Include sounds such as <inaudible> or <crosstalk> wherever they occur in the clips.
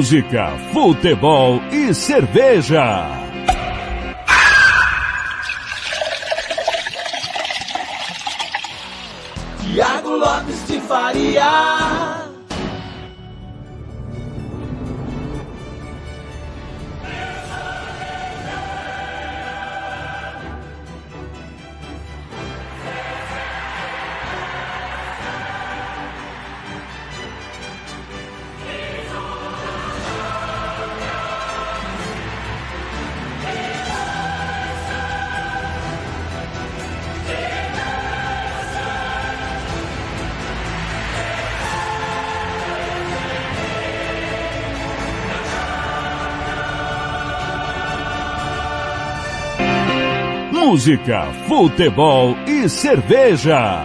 Música, futebol e cerveja. Tiago Lopes de Faria. Música, futebol e cerveja.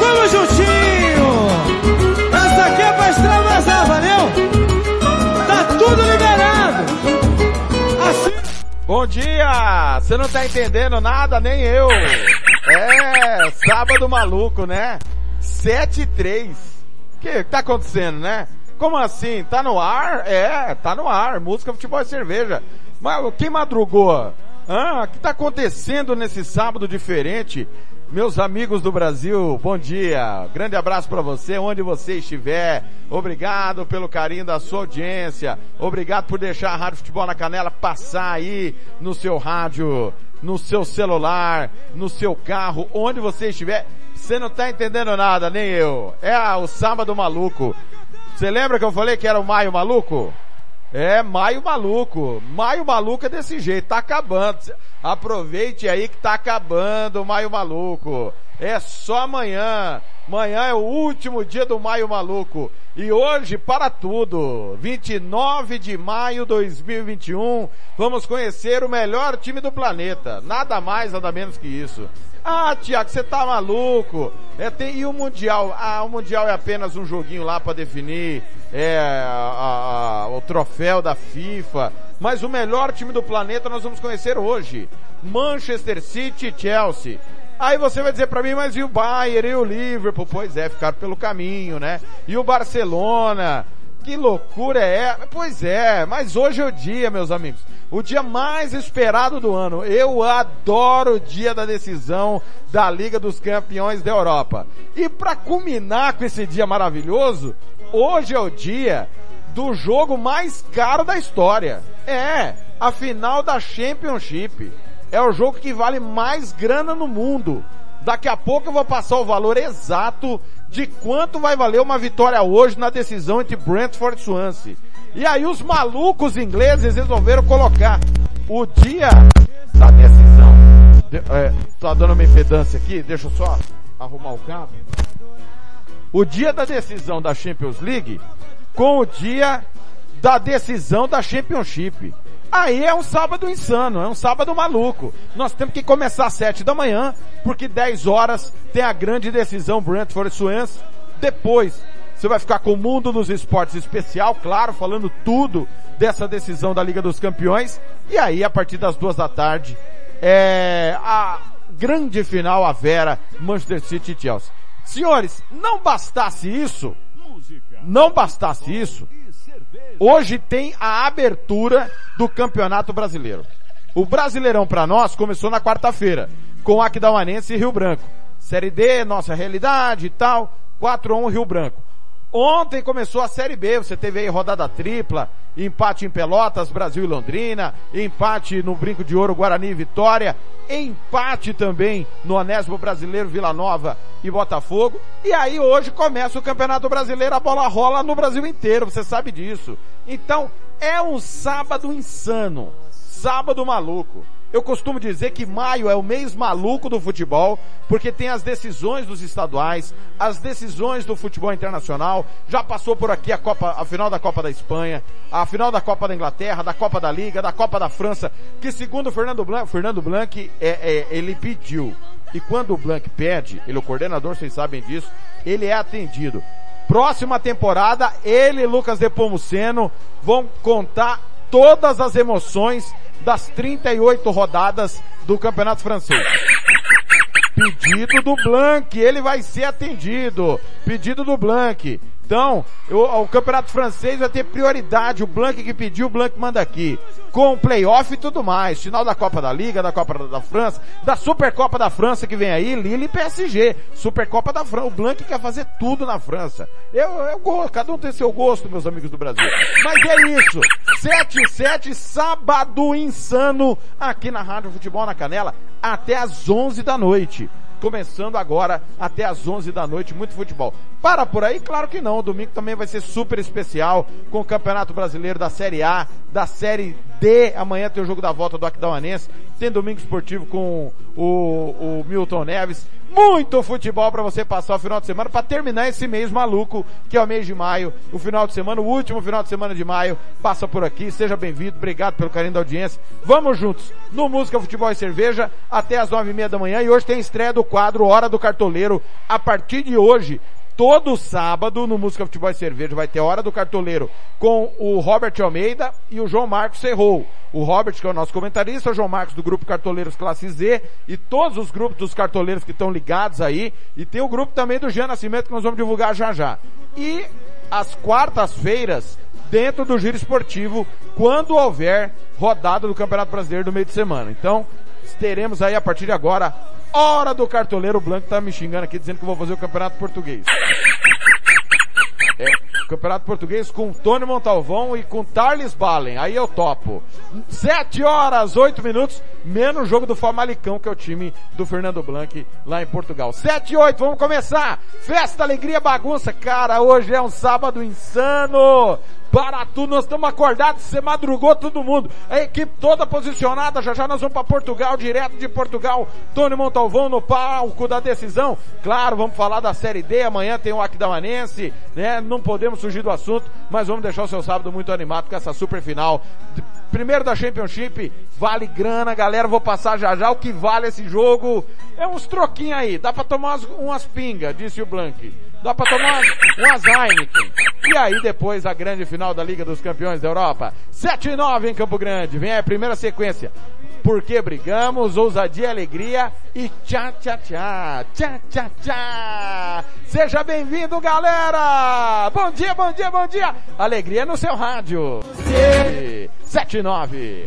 Vamos juntinho! Essa aqui é pra extravasar, valeu? Tá tudo liberado! Assim... Bom dia! Você não tá entendendo nada, nem eu. É, sábado maluco, né? 7 e 3. O que tá acontecendo, né? Como assim? Tá no ar? É, tá no ar. Música, futebol e cerveja. Mas quem madrugou? Ah, o que tá acontecendo nesse sábado diferente? Meus amigos do Brasil, bom dia. Grande abraço para você, onde você estiver. Obrigado pelo carinho da sua audiência. Obrigado por deixar a Rádio Futebol na Canela passar aí no seu rádio, no seu celular, no seu carro, onde você estiver. Você não tá entendendo nada, nem eu. É o sábado maluco. Você lembra que eu falei que era o maio maluco? É, maio maluco. Maio maluco é desse jeito, tá acabando. Aproveite aí que tá acabando o maio maluco. É só amanhã. Amanhã é o último dia do maio maluco. E hoje, para tudo, 29 de maio de 2021, vamos conhecer o melhor time do planeta. Nada mais, nada menos que isso. Ah, Tiago, você tá maluco? É, tem, e o Mundial? Ah, o Mundial é apenas um joguinho lá para definir é, a, a, o troféu da FIFA. Mas o melhor time do planeta nós vamos conhecer hoje. Manchester City Chelsea. Aí você vai dizer para mim, mas e o Bayern e o Liverpool? Pois é, ficaram pelo caminho, né? E o Barcelona? Que loucura é? Pois é, mas hoje é o dia, meus amigos. O dia mais esperado do ano. Eu adoro o dia da decisão da Liga dos Campeões da Europa. E para culminar com esse dia maravilhoso, hoje é o dia do jogo mais caro da história. É, a final da Championship. É o jogo que vale mais grana no mundo. Daqui a pouco eu vou passar o valor exato de quanto vai valer uma vitória hoje na decisão entre Brentford e Swansea. E aí os malucos ingleses resolveram colocar o dia da decisão. De, é, tá dando uma impedância aqui, deixa eu só arrumar o cabo. O dia da decisão da Champions League com o dia da decisão da Championship. Aí é um sábado insano, é um sábado maluco. Nós temos que começar às sete da manhã, porque 10 horas tem a grande decisão Brentford Swans. Depois, você vai ficar com o Mundo dos Esportes especial, claro, falando tudo dessa decisão da Liga dos Campeões. E aí, a partir das duas da tarde, é a grande final, a Vera, Manchester City e Chelsea. Senhores, não bastasse isso, não bastasse isso, hoje tem a abertura do Campeonato Brasileiro. O Brasileirão para nós começou na quarta-feira, com Aquidauanense e Rio Branco. Série D, nossa realidade e tal, 4 a 1 Rio Branco. Ontem começou a Série B, você teve aí rodada tripla, empate em Pelotas, Brasil e Londrina, empate no Brinco de Ouro, Guarani e Vitória, empate também no Anésimo Brasileiro, Vila Nova e Botafogo. E aí hoje começa o Campeonato Brasileiro, a bola rola no Brasil inteiro, você sabe disso. Então, é um sábado insano, sábado maluco. Eu costumo dizer que maio é o mês maluco do futebol, porque tem as decisões dos estaduais, as decisões do futebol internacional. Já passou por aqui a Copa, a final da Copa da Espanha, a final da Copa da Inglaterra, da Copa da Liga, da Copa da França, que segundo Fernando Blanc, Fernando Blanc é, é, ele pediu. E quando o Blanc pede, ele é o coordenador, vocês sabem disso, ele é atendido. Próxima temporada, ele e Lucas Depomuceno vão contar todas as emoções das 38 rodadas do Campeonato Francês. Pedido do Blanc, ele vai ser atendido. Pedido do Blanc. Então, eu, o Campeonato Francês vai ter prioridade. O Blanc que pediu, o Blanc manda aqui. Com playoff e tudo mais. Final da Copa da Liga, da Copa da França, da Supercopa da França que vem aí, Lille e PSG. Supercopa da França. O Blanc quer fazer tudo na França. Eu, eu gosto, cada um tem seu gosto, meus amigos do Brasil. Mas é isso. 7 e 7, sábado insano, aqui na Rádio Futebol na Canela, até às 11 da noite começando agora até às 11 da noite, muito futebol. Para por aí? Claro que não. Domingo também vai ser super especial com o Campeonato Brasileiro da Série A, da Série D. Amanhã tem o jogo da volta do Aquidauanense. Tem domingo esportivo com o, o Milton Neves. Muito futebol para você passar o final de semana para terminar esse mês maluco, que é o mês de maio, o final de semana, o último final de semana de maio. Passa por aqui, seja bem-vindo, obrigado pelo carinho da audiência. Vamos juntos no Música, Futebol e Cerveja até as nove e meia da manhã e hoje tem estreia do quadro Hora do Cartoleiro. A partir de hoje, todo sábado no Música Futebol e Cerveja vai ter Hora do Cartoleiro com o Robert Almeida e o João Marcos Serrou. O Robert, que é o nosso comentarista, o João Marcos do grupo Cartoleiros Classe Z e todos os grupos dos cartoleiros que estão ligados aí. E tem o grupo também do Jean Nascimento que nós vamos divulgar já já. E às quartas-feiras, dentro do giro esportivo, quando houver rodada do Campeonato Brasileiro do meio de semana. Então, teremos aí a partir de agora Hora do cartoleiro Blanco tá me xingando aqui dizendo que eu vou fazer o campeonato português. É, campeonato português com Tony Montalvão e com Tarles Balen. Aí eu topo. Sete horas, oito minutos, menos o jogo do Famalicão, que é o time do Fernando Blanc lá em Portugal. Sete e oito, vamos começar. Festa, alegria, bagunça. Cara, hoje é um sábado insano para tudo. Nós estamos acordados, você madrugou todo mundo. A equipe toda posicionada, já já nós vamos para Portugal, direto de Portugal. Tony Montalvão no palco da decisão. Claro, vamos falar da Série D, amanhã tem o Aquidauanense, né? Não podemos fugir do assunto, mas vamos deixar o seu sábado muito animado com essa super final. Primeiro da Championship, vale grana, galera. Vou passar já já o que vale esse jogo. É uns troquinhos aí, dá para tomar umas, umas pingas, disse o Blank. Dá pra tomar umas Heineken. E aí depois a grande final da Liga dos Campeões da Europa. 7 e 9 em Campo Grande. Vem aí a primeira sequência. Porque brigamos, ousadia e alegria e tchá, tchá, tchá, tchá, tchá, tchá. Seja bem-vindo, galera! Bom dia, bom dia, bom dia! Alegria no seu rádio. 7 e 9.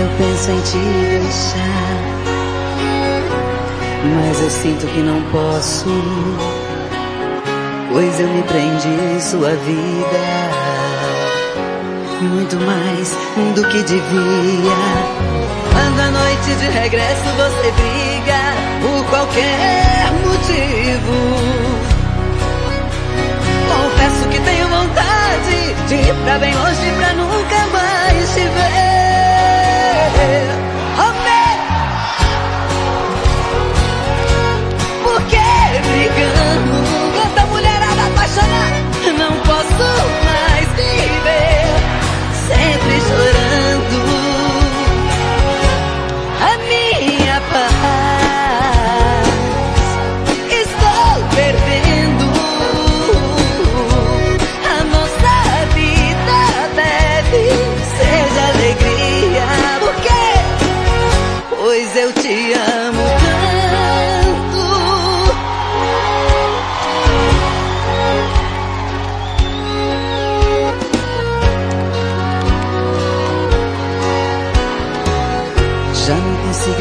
Penso em te deixar. Mas eu sinto que não posso, pois eu me prendi em sua vida. Muito mais do que devia. Quando à noite de regresso você briga por qualquer motivo. Confesso que tenho vontade de ir pra bem longe pra nunca mais te ver. Não posso mais viver. Sempre chorando.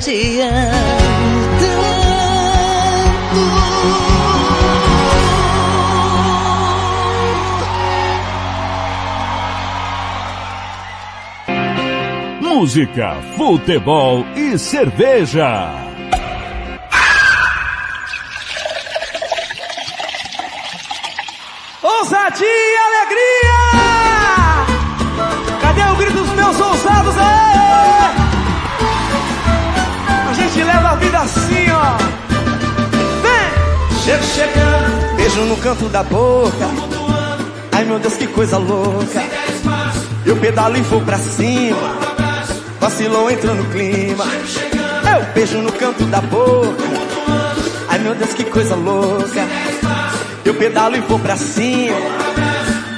Te amo Música, futebol e cerveja. Chegando, beijo no canto da boca. Ai meu Deus, que coisa louca. Eu pedalo e vou pra cima. Vacilou, entrou no clima. Eu beijo no canto da boca. Ai meu Deus, que coisa louca. Eu pedalo e vou pra cima.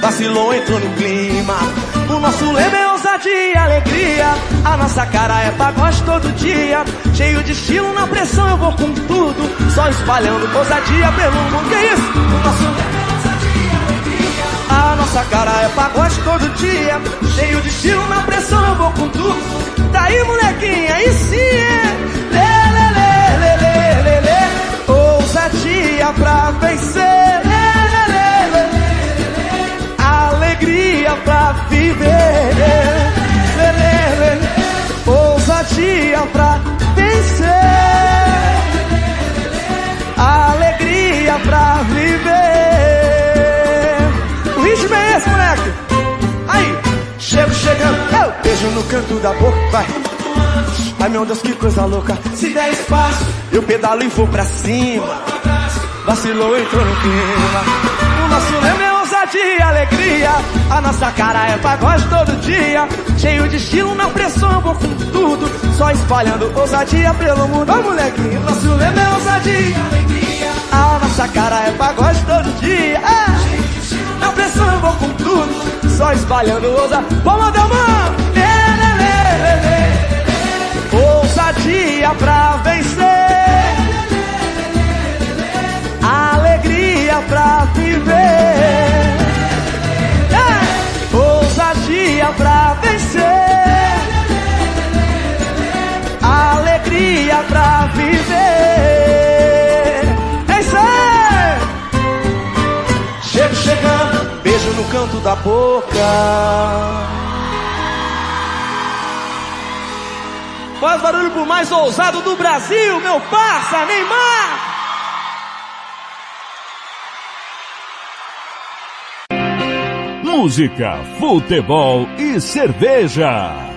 Vacilou, entrou no clima. O nosso lema é ousadia e alegria. A nossa cara é pagode todo dia. Cheio de estilo, na pressão eu vou com tudo. Só espalhando ousadia pelo mundo. Que isso? O nosso é. A nossa cara é pagode todo dia. Cheio de estilo, na pressão eu vou com tudo. Daí, molequinha, aí sim é. Lê, lê, lê, lê, lê, lê. Ousadia pra vencer. Lê, lê, lê, lê. Alegria pra viver. Lê, lê, lê. Ousadia pra vencer. Alegria pra viver. O ritmo é esse, moleque. Aí, chego chegando, eu beijo no canto da boca, vai. Ai meu Deus, que coisa louca. Se der espaço, eu pedalo e vou pra cima. Vacilou, entrou no clima. O nosso lema é ousadia alegria. A nossa cara é pagode todo dia. Cheio de estilo, na pressão, vou com tudo. Só espalhando ousadia pelo mundo. Ô molequinho, nosso lema é ousadia. A nossa cara é pagode todo dia. Ah, na pressão eu vou com tudo. Só espalhando espalhando ousa. Vamos, Delmão! Ousadia pra vencer. Alegria pra viver. É. Ousadia pra vencer. Canto da boca. Faz barulho pro mais ousado do Brasil, meu parça, Neymar! Música, futebol e cerveja.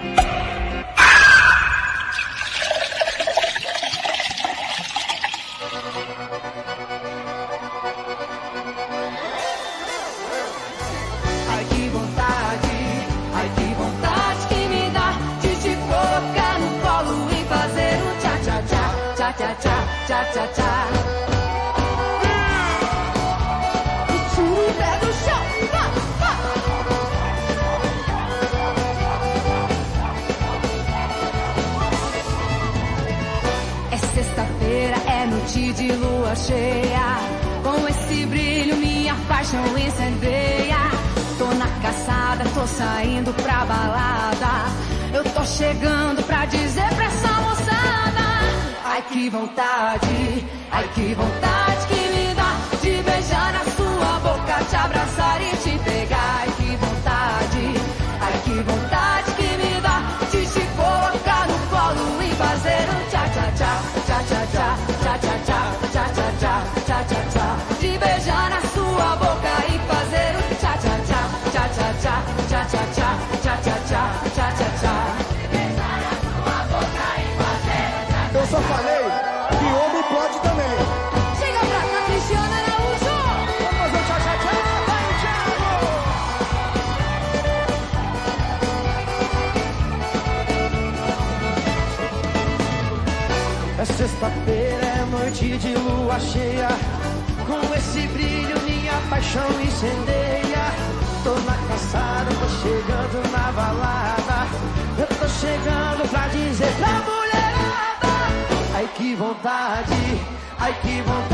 Tô saindo pra balada. Eu tô chegando pra dizer pra essa moçada. Ai que vontade, ai que vontade que me dá de beijar na sua boca, te abraçar e te pegar. Sexta-feira, é noite de lua cheia. Com esse brilho, minha paixão incendeia. Tô na caçada, tô chegando na balada. Eu tô chegando pra dizer pra mulherada. Ai que vontade, ai que vontade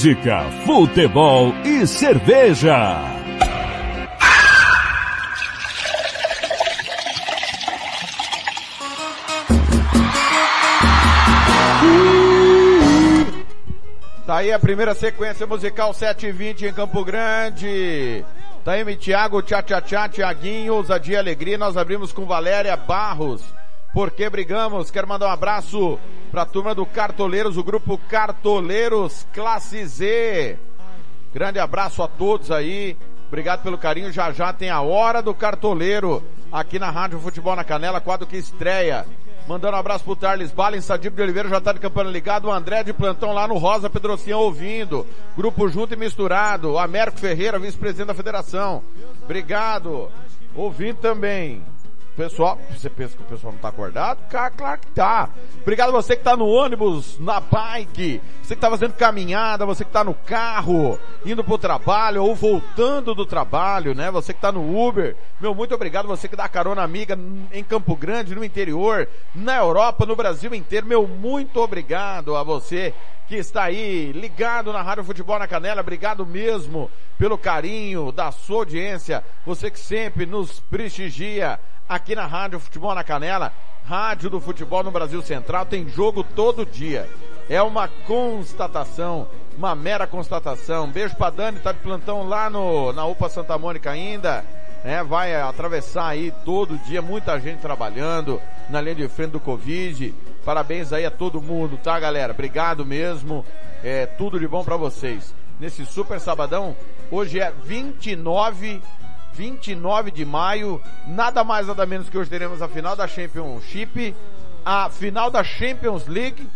Música, futebol e cerveja. Tá aí a primeira sequência musical 720 em Campo Grande. Taime Thiago, Tchá Tchá Tchá, Tiaguinho, Ousadia Alegria. Nós abrimos com Valéria Barros. Por que brigamos? Quero mandar um abraço pra turma do Cartoleiros, o grupo Cartoleiros Classe Z. Grande abraço a todos aí. Obrigado pelo carinho. Já já tem a hora do cartoleiro aqui na Rádio Futebol na Canela, quadro que estreia. Mandando um abraço pro Tarles Balen, Sadib de Oliveira já tá de campana ligado, o André de plantão lá no Rosa Pedrocião ouvindo. Grupo junto e misturado. Américo Ferreira, vice-presidente da federação. Obrigado. Ouvindo também. Pessoal, você pensa que o pessoal não tá acordado? Claro que tá. Obrigado você que tá no ônibus, na bike, você que tá fazendo caminhada, você que tá no carro, indo pro trabalho ou voltando do trabalho, né? Você que tá no Uber. Meu, muito obrigado você que dá carona amiga em Campo Grande, no interior, na Europa, no Brasil inteiro. Meu, muito obrigado a você que está aí ligado na Rádio Futebol na Canela. Obrigado mesmo pelo carinho da sua audiência. Você que sempre nos prestigia aqui na Rádio Futebol na Canela, Rádio do Futebol no Brasil Central, tem jogo todo dia. É uma constatação, uma mera constatação. Beijo pra Dani, tá de plantão lá no, na UPA Santa Mônica ainda. É, vai atravessar aí todo dia, muita gente trabalhando na linha de frente do Covid. Parabéns aí a todo mundo, tá galera? Obrigado mesmo. É, tudo de bom para vocês. Nesse super sabadão, hoje é 29 29 de maio, nada mais nada menos que hoje teremos a final da Championship, a final da Champions League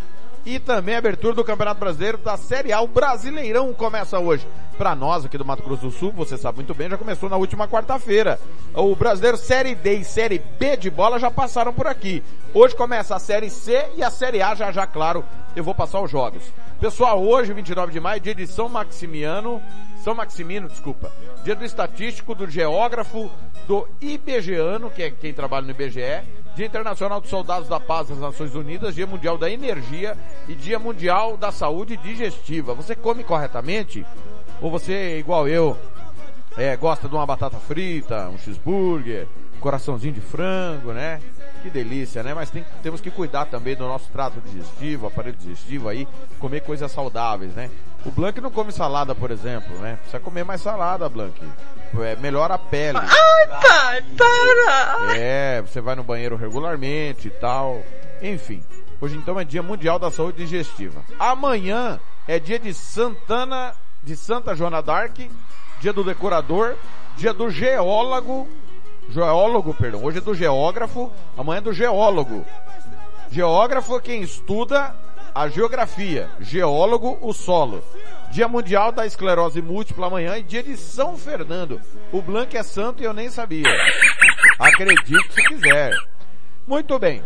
e também a abertura do Campeonato Brasileiro da Série A. O Brasileirão começa hoje. Para nós aqui do Mato Grosso do Sul, você sabe muito bem, já começou na última quarta-feira. O Brasileiro Série D e Série B de bola já passaram por aqui. Hoje começa a Série C e a Série A já já, claro, eu vou passar os jogos. Pessoal, hoje, 29 de maio, dia de São Maximiano, são Maximino, desculpa. Dia do estatístico, do geógrafo, do IBGEano, que é quem trabalha no IBGE. Dia Internacional dos Soldados da Paz das Nações Unidas, Dia Mundial da Energia e Dia Mundial da Saúde Digestiva. Você come corretamente? Ou você, igual eu, é, gosta de uma batata frita, um cheeseburger, coraçãozinho de frango, né? Que delícia, né? Mas tem, temos que cuidar também do nosso trato digestivo, aparelho digestivo aí, comer coisas saudáveis, né? O Blank não come salada, por exemplo, né? Precisa comer mais salada, Blank. É, melhora a pele. Ai, pai, para! É, você vai no banheiro regularmente e tal. Enfim. Hoje então é dia mundial da saúde digestiva. Amanhã é dia de Santana, de Santa Joana d'Arc, dia do decorador, dia do geólogo, geólogo, perdão, hoje é do geógrafo, amanhã é do geólogo. Geógrafo é quem estuda a geografia, geólogo, o solo. Dia Mundial da Esclerose Múltipla amanhã e dia de São Fernando. O Blanc é santo e eu nem sabia. Acredito se quiser. Muito bem.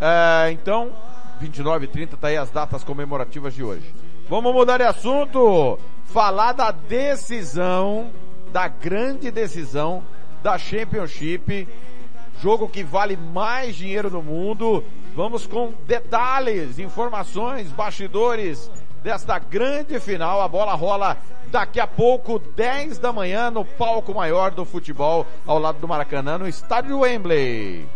É, então, 29 e 30 tá aí as datas comemorativas de hoje. Vamos mudar de assunto. Falar da decisão, da grande decisão da Championship. Jogo que vale mais dinheiro no mundo. Vamos com detalhes, informações, bastidores desta grande final. A bola rola daqui a pouco, 10 da manhã, no palco maior do futebol, ao lado do Maracanã, no estádio Wembley.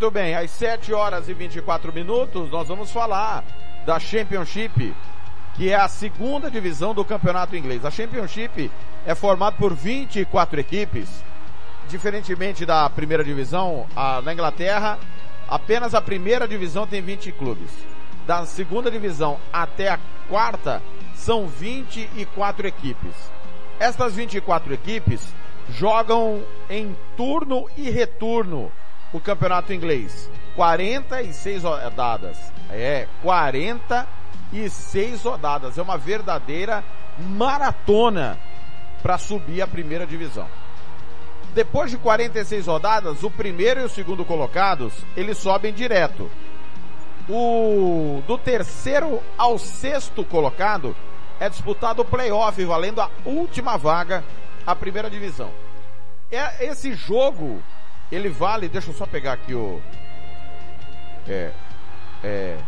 Muito bem, às 7 horas e 24 minutos nós vamos falar da Championship, que é a segunda divisão do campeonato inglês. A Championship é formada por 24 equipes, diferentemente da primeira divisão, a, na Inglaterra, apenas a primeira divisão tem 20 clubes. Da segunda divisão até a quarta são 24 equipes. Estas 24 equipes jogam em turno e retorno o campeonato inglês. 46 rodadas. É, 46 rodadas. É uma verdadeira maratona para subir a primeira divisão. Depois de 46 rodadas, o primeiro e o segundo colocados, eles sobem direto. O do terceiro ao sexto colocado é disputado o playoff, valendo a última vaga à primeira divisão. É esse jogo ele vale, deixa eu só pegar aqui o. É. É.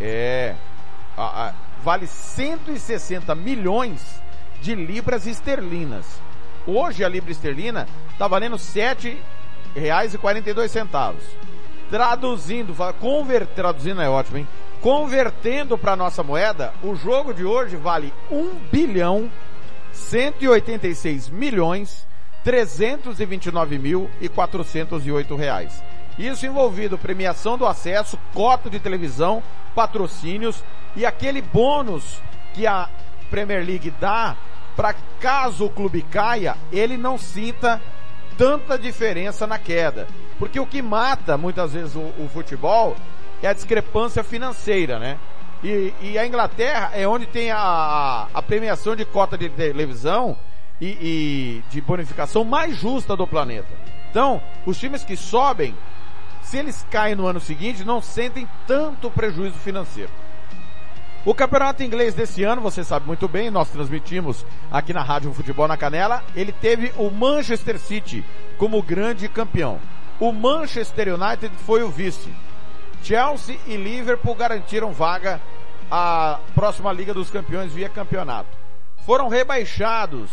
É. A, a, vale 160 milhões de libras esterlinas. Hoje a libra esterlina está valendo dois centavos. Traduzindo, conver, traduzindo é ótimo, hein? Convertendo para nossa moeda, o jogo de hoje vale 1 bilhão 186 milhões 329 mil e 408 reais. Isso envolvido premiação do acesso, cota de televisão, patrocínios e aquele bônus que a Premier League dá para caso o clube caia, ele não sinta tanta diferença na queda. Porque o que mata muitas vezes o, o futebol é a discrepância financeira, né? E, e, a Inglaterra é onde tem a, a premiação de cota de televisão e, e de bonificação mais justa do planeta. Então, os times que sobem, se eles caem no ano seguinte, não sentem tanto prejuízo financeiro. O campeonato inglês desse ano, você sabe muito bem, nós transmitimos aqui na Rádio Futebol na Canela, ele teve o Manchester City como grande campeão. O Manchester United foi o vice. Chelsea e Liverpool garantiram vaga à próxima Liga dos Campeões via campeonato. Foram rebaixados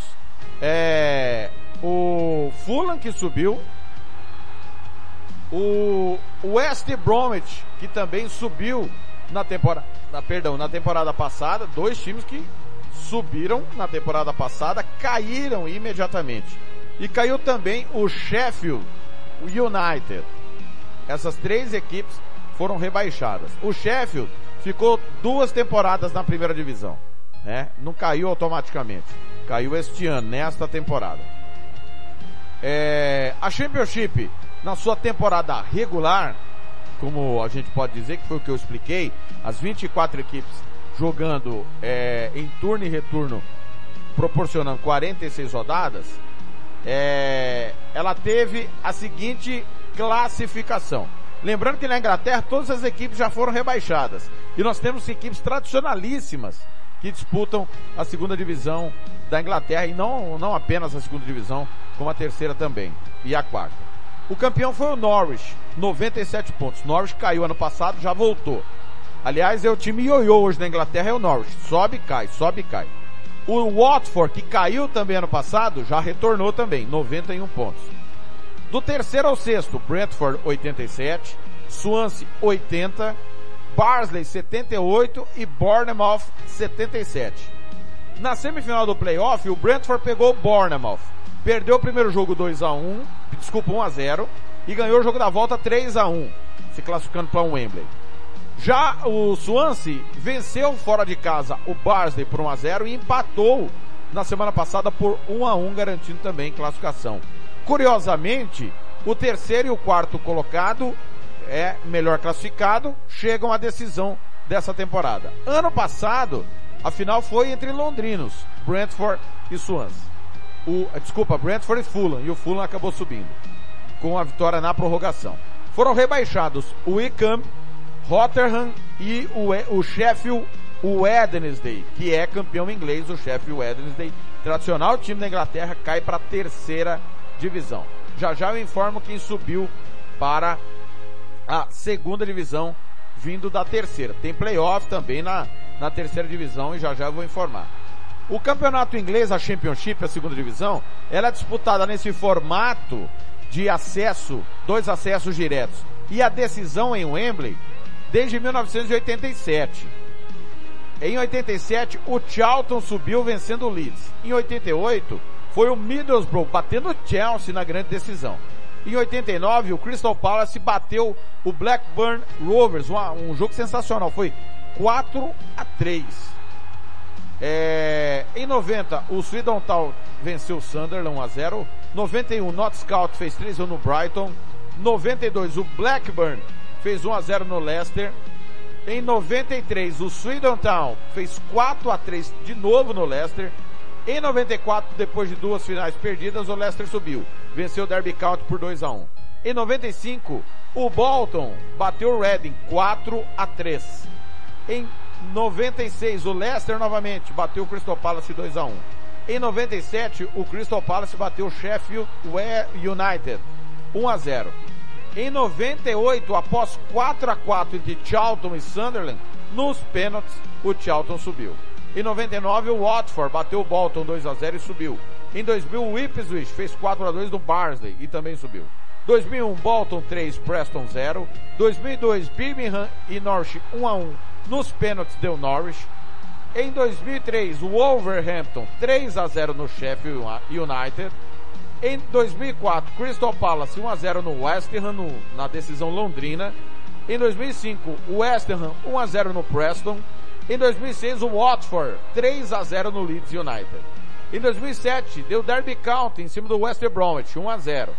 é, o Fulham que subiu, o West Bromwich que também subiu na temporada, perdão, na temporada passada, dois times que subiram na temporada passada, caíram imediatamente. E caiu também o Sheffield United. Essas três equipes foram rebaixadas. O Sheffield ficou duas temporadas na primeira divisão, né? Não caiu automaticamente. Caiu este ano, nesta temporada. É, a Championship, na sua temporada regular, como a gente pode dizer, que foi o que eu expliquei, as 24 equipes jogando é, em turno e retorno, proporcionando 46 rodadas, é, ela teve a seguinte classificação. Lembrando que na Inglaterra todas as equipes já foram rebaixadas. E nós temos equipes tradicionalíssimas que disputam a segunda divisão da Inglaterra e não, não apenas a segunda divisão, como a terceira também. E a quarta. O campeão foi o Norwich, 97 pontos. Norwich caiu ano passado, já voltou. Aliás, é o time ioiô hoje na Inglaterra, é o Norwich. Sobe e cai, sobe e cai. O Watford, que caiu também ano passado, já retornou também, 91 pontos. Do terceiro ao sexto, Brentford 87, Swansea 80, Barnsley 78 e Bournemouth 77. Na semifinal do playoff, o Brentford pegou o Bournemouth. Perdeu o primeiro jogo 2 a 1 desculpa, 1 a 0 e ganhou o jogo da volta 3 a 1 se classificando para o um Wembley. Já o Swansea venceu fora de casa o Barnsley por 1 a 0 e empatou na semana passada por 1 a 1 garantindo também classificação. Curiosamente, o terceiro e o quarto colocado é melhor classificado, chegam à decisão dessa temporada. Ano passado, a final foi entre londrinos, Brentford e Swansea o, desculpa, Brentford e Fulham, e o Fulham acabou subindo, com a vitória na prorrogação. Foram rebaixados o Wickham, Rotherham e o, o Sheffield Wednesday, que é campeão inglês, o Sheffield Wednesday, tradicional time da Inglaterra, cai para a terceira divisão. Já já eu informo quem subiu para a segunda divisão, vindo da terceira. Tem playoff também na, na terceira divisão e já já eu vou informar. O campeonato inglês, a Championship, a segunda divisão, ela é disputada nesse formato de acesso, dois acessos diretos. E a decisão em Wembley desde 1987. Em 87, o Charlton subiu vencendo o Leeds. Em 88, foi o Middlesbrough batendo o Chelsea na grande decisão. Em 89, o Crystal Palace bateu o Blackburn Rovers, um, um jogo sensacional. Foi 4 a 3. É, em 90, o Swindon Town venceu o Sunderland 1 a 0. 91, Not Scout fez 3 a 1 no Brighton. 92, o Blackburn fez 1 a 0 no Leicester. Em 93, o Swindon Town fez 4 a 3 de novo no Leicester. Em 94, depois de duas finais perdidas, o Leicester subiu. Venceu o Derby County por 2 a 1. Em 95, o Bolton bateu o Reading 4 a 3. Em 96, o Leicester novamente bateu o Crystal Palace 2 a 1. Em 97, o Crystal Palace bateu o Sheffield United 1 a 0. Em 98, após 4 a 4 entre Charlton e Sunderland, nos pênaltis, o Charlton subiu. Em 99, o Watford bateu o Bolton 2 a 0 e subiu. Em 2000, o Ipswich fez 4 a 2 no Barnsley e também subiu. 2001, Bolton 3, Preston 0. 2002, Birmingham e Norwich 1 a 1 nos pênaltis deu Norwich. Em 2003, o Wolverhampton 3 a 0 no Sheffield United. Em 2004, Crystal Palace 1 a 0 no West Ham no, na decisão londrina. Em 2005, o West Ham 1 a 0 no Preston. Em 2006, o Watford 3 a 0 no Leeds United. Em 2007, deu Derby County em cima do West Bromwich 1 a 0.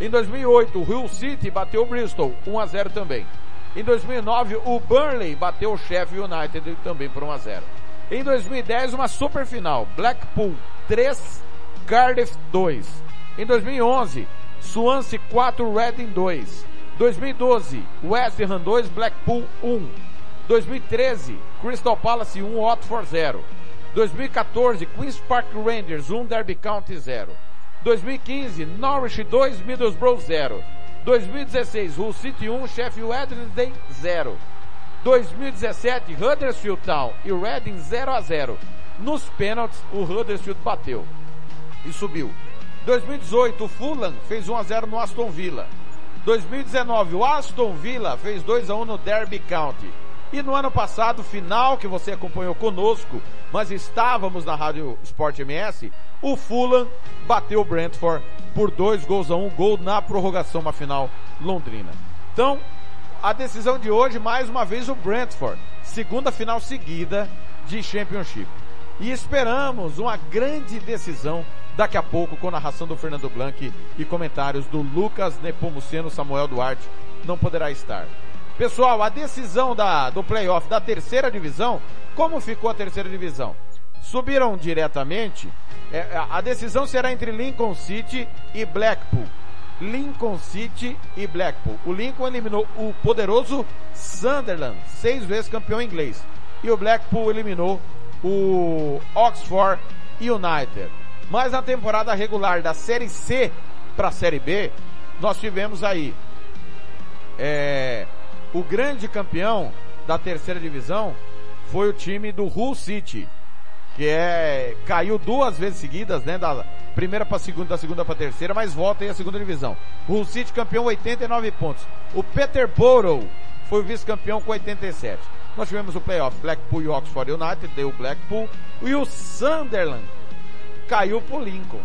Em 2008, o Hull City bateu o Bristol 1 a 0 também. Em 2009, o Burnley bateu o Sheffield United também por 1 a 0. Em 2010, uma super final, Blackpool 3, Cardiff 2. Em 2011, Swansea 4, Reading 2. 2012, West Ham 2, Blackpool 1. 2013, Crystal Palace 1, Watford 0. 2014, Queen's Park Rangers 1, Derby County 0. 2015, Norwich 2, Middlesbrough 0. 2016, Hull City 1, Sheffield Wednesday 0. 2017, Huddersfield Town e Reading 0 a 0. Nos pênaltis, o Huddersfield bateu e subiu. 2018, o Fulham fez 1 a 0 no Aston Villa. 2019, o Aston Villa fez 2 a 1 no Derby County. E no ano passado, final que você acompanhou conosco, mas estávamos na Rádio Sport MS, o Fulham bateu o Brentford por dois gols a um, gol na prorrogação, uma final londrina. Então, a decisão de hoje, mais uma vez, o Brentford. Segunda final seguida de Championship. E esperamos uma grande decisão daqui a pouco com narração do Fernando Blanc e comentários do Lucas Nepomuceno, Samuel Duarte não poderá estar. Pessoal, a decisão da, do playoff da terceira divisão, como ficou a terceira divisão? Subiram diretamente, é, a decisão será entre Lincoln City e Blackpool. Lincoln City e Blackpool. O Lincoln eliminou o poderoso Sunderland, seis vezes campeão inglês. E o Blackpool eliminou o Oxford United. Mas na temporada regular da Série C para a Série B, nós tivemos aí é, o grande campeão da terceira divisão foi o time do Hull City, que é caiu duas vezes seguidas, né, da primeira para segunda, da segunda para terceira, mas volta aí a segunda divisão. Hull City campeão 89 pontos. O Peterborough foi vice-campeão com 87. Nós tivemos o playoff Blackpool e Oxford United, deu Blackpool e o Sunderland caiu pro Lincoln.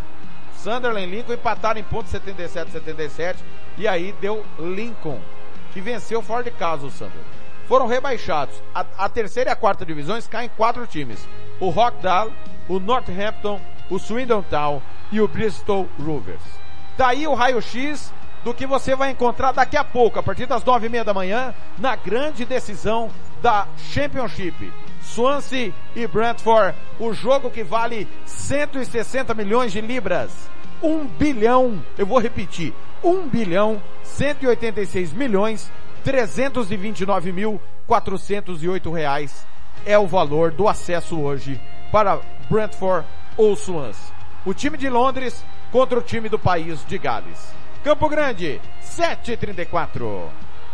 Sunderland e Lincoln empataram em pontos 77 77 e aí deu Lincoln que venceu fora de casa o Sunderland. Foram rebaixados. A, a, terceira e a quarta divisões caem quatro times. O Rockdale, o Northampton, o Swindon Town e o Bristol Rovers. Daí tá o raio-x do que você vai encontrar daqui a pouco, a partir das nove e meia da manhã, na grande decisão da Championship. Swansea e Brentford, o jogo que vale 160 milhões de libras. Um bilhão, eu vou repetir, um bilhão 186 milhões 329 mil 408 reais é o valor do acesso hoje para Brentford ou Swansea. O time de Londres contra o time do país de Gales. Campo Grande, 734.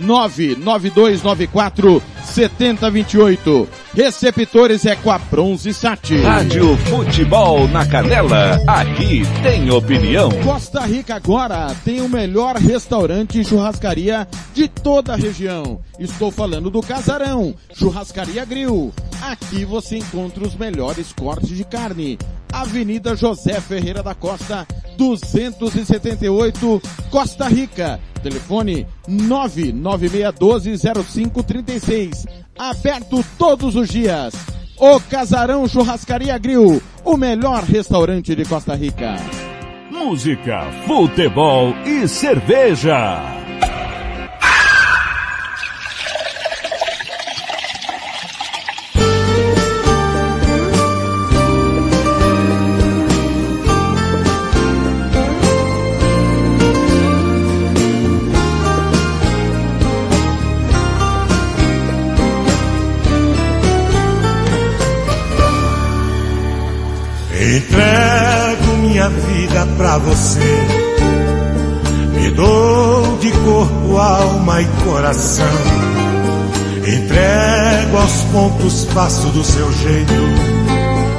99294 7028. Receptores é com a Bronze Sat. Rádio Futebol na Canela. Aqui tem opinião. Costa Rica agora tem o melhor restaurante e churrascaria de toda a região. Estou falando do Casarão, Churrascaria Grill. Aqui você encontra os melhores cortes de carne. Avenida José Ferreira da Costa, 278, Costa Rica. Telefone 996120536. Aberto todos os dias. O Casarão Churrascaria Grill, o melhor restaurante de Costa Rica. Música, futebol e cerveja. Entrego minha vida pra você. Me dou de corpo, alma e coração. Entrego aos pontos, faço do seu jeito.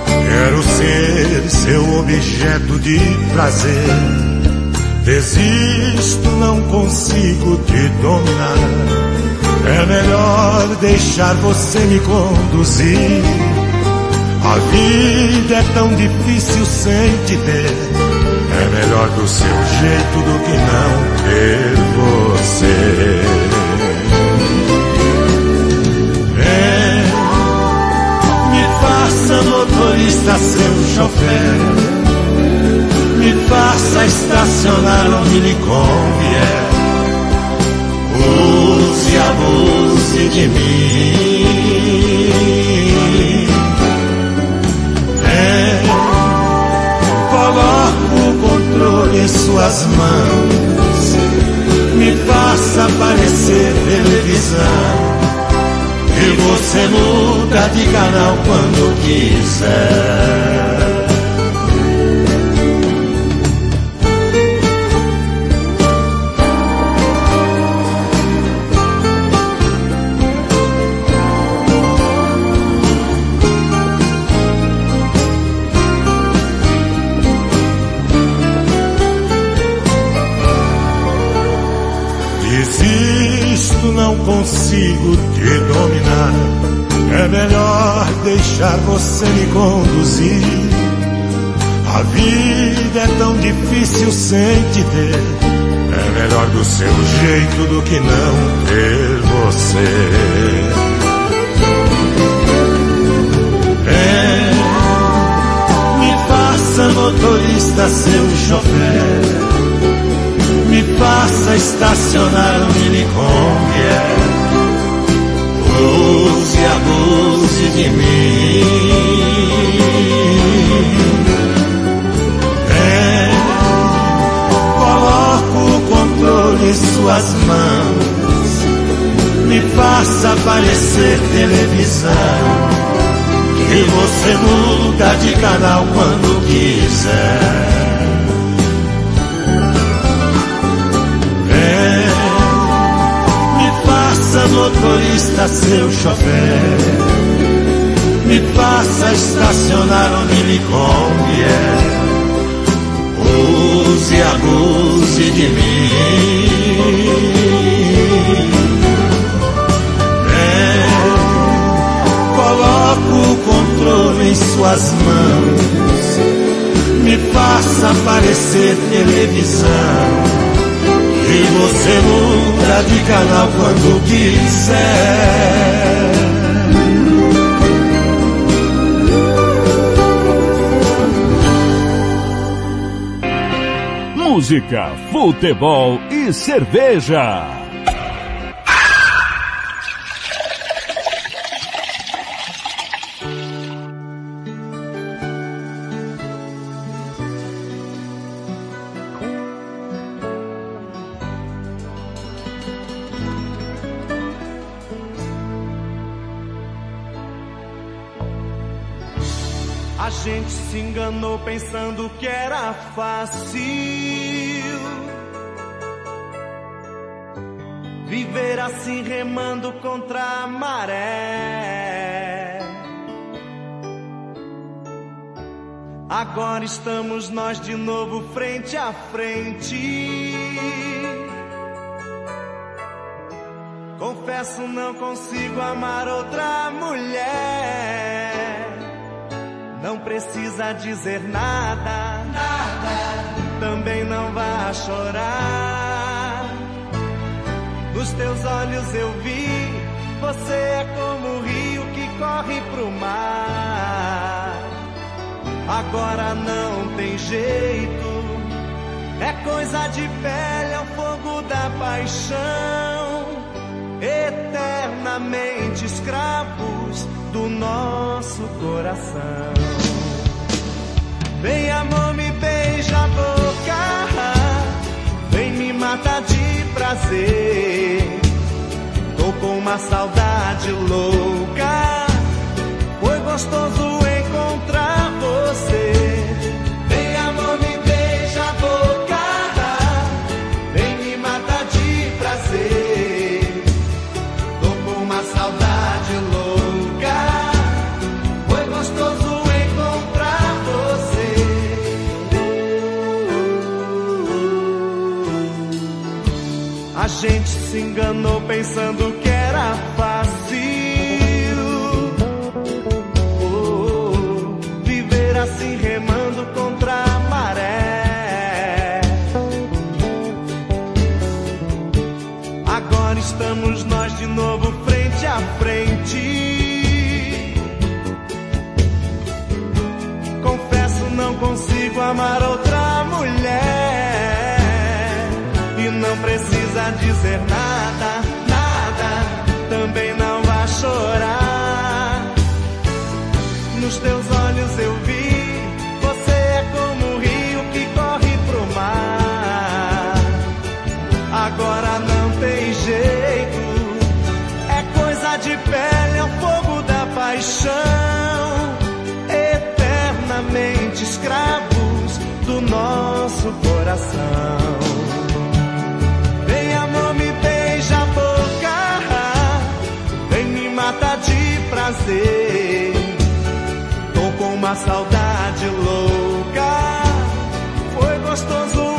Quero ser seu objeto de prazer. Desisto, não consigo te dominar. É melhor deixar você me conduzir. A vida é tão difícil sem te ter. É melhor do seu jeito do que não ter você. É, me faça motorista, seu chofer. Me faça estacionar onde lhe convier. Use abuse de mim. Em suas mãos. Me faça aparecer televisão. E você muda de canal quando quiser. Deixar você me conduzir. A vida é tão difícil sem te ter. É melhor do seu jeito do que não ter você. É, me faça motorista, seu chofer. Me faça estacionar onde lhe convier. Use e abuse de mim. É, coloco o controle em suas mãos. Me faça aparecer televisão. E você muda de canal quando quiser. Motorista seu chofer. Me faça estacionar onde lhe convier. Use e abuse de mim. É, coloco o controle em suas mãos. Me faça aparecer televisão. E você muda de canal quando quiser. Música, futebol e cerveja. Pensando que era fácil viver assim remando contra a maré. Agora estamos nós de novo frente a frente. Confesso, não consigo amar outra mulher. Precisa dizer nada, nada. Também não vá chorar. Nos teus olhos eu vi, você é como o rio que corre pro mar. Agora não tem jeito, é coisa de pele, é o fogo da paixão. Eternamente escravos do nosso coração. Vem amor, me beija a boca, vem me matar de prazer. Tô com uma saudade louca, foi gostoso encontrar pensando que era fácil. Oh, viver assim remando contra a maré. Agora estamos nós de novo frente a frente. Confesso, não consigo amar outra mulher. E não dizer nada, nada. Também não vai chorar. Nos teus olhos eu vi. Você é como um rio que corre pro mar. Agora não tem jeito. É coisa de pele, é o fogo da paixão. Eternamente escravos do nosso coração. Tô com uma saudade louca. Foi gostoso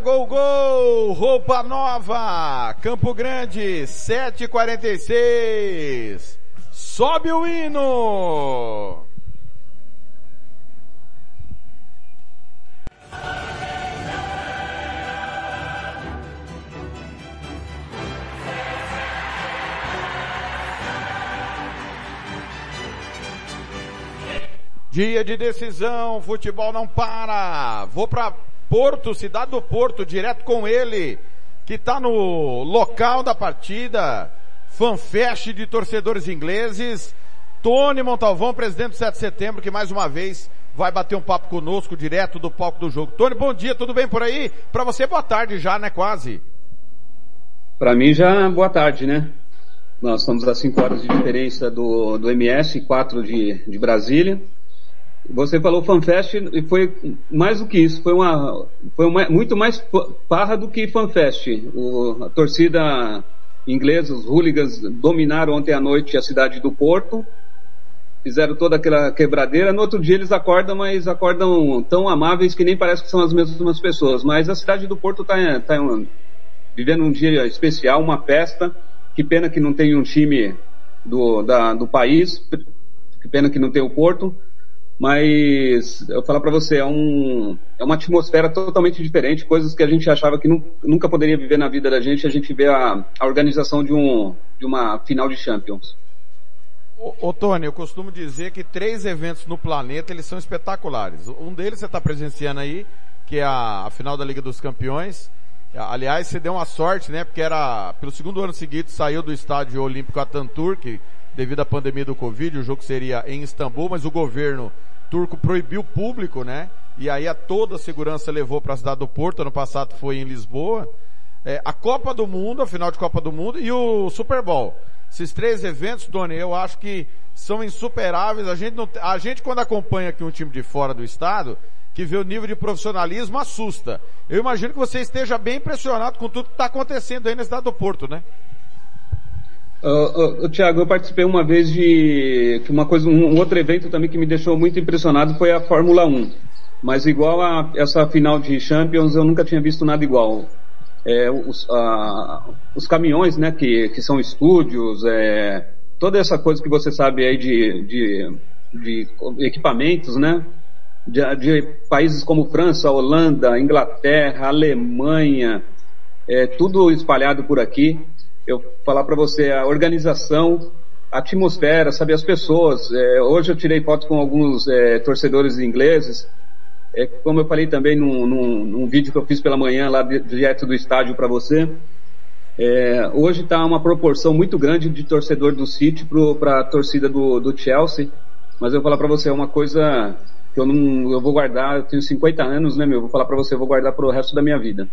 Gol Gol, roupa nova, Campo Grande, 7h46. Sobe o hino! Dia de decisão, futebol não para. Vou para Porto, cidade do Porto, direto com ele, que está no local da partida, fanfest de torcedores ingleses. Tony Montalvão, presidente do 7 de setembro, que mais uma vez vai bater um papo conosco direto do palco do jogo. Tony, bom dia, tudo bem por aí? Para você, boa tarde já, né? Quase. Para mim já boa tarde, né? Nós estamos a 5 horas de diferença do, do MS, 4 de, de Brasília. Você falou FanFest e foi mais do que isso, foi uma, foi uma, muito mais parra do que FanFest. O, a torcida inglesa, os hooligans, dominaram ontem à noite a cidade do Porto, fizeram toda aquela quebradeira. No outro dia eles acordam, mas acordam tão amáveis que nem parece que são as mesmas pessoas. Mas a cidade do Porto está tá vivendo um dia especial, uma festa. Que pena que não tem um time do, da, do país, que pena que não tem o Porto mas eu falar para você, é, um, é uma atmosfera totalmente diferente, coisas que a gente achava que nunca poderia viver na vida da gente, a gente vê a, a organização de, um, de uma final de Champions. Ô, Tony, eu costumo dizer que três eventos no planeta, eles são espetaculares. Um deles você está presenciando aí, que é a, a final da Liga dos Campeões. Aliás, você deu uma sorte, né? Porque era, pelo segundo ano seguinte, saiu do estádio olímpico Atatürk, devido à pandemia do Covid, o jogo seria em Istambul, mas o governo turco proibiu o público, né? E aí a toda a segurança levou para a cidade do Porto, ano passado foi em Lisboa. É, a Copa do Mundo, a final de Copa do Mundo e o Super Bowl. Esses três eventos, Tony, eu acho que são insuperáveis. A gente, não, a gente quando acompanha aqui um time de fora do estado, que vê o nível de profissionalismo, assusta. Eu imagino que você esteja bem impressionado com tudo que está acontecendo aí na cidade do Porto, né? Uh, uh, Tiago, eu participei uma vez de uma coisa, um, um, outro evento também que me deixou muito impressionado foi a Fórmula 1. Mas igual a essa final de Champions, eu nunca tinha visto nada igual. É, os, os, caminhões, né, que, que são estúdios, é, toda essa coisa que você sabe aí de, de, de equipamentos, né, de, de, países como França, Holanda, Inglaterra, Alemanha, é, tudo espalhado por aqui eu falar para você a organização, a atmosfera, sabe, as pessoas. É, hoje eu tirei foto com alguns é, torcedores ingleses, é, como eu falei também num, num, num, vídeo que eu fiz pela manhã lá direto do estádio para você. É, hoje está uma proporção muito grande de torcedor do City para a torcida do, do Chelsea, mas eu vou falar para você é uma coisa que eu não, eu vou guardar, eu tenho 50 anos, né, meu? Eu vou falar para você, eu vou guardar para o resto da minha vida.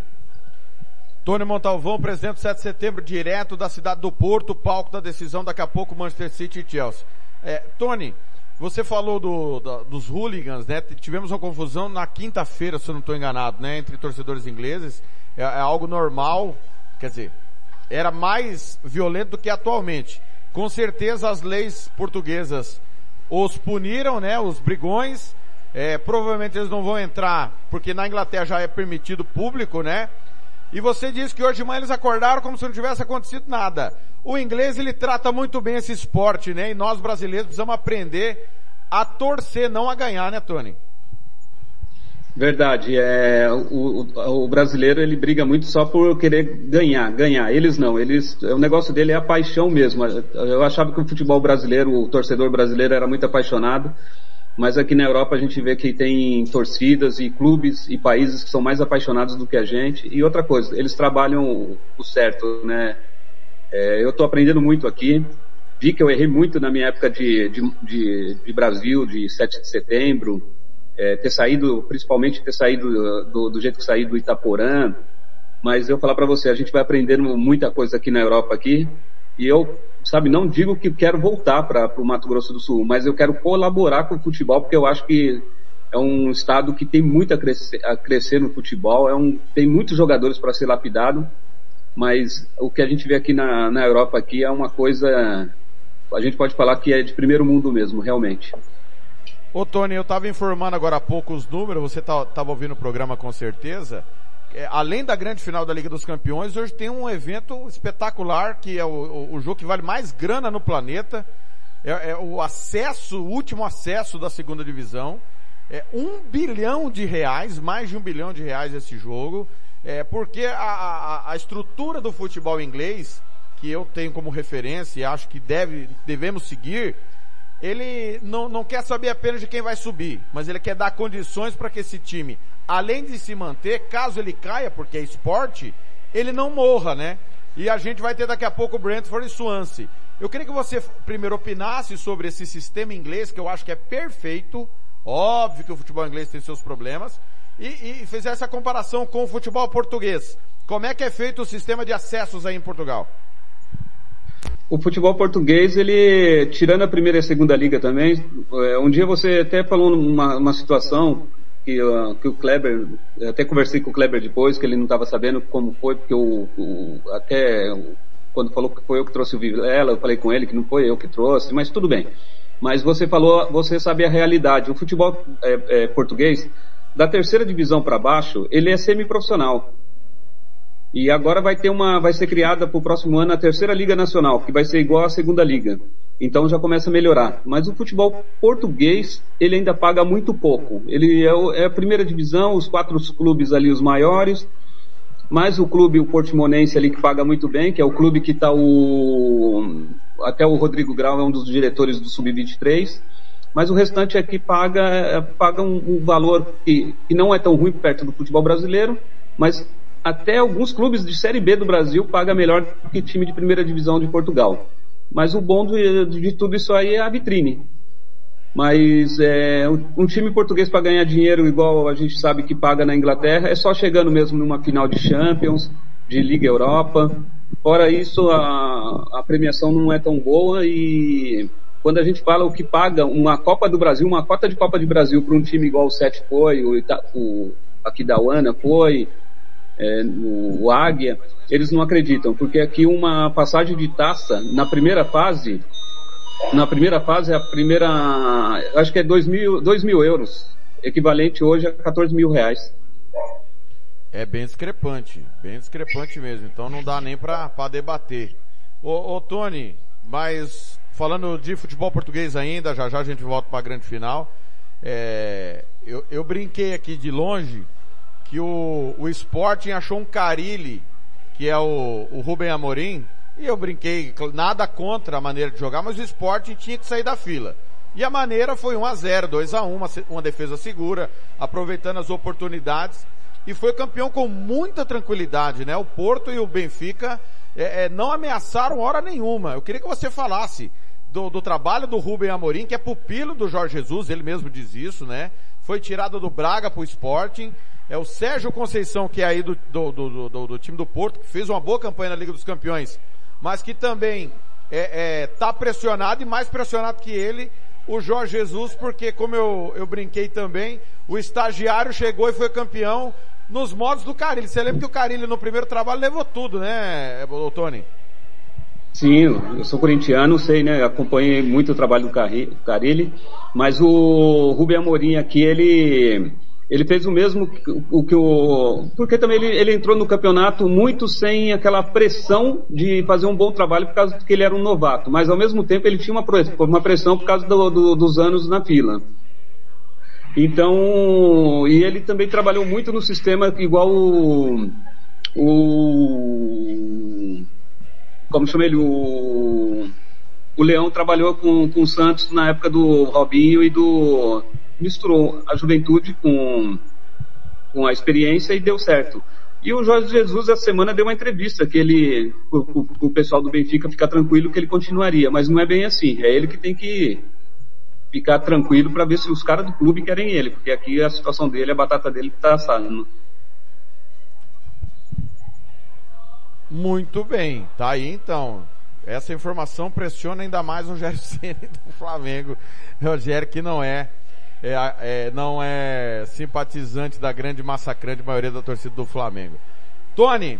Tony Montalvão, presidente do 7 de setembro, direto da cidade do Porto, palco da decisão, daqui a pouco Manchester City e Chelsea. É, Tony, você falou do, da, dos hooligans, né? Tivemos uma confusão na quinta-feira, se eu não estou enganado, né? Entre torcedores ingleses. É, é, algo normal, quer dizer, era mais violento do que atualmente. Com certeza as leis portuguesas os puniram, né? Os brigões. É, provavelmente eles não vão entrar, porque na Inglaterra já é permitido público, né? E você disse que hoje de manhã eles acordaram como se não tivesse acontecido nada. O inglês ele trata muito bem esse esporte, né? E nós brasileiros precisamos aprender a torcer, não a ganhar, né, Tony? Verdade. É, o, o, o, brasileiro ele briga muito só por querer ganhar, ganhar. Eles não. Eles, o negócio dele é a paixão mesmo. Eu achava que o futebol brasileiro, o torcedor brasileiro era muito apaixonado mas aqui na Europa a gente vê que tem torcidas e clubes e países que são mais apaixonados do que a gente. E outra coisa, eles trabalham o certo, né? É, eu estou aprendendo muito aqui. Vi que eu errei muito na minha época de, de, de, de Brasil, de 7 de setembro, é, ter saído, principalmente ter saído do, do jeito que saí do Itaporã. Mas eu falar para você, a gente vai aprendendo muita coisa aqui na Europa aqui. E eu sabe, não digo que quero voltar para o Mato Grosso do Sul, mas eu quero colaborar com o futebol porque eu acho que é um estado que tem muito a crescer, a crescer no futebol, é um, tem muitos jogadores para ser lapidado, mas o que a gente vê aqui na, na Europa aqui é uma coisa, a gente pode falar que é de primeiro mundo mesmo, realmente. Ô Tony, eu estava informando agora há pouco os números, você estava ouvindo o programa com certeza, é, além da grande final da Liga dos Campeões, hoje tem um evento espetacular que é o, o, o jogo que vale mais grana no planeta. É, é, o acesso, o último acesso da segunda divisão. É um bilhão de reais, mais de um bilhão de reais esse jogo. É, porque a, a, a estrutura do futebol inglês, que eu tenho como referência e acho que deve, devemos seguir, ele não, não quer saber apenas de quem vai subir, mas ele quer dar condições para que esse time, além de se manter, caso ele caia, porque é esporte, ele não morra, né? E a gente vai ter daqui a pouco o Brentford e Swansea. Eu queria que você primeiro opinasse sobre esse sistema inglês, que eu acho que é perfeito. Óbvio que o futebol inglês tem seus problemas. E, e fizesse essa comparação com o futebol português. Como é que é feito o sistema de acessos aí em Portugal? O futebol português, ele, tirando a primeira e a segunda liga também, é, um dia você até falou numa uma situação que, uh, que o Kleber, até conversei com o Kleber depois, que ele não estava sabendo como foi, porque o, o até quando falou que foi eu que trouxe o Vilela, eu falei com ele que não foi eu que trouxe, mas tudo bem. Mas você falou, você sabe a realidade. O futebol é, é, português, da terceira divisão para baixo, ele é semiprofissional. E agora vai ter uma, vai ser criada para o próximo ano a terceira liga nacional, que vai ser igual à segunda liga. Então já começa a melhorar. Mas o futebol português, ele ainda paga muito pouco. Ele é, é a primeira divisão, os quatro clubes ali os maiores, mais o clube, o Portimonense ali que paga muito bem, que é o clube que está o, até o Rodrigo Grau é um dos diretores do Sub-23, mas o restante aqui paga, paga um, um valor que, que não é tão ruim perto do futebol brasileiro, mas até alguns clubes de Série B do Brasil pagam melhor que time de primeira divisão de Portugal. Mas o bom de, de tudo isso aí é a vitrine. Mas é, um time português para ganhar dinheiro igual a gente sabe que paga na Inglaterra é só chegando mesmo numa final de Champions, de Liga Europa. Fora isso, a, a premiação não é tão boa e quando a gente fala o que paga uma Copa do Brasil, uma cota de Copa do Brasil para um time igual o Sete foi, o, Ita, o Aquidauana foi, é, o, o Águia, eles não acreditam, porque aqui uma passagem de taça na primeira fase na primeira fase, a primeira, acho que é 2 mil, 2 mil euros, equivalente hoje a 14 mil reais. É bem discrepante, bem discrepante mesmo, então não dá nem pra debater. Ô, ô Tony, mas falando de futebol português ainda, já já a gente volta para a grande final. É, eu, eu brinquei aqui de longe que o, o Sporting achou um Carilli, que é o, o Rubem Amorim, e eu brinquei, nada contra a maneira de jogar, mas o esporte tinha que sair da fila. E a maneira foi 1 a 0 2 a 1 uma, uma defesa segura, aproveitando as oportunidades. E foi campeão com muita tranquilidade, né? O Porto e o Benfica é, é, não ameaçaram hora nenhuma. Eu queria que você falasse do, do, trabalho do Rubem Amorim, que é pupilo do Jorge Jesus, ele mesmo diz isso, né? Foi tirado do Braga para o Sporting. É o Sérgio Conceição, que é aí do, do, do, do time do Porto, que fez uma boa campanha na Liga dos Campeões mas que também é, é, tá pressionado e mais pressionado que ele, o Jorge Jesus, porque como eu, eu brinquei também, o estagiário chegou e foi campeão nos modos do Carilli. Você lembra que o Carilli no primeiro trabalho levou tudo, né, Tony? Sim, eu sou corintiano, sei, né? Acompanhei muito o trabalho do Carilli, mas o Rubem Amorim aqui, ele ele fez o mesmo o que o. Porque também ele, ele entrou no campeonato muito sem aquela pressão de fazer um bom trabalho por causa que ele era um novato. Mas ao mesmo tempo ele tinha uma, uma pressão por causa do, do, dos anos na fila. Então, e ele também trabalhou muito no sistema igual o. o como chama ele? O, o Leão trabalhou com, com o Santos na época do Robinho e do misturou a juventude com, com a experiência e deu certo. E o Jorge Jesus, essa semana, deu uma entrevista que ele, o, o, o pessoal do Benfica ficar tranquilo que ele continuaria, mas não é bem assim. É ele que tem que ficar tranquilo para ver se os caras do clube querem ele, porque aqui a situação dele, a batata dele está assando. Muito bem, tá aí então. Essa informação pressiona ainda mais o <laughs> Ceni do Flamengo. Rogério que não é é, é, não é simpatizante da grande massacrante maioria da torcida do Flamengo. Tony,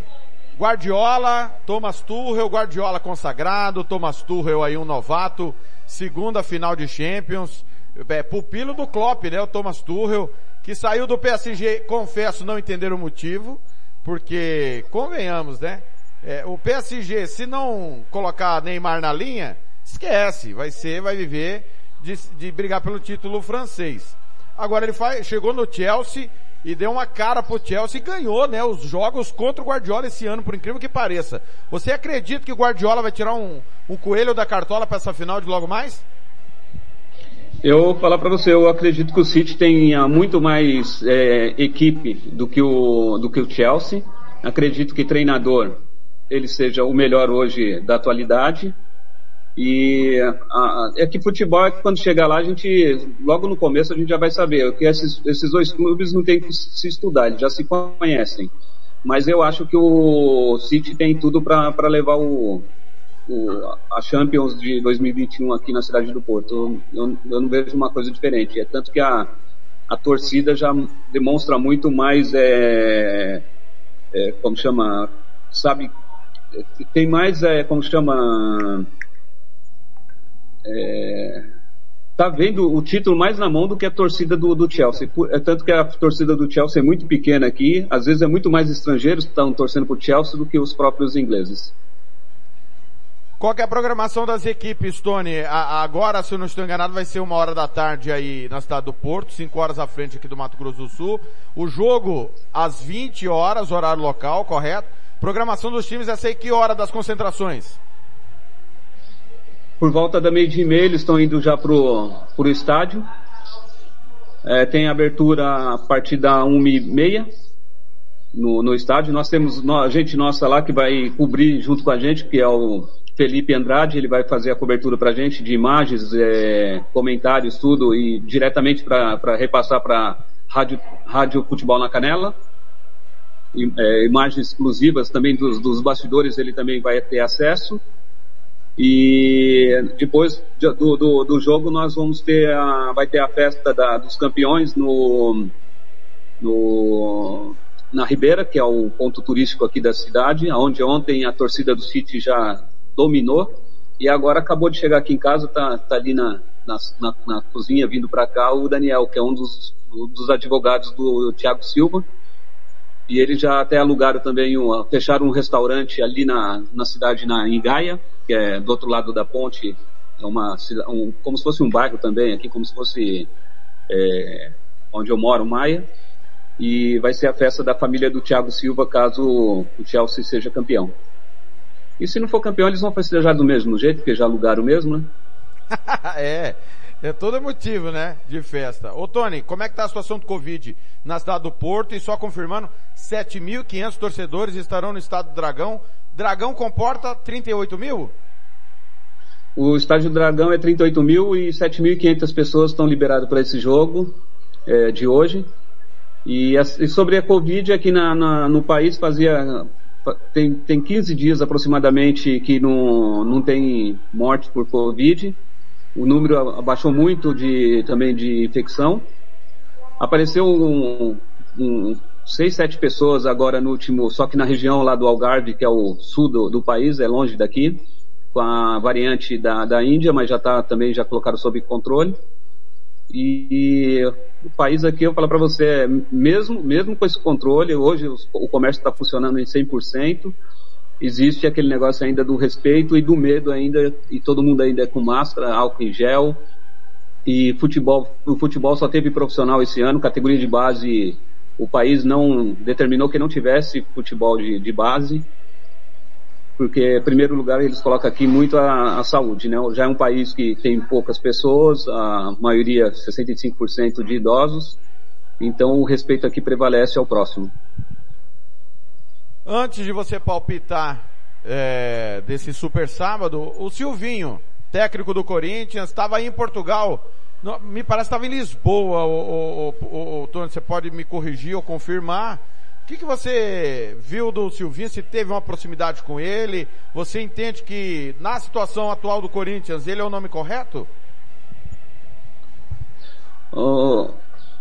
Guardiola, Thomas Tuchel, Guardiola consagrado, Thomas Tuchel aí um novato, segunda final de Champions, é, pupilo do Klopp, né, o Thomas Tuchel, que saiu do PSG, confesso não entender o motivo, porque, convenhamos, né? É, o PSG, se não colocar Neymar na linha, esquece, vai ser, vai viver de, de brigar pelo título francês. Agora ele faz, chegou no Chelsea e deu uma cara pro Chelsea e ganhou, né, os jogos contra o Guardiola esse ano, por incrível que pareça. Você acredita que o Guardiola vai tirar um, um coelho da cartola para essa final de logo mais? Eu vou falar para você, eu acredito que o City tenha muito mais é, equipe do que, o, do que o Chelsea. Acredito que treinador ele seja o melhor hoje da atualidade. E a, é que futebol é que quando chegar lá a gente, logo no começo a gente já vai saber, que esses, esses dois clubes não tem que se estudar, eles já se conhecem. Mas eu acho que o City tem tudo para levar o, o, a Champions de 2021 aqui na cidade do Porto. Eu, eu, não vejo uma coisa diferente. É tanto que a, a torcida já demonstra muito mais, é, é, como chama, sabe, tem mais, é, como chama, é, tá vendo o título mais na mão do que a torcida do, do Chelsea. É tanto que a torcida do Chelsea é muito pequena aqui, às vezes é muito mais estrangeiros que estão torcendo pro Chelsea do que os próprios ingleses. Qual é a programação das equipes, Tony? A, agora, se eu não estou enganado, vai ser uma hora da tarde aí na cidade do Porto, cinco horas à frente aqui do Mato Grosso do Sul. O jogo às 20 horas, horário local, correto? Programação dos times, essa aí que hora das concentrações? Por volta da meio de meia, eles estão indo já pro, pro estádio. É, tem abertura a partir da 1h30 no, no estádio. Nós temos no, gente nossa lá que vai cobrir junto com a gente, que é o Felipe Andrade, ele vai fazer a cobertura para a gente de imagens, é, comentários, tudo, e diretamente para repassar para Rádio, Rádio Futebol na Canela. E, é, imagens exclusivas também dos, dos bastidores ele também vai ter acesso. E depois do, do, do, jogo nós vamos ter a, vai ter a festa da, dos campeões no, no, na Ribeira, que é o ponto turístico aqui da cidade, onde ontem a torcida do City já dominou e agora acabou de chegar aqui em casa, tá, tá ali na, na, na, na cozinha vindo para cá o Daniel, que é um dos, dos advogados do Thiago Silva. E eles já até alugaram também, fecharam um restaurante ali na, na cidade, na Gaia, que é do outro lado da ponte, é uma, um, como se fosse um bairro também aqui, como se fosse é, onde eu moro, Maia. E vai ser a festa da família do Thiago Silva caso o Chelsea seja campeão. E se não for campeão, eles vão festejar do mesmo jeito, porque já alugaram mesmo, né? <laughs> é. É todo motivo, né? De festa. Ô Tony, como é que tá a situação do Covid na cidade do Porto? E só confirmando, 7.500 torcedores estarão no estado do Dragão. Dragão comporta 38 mil? O estádio do Dragão é 38 mil e 7.500 pessoas estão liberadas para esse jogo é, de hoje. E, e, sobre a Covid aqui na, na, no país fazia tem, tem 15 dias aproximadamente que não, não tem morte por Covid o número abaixou muito de, também de infecção. Apareceu um, um, seis, sete pessoas agora no último, só que na região lá do Algarve, que é o sul do, do país, é longe daqui, com a variante da, da Índia, mas já está também, já colocaram sob controle. E, e o país aqui, eu falo para você, mesmo, mesmo com esse controle, hoje o comércio está funcionando em 100%, existe aquele negócio ainda do respeito e do medo ainda, e todo mundo ainda é com máscara, álcool em gel. E futebol, o futebol só teve profissional esse ano, categoria de base, o país não determinou que não tivesse futebol de, de base, porque em primeiro lugar eles colocam aqui muito a, a, saúde, né? Já é um país que tem poucas pessoas, a maioria 65% de idosos, então o respeito aqui prevalece ao próximo. Antes de você palpitar é, desse super sábado, o Silvinho, técnico do Corinthians, estava em Portugal. Me parece que estava em Lisboa, o, o, o, o, Tony, você pode me corrigir ou confirmar. O que, que você viu do Silvinho? Se teve uma proximidade com ele? Você entende que na situação atual do Corinthians ele é o nome correto? Oh,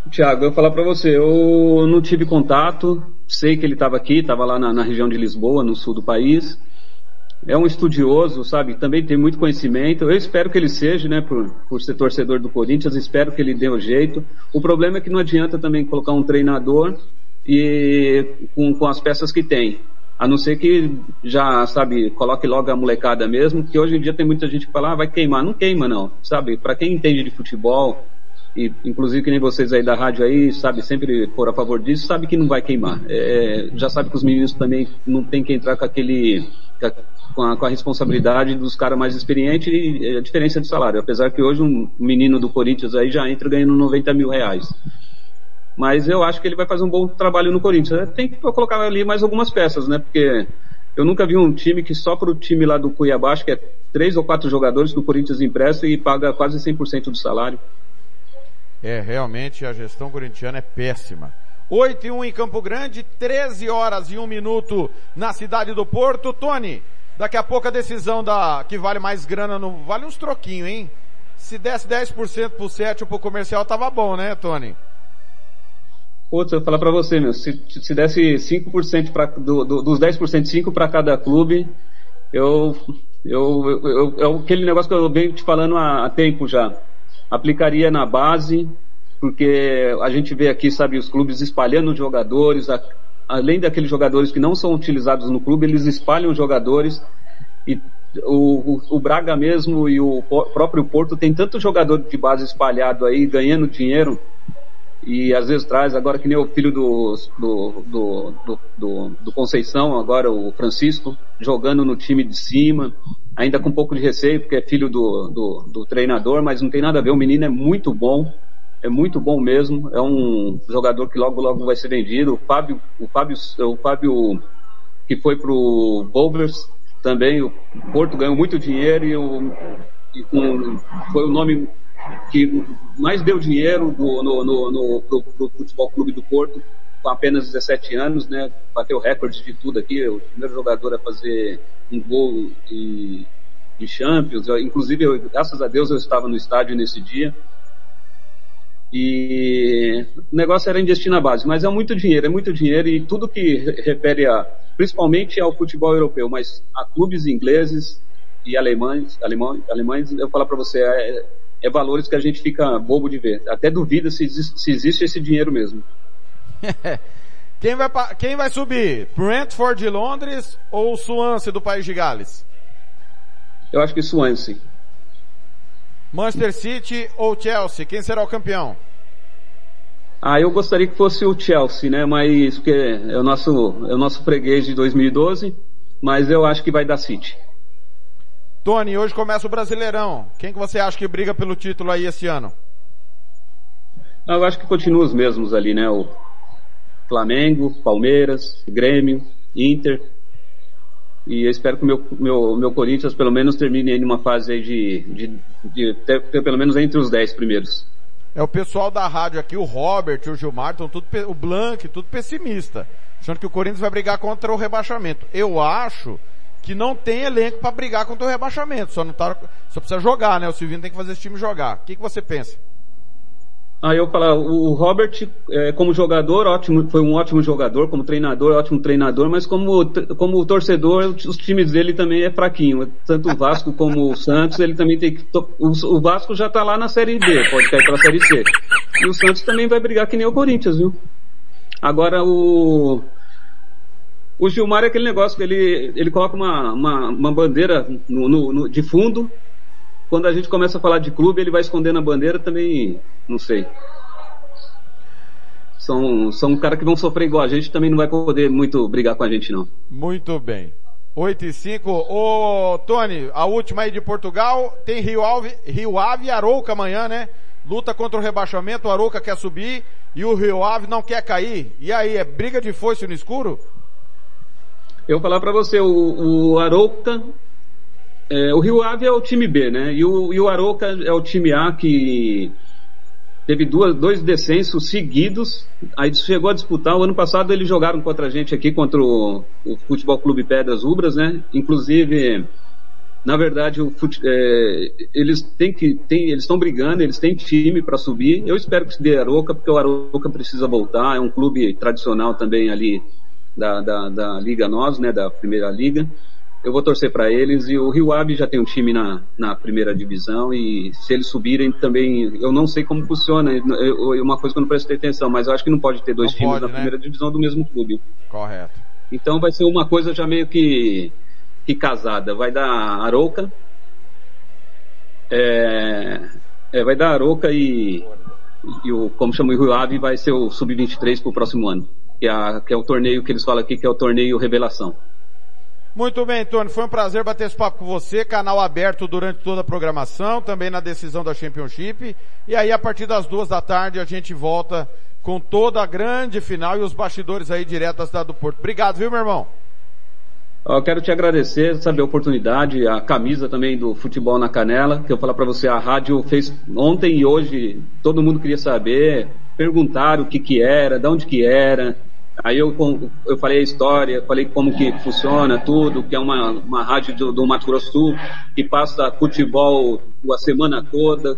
Tiago, eu vou falar para você, eu não tive contato, sei que ele estava aqui, estava lá na, na, região de Lisboa, no sul do país. É um estudioso, sabe? Também tem muito conhecimento. Eu espero que ele seja, né? Por, por ser torcedor do Corinthians, espero que ele dê o jeito. O problema é que não adianta também colocar um treinador e com, com as peças que tem. A não ser que já, sabe, coloque logo a molecada mesmo, que hoje em dia tem muita gente que fala, ah, vai queimar. Não queima não, sabe? Para quem entende de futebol, e inclusive que nem vocês aí da rádio aí, sabe, sempre for a favor disso, sabe que não vai queimar. É, já sabe que os meninos também não tem que entrar com aquele, com a, com a responsabilidade dos caras mais experientes e a diferença de salário. Apesar que hoje um menino do Corinthians aí já entra ganhando 90 mil reais mas eu acho que ele vai fazer um bom trabalho no Corinthians. Tem que colocar ali mais algumas peças, né? Porque eu nunca vi um time que só para o time lá do Cuiabá, acho que é três ou quatro jogadores que o Corinthians empresta e paga quase 100% do salário. É, realmente a gestão corintiana é péssima. 8 e 1 em Campo Grande, 13 horas e 1 minuto na cidade do Porto. Tony, daqui a pouco a decisão da que vale mais grana, no, vale uns troquinhos, hein? Se desse 10% pro 7 ou pro comercial tava bom, né, Tony? Putz, eu vou falar pra você, meu, se, se desse 5% pra, do, do, dos 10%, 5 para cada clube, eu, eu, eu, eu, é aquele negócio que eu venho te falando há, há tempo já. Aplicaria na base, porque a gente vê aqui, sabe, os clubes espalhando jogadores, a, além daqueles jogadores que não são utilizados no clube, eles espalham jogadores e o, o, o Braga mesmo e o próprio Porto tem tanto jogador de base espalhado aí, ganhando dinheiro, e às vezes traz, agora que nem o filho do, do, do, do, do Conceição, agora o Francisco, jogando no time de cima, ainda com um pouco de receio, porque é filho do, do, do treinador, mas não tem nada a ver, o menino é muito bom, é muito bom mesmo, é um jogador que logo logo vai ser vendido, o Fábio, o Fábio, o Fábio que foi pro Wolvers, também, o Porto ganhou muito dinheiro e, o, e foi o nome que mais deu dinheiro no, no, no, no pro, pro Futebol Clube do Porto, com apenas 17 anos, né? Bateu recorde de tudo aqui, o primeiro jogador a fazer um gol em, Champions. Inclusive, eu, graças a Deus, eu estava no estádio nesse dia. E o negócio era investir na base, mas é muito dinheiro, é muito dinheiro e tudo que refere a, principalmente ao futebol europeu, mas a clubes ingleses e alemães, alemães, alemães eu falar para você, é, é valores que a gente fica bobo de ver. Até duvida se, se existe esse dinheiro mesmo. <laughs> quem, vai, quem vai subir? Brentford de Londres ou Swansea do País de Gales? Eu acho que Swansea. Manchester City ou Chelsea? Quem será o campeão? Ah, eu gostaria que fosse o Chelsea, né? Mas porque é o nosso, é o nosso freguês de 2012, mas eu acho que vai dar City. Tony, hoje começa o Brasileirão. Quem que você acha que briga pelo título aí esse ano? Eu acho que continua os mesmos ali, né? O Flamengo, Palmeiras, Grêmio, Inter. E eu espero que o meu, meu, meu Corinthians pelo menos termine aí numa fase aí de, de, de ter pelo menos entre os 10 primeiros. É o pessoal da rádio aqui, o Robert, o Gilmar, tudo, o Blank, tudo pessimista. Achando que o Corinthians vai brigar contra o rebaixamento. Eu acho que não tem elenco para brigar contra o rebaixamento. Só não tá, só precisa jogar, né? O Silvino tem que fazer esse time jogar. O que, que você pensa? Ah, eu falar, o Robert, é, como jogador, ótimo, foi um ótimo jogador, como treinador, ótimo treinador, mas como, como torcedor, os times dele também é fraquinho. Tanto o Vasco como o Santos, ele também tem que. O, o Vasco já tá lá na Série B, pode cair pra Série C. E o Santos também vai brigar que nem o Corinthians, viu? Agora o. O Gilmar é aquele negócio que ele, ele coloca uma, uma, uma bandeira no, no, no, de fundo. Quando a gente começa a falar de clube, ele vai escondendo a bandeira também, não sei. São, são caras que vão sofrer igual a gente, também não vai poder muito brigar com a gente, não. Muito bem. 8 e 5. Ô, Tony, a última aí de Portugal, tem Rio Ave, Rio Ave e Arouca amanhã, né? Luta contra o rebaixamento, o Arouca quer subir e o Rio Ave não quer cair. E aí, é briga de foice no escuro? Eu vou falar para você, o, o Arouca, é, o Rio Ave é o time B, né? E o, e o Arouca é o time A que teve duas, dois descensos seguidos, aí chegou a disputar. O ano passado eles jogaram contra a gente aqui, contra o, o Futebol Clube Pedras Rubras, né? Inclusive, na verdade, o fute, é, eles têm que, tem, eles estão brigando, eles têm time para subir. Eu espero que se dê Aroca, porque o Aroca precisa voltar, é um clube tradicional também ali da, da, da Liga Nós, né, da Primeira Liga. Eu vou torcer para eles e o Rio Ave já tem um time na, na primeira divisão e se eles subirem também, eu não sei como funciona, é uma coisa que eu não prestei atenção, mas eu acho que não pode ter dois não times pode, na né? primeira divisão do mesmo clube. Correto. Então vai ser uma coisa já meio que, que casada. Vai dar Arouca, é, é, vai dar Arouca e, e o, como chama o Rio Ave, vai ser o Sub-23 para o próximo ano. Que é, que é o torneio que eles falam aqui, que é o torneio Revelação. Muito bem, Tony. Foi um prazer bater esse papo com você. Canal aberto durante toda a programação, também na decisão da Championship. E aí, a partir das duas da tarde, a gente volta com toda a grande final e os bastidores aí direto da cidade do Porto. Obrigado, viu, meu irmão? Eu quero te agradecer, saber a oportunidade, a camisa também do Futebol na Canela, que eu falar para você, a rádio fez ontem e hoje, todo mundo queria saber, perguntaram o que que era, de onde que era, Aí eu, eu falei a história, falei como que funciona tudo, que é uma, uma rádio do, do Mato Grosso Sul, que passa futebol a semana toda,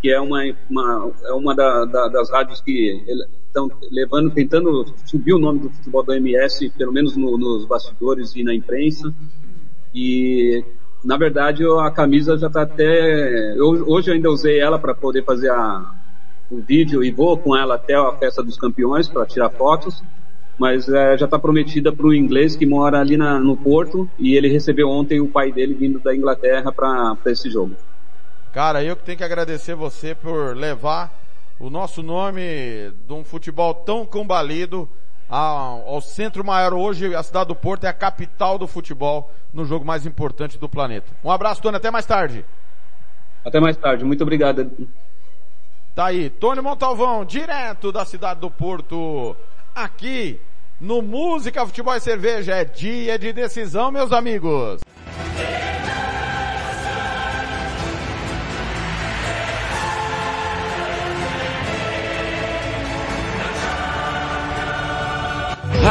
que é uma, uma, é uma da, da, das rádios que estão levando, tentando subir o nome do futebol do MS, pelo menos no, nos bastidores e na imprensa. E, na verdade, a camisa já está até... Eu, hoje eu ainda usei ela para poder fazer a, o vídeo e vou com ela até a festa dos campeões para tirar fotos mas é, já está prometida para o inglês que mora ali na, no Porto e ele recebeu ontem o pai dele vindo da Inglaterra para esse jogo. Cara, eu que tenho que agradecer você por levar o nosso nome de um futebol tão combalido ao, ao centro maior hoje, a cidade do Porto é a capital do futebol no jogo mais importante do planeta. Um abraço, Tony, até mais tarde. Até mais tarde, muito obrigado. Tá aí, Tony Montalvão, direto da cidade do Porto aqui no Música, Futebol e Cerveja. É dia de decisão, meus amigos.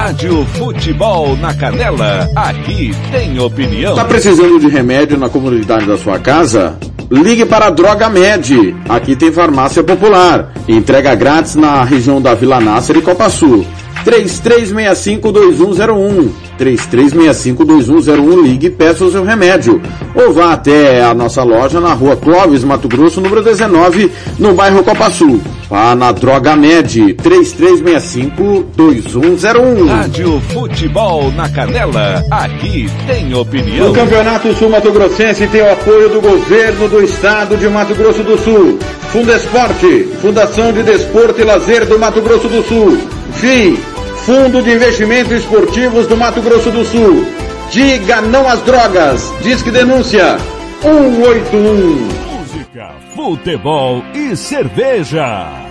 Rádio Futebol na Canela, aqui tem opinião. Está precisando de remédio na comunidade da sua casa? Ligue para a Droga Med. Aqui tem farmácia popular. Entrega grátis na região da Vila Nácer e Copa Sul. 33652101. 33652101. Ligue e peça o seu remédio. Ou vá até a nossa loja na rua Clóvis, Mato Grosso, número 19, no bairro Copa Sul. Vá na Droga Med. 33652101. Rádio Futebol na Canela. Aqui tem opinião. O Campeonato Sul Mato Grossense tem o apoio do governo do estado de Mato Grosso do Sul. Fundo Esporte, Fundação de Desporto e Lazer do Mato Grosso do Sul. FII, Fundo de Investimentos Esportivos do Mato Grosso do Sul. Diga não às drogas. Disque denúncia 181. Música, futebol e cerveja.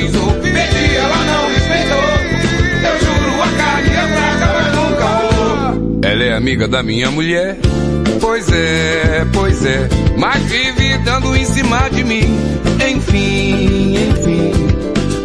é amiga da minha mulher. Pois é, pois é, mas vive dando em cima de mim. Enfim, enfim.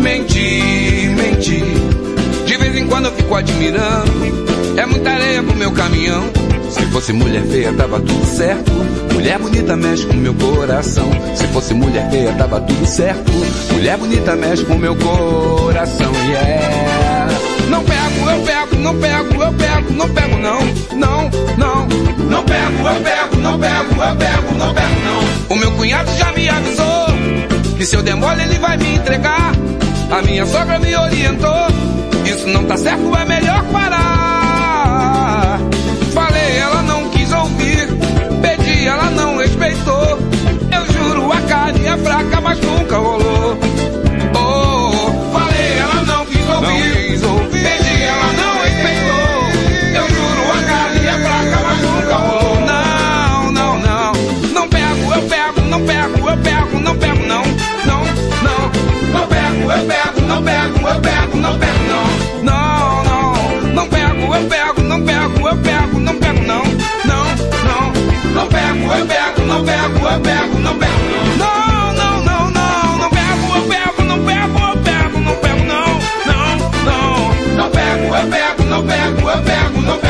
Menti, menti. De vez em quando eu fico admirando. É muita areia pro meu caminhão. Se fosse mulher feia, tava tudo certo. Mulher bonita mexe com meu coração. Se fosse mulher feia, tava tudo certo. Mulher bonita mexe com meu coração. Yeah. Não pego, eu pego, não pego, eu pego, não pego, não. Não, não. Não pego, eu pego, não pego, eu pego, não pego, não. O meu cunhado já me avisou que se eu der mole ele vai me entregar. A minha sogra me orientou. Isso não tá certo, é melhor parar. Não pego, não. Não, não. Não pego, eu pego, não pego, eu pego, não pego, não. Não, não. Não pego, eu pego, não pego, eu pego, não pego, não. Não, não, não, não. Pego, eu pego, não pego, eu pego, não pego, não. Não, não. Não pego, eu pego, não pego, eu pego, não pego,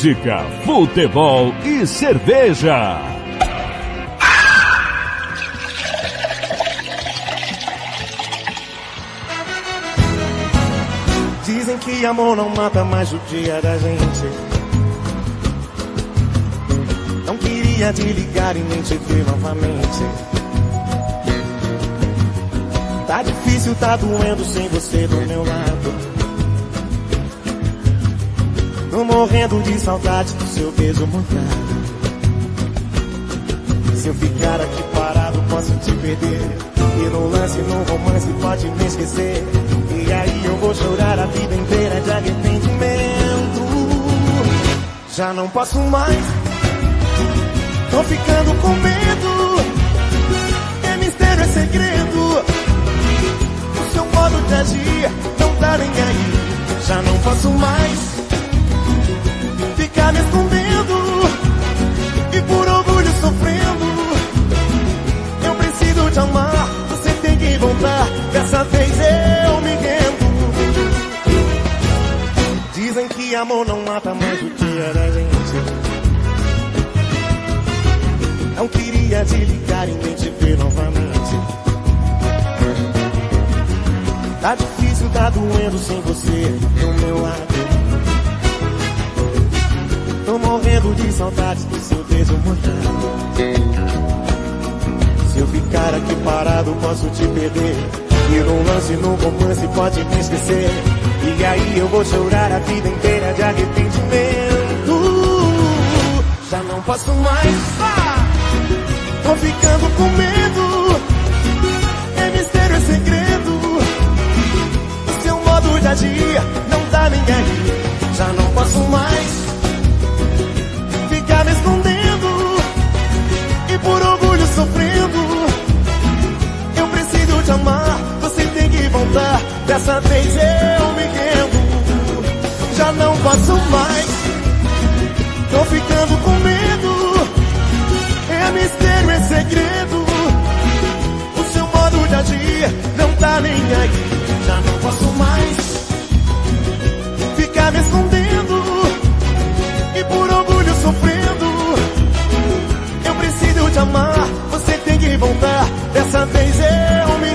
Música, futebol e cerveja. Dizem que amor não mata mais o dia da gente. Não queria te ligar e nem te ver novamente. Tá difícil, tá doendo sem você do meu lado. Tô morrendo de saudade do seu beijo molhado. Se eu ficar aqui parado, posso te perder. E no lance, no romance, pode me esquecer. E aí eu vou chorar a vida inteira de arrependimento. Já não posso mais. Tô ficando com medo. É mistério, é segredo. O seu modo de agir não tá nem aí. Já não posso mais ficar me escondendo e por orgulho sofrendo. Eu preciso te amar, você tem que voltar. Dessa vez eu me rendo. Dizem que amor não mata mais o que era gente. Não queria te ligar e nem te ver novamente. Tá difícil, tá doendo sem você do meu lado. Tô morrendo de saudade do seu beijo molhado. Se eu ficar aqui parado, posso te perder. E num lance, num romance, pode me esquecer. E aí eu vou chorar a vida inteira de arrependimento. Já não posso mais. Tô ficando com medo. É mistério, é segredo. O seu modo de agir não nem aí. Já não posso mais escondendo e por orgulho sofrendo. Eu preciso te amar, você tem que voltar. Dessa vez eu me rendo. Já não posso mais, tô ficando com medo. É mistério, é segredo. O seu modo de agir não tá nem aí. Já não posso mais ficar me escondendo e por orgulho sofrendo. Te amar, você tem que voltar. Dessa vez eu me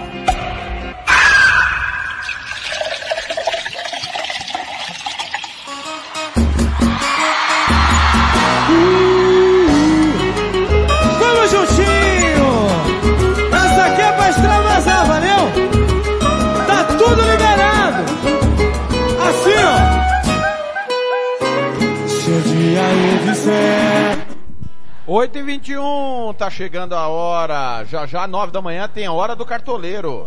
8 e 21 tá chegando a hora. Já já, 9 da manhã, tem a hora do cartoleiro.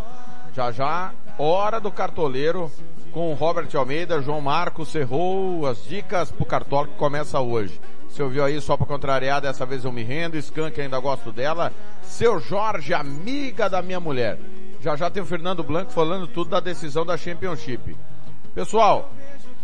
Já já, hora do cartoleiro com Robert Almeida, João Marcos Cerrou, as dicas pro cartola que começa hoje. Você ouviu aí só pra contrariar, dessa vez eu me rendo, Skank ainda gosto dela. Seu Jorge, amiga da minha mulher. Já já tem o Fernando Blanco falando tudo da decisão da Championship. Pessoal,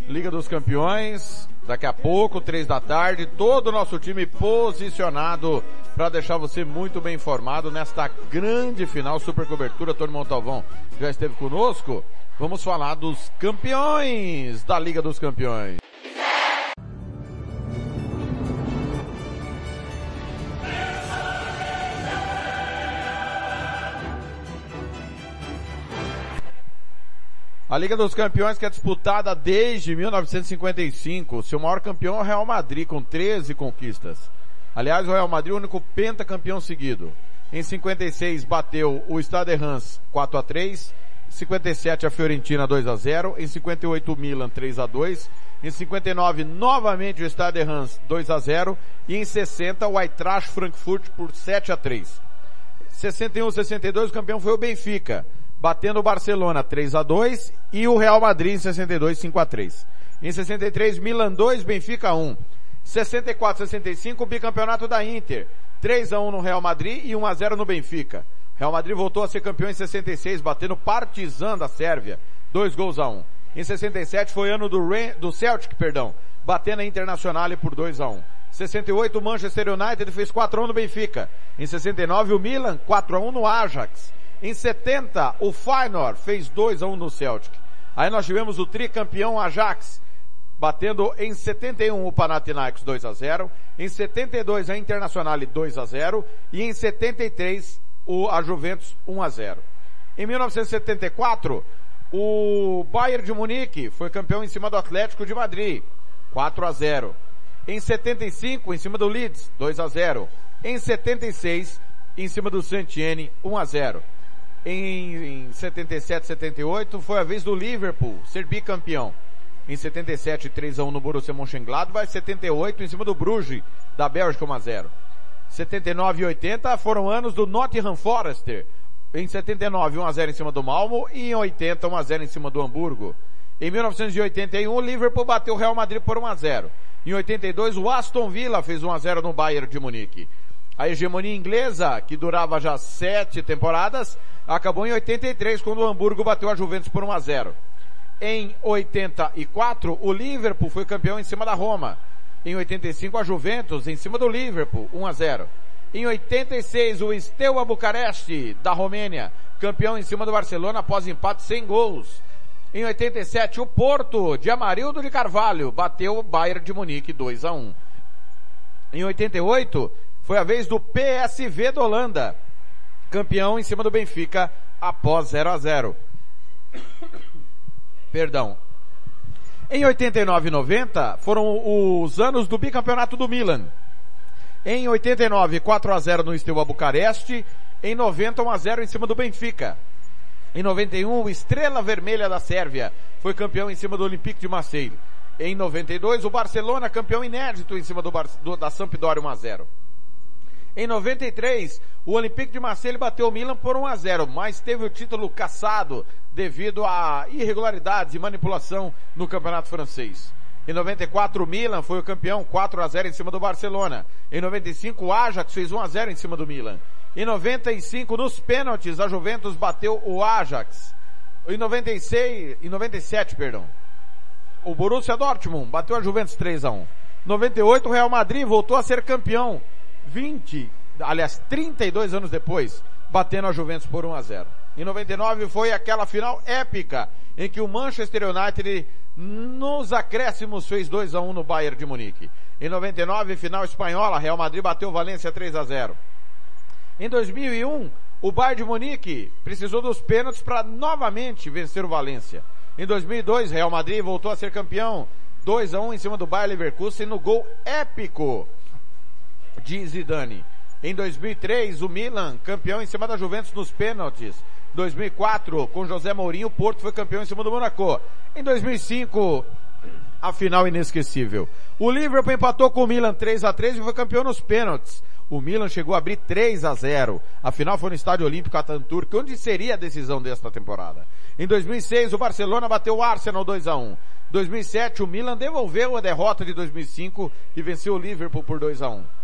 Liga dos Campeões, Daqui a pouco, três da tarde, todo o nosso time posicionado para deixar você muito bem informado nesta grande final, super cobertura. Tony Montalvão já esteve conosco. Vamos falar dos campeões da Liga dos Campeões. A Liga dos Campeões que é disputada desde 1955. Seu maior campeão é o Real Madrid, com 13 conquistas. Aliás, o Real Madrid é o único pentacampeão seguido. Em 56 bateu o Stade Reims 4 a 3, 57 a Fiorentina 2 a 0, em 58 o Milan 3 a 2, em 59 novamente o Stade Reims 2 a 0 e em 60 o Eintracht Frankfurt por 7 a 3. 61 62 o campeão foi o Benfica batendo o Barcelona 3 a 2 e o Real Madrid em 62 5 a 3. Em 63 Milan 2, Benfica 1. 64 65 o bicampeonato da Inter, 3 a 1 no Real Madrid e 1 a 0 no Benfica. Real Madrid voltou a ser campeão em 66, batendo Partizan da Sérvia, 2 gols a 1. Em 67 foi ano do, do Celtic, perdão, batendo a Internacional por 2 a 1. 68 o Manchester United fez 4 a 1 no Benfica. Em 69 o Milan 4 a 1 no Ajax. Em 70, o Feyenoord fez 2 a 1 no Celtic. Aí nós tivemos o tricampeão Ajax, batendo em 71 o Panathinaikos 2 a 0, em 72 a Internacional 2 a 0 e em 73 o a Juventus 1 a 0. Em 1974, o Bayern de Munique foi campeão em cima do Atlético de Madrid, 4 a 0. Em 75, em cima do Leeds, 2 a 0. Em 76, em cima do Saint-Étienne, 1 a 0 em, em 77, 78 foi a vez do Liverpool ser bicampeão. Em 77, 3 a 1 no Borussia Mönchengladbach, 78 em cima do Bruges da Bélgica 1 a 0. 79 e 80 foram anos do Nottingham Forest. Em 79, 1 a 0 em cima do Malmo e em 80, 1 a 0 em cima do Hamburgo. Em 1981, o Liverpool bateu o Real Madrid por 1 a 0. Em 82, o Aston Villa fez 1 a 0 no Bayern de Munique. A hegemonia inglesa, que durava já sete temporadas, acabou em 83, quando o Hamburgo bateu a Juventus por 1 a 0. Em 84, o Liverpool foi campeão em cima da Roma. Em 85, a Juventus em cima do Liverpool, 1 a 0. Em 86, o Steaua Bucareste, da Romênia, campeão em cima do Barcelona após empate sem gols. Em 87, o Porto, de Amarildo de Carvalho, bateu o Bayern de Munique 2 a 1. Em 88, foi a vez do PSV da Holanda, campeão em cima do Benfica após 0 a 0. Perdão. Em 89 e 90 foram os anos do bicampeonato do Milan. Em 89, 4 a 0 no Steaua Bucareste. Em 90, 1 a 0 em cima do Benfica. Em 91, o Estrela Vermelha da Sérvia foi campeão em cima do Olympique de Marseille. Em 92, o Barcelona campeão inédito em cima do, Bar do da Sampdoria 1 a 0. Em 93, o Olympique de Marseille bateu o Milan por 1 a 0, mas teve o título cassado devido a irregularidades e manipulação no campeonato francês. Em 94, o Milan foi o campeão 4 a 0 em cima do Barcelona. Em 95, o Ajax fez 1 a 0 em cima do Milan. Em 95, nos pênaltis, a Juventus bateu o Ajax. Em 96, em 97, perdão. O Borussia Dortmund bateu a Juventus 3 a 1. 98, o Real Madrid voltou a ser campeão 20, aliás, 32 anos depois, batendo a Juventus por 1 a 0. Em 99 foi aquela final épica em que o Manchester United nos acréscimos fez 2 a 1 no Bayern de Munique. Em 99, final espanhola, Real Madrid bateu Valência 3 a 0. Em 2001, o Bayern de Munique precisou dos pênaltis para novamente vencer o Valência. Em 2002, Real Madrid voltou a ser campeão 2 a 1 em cima do Bayern Leverkusen no gol épico de Zidane. Em 2003, o Milan, campeão em cima da Juventus nos pênaltis. 2004, com José Mourinho, o Porto foi campeão em cima do Monaco. Em 2005, a final inesquecível. O Liverpool empatou com o Milan 3 a 3 e foi campeão nos pênaltis. O Milan chegou a abrir 3 a 0. A final foi no Estádio Olímpico Atatürk, onde seria a decisão desta temporada. Em 2006, o Barcelona bateu o Arsenal 2 a 1. 2007, o Milan devolveu a derrota de 2005 e venceu o Liverpool por 2 a 1.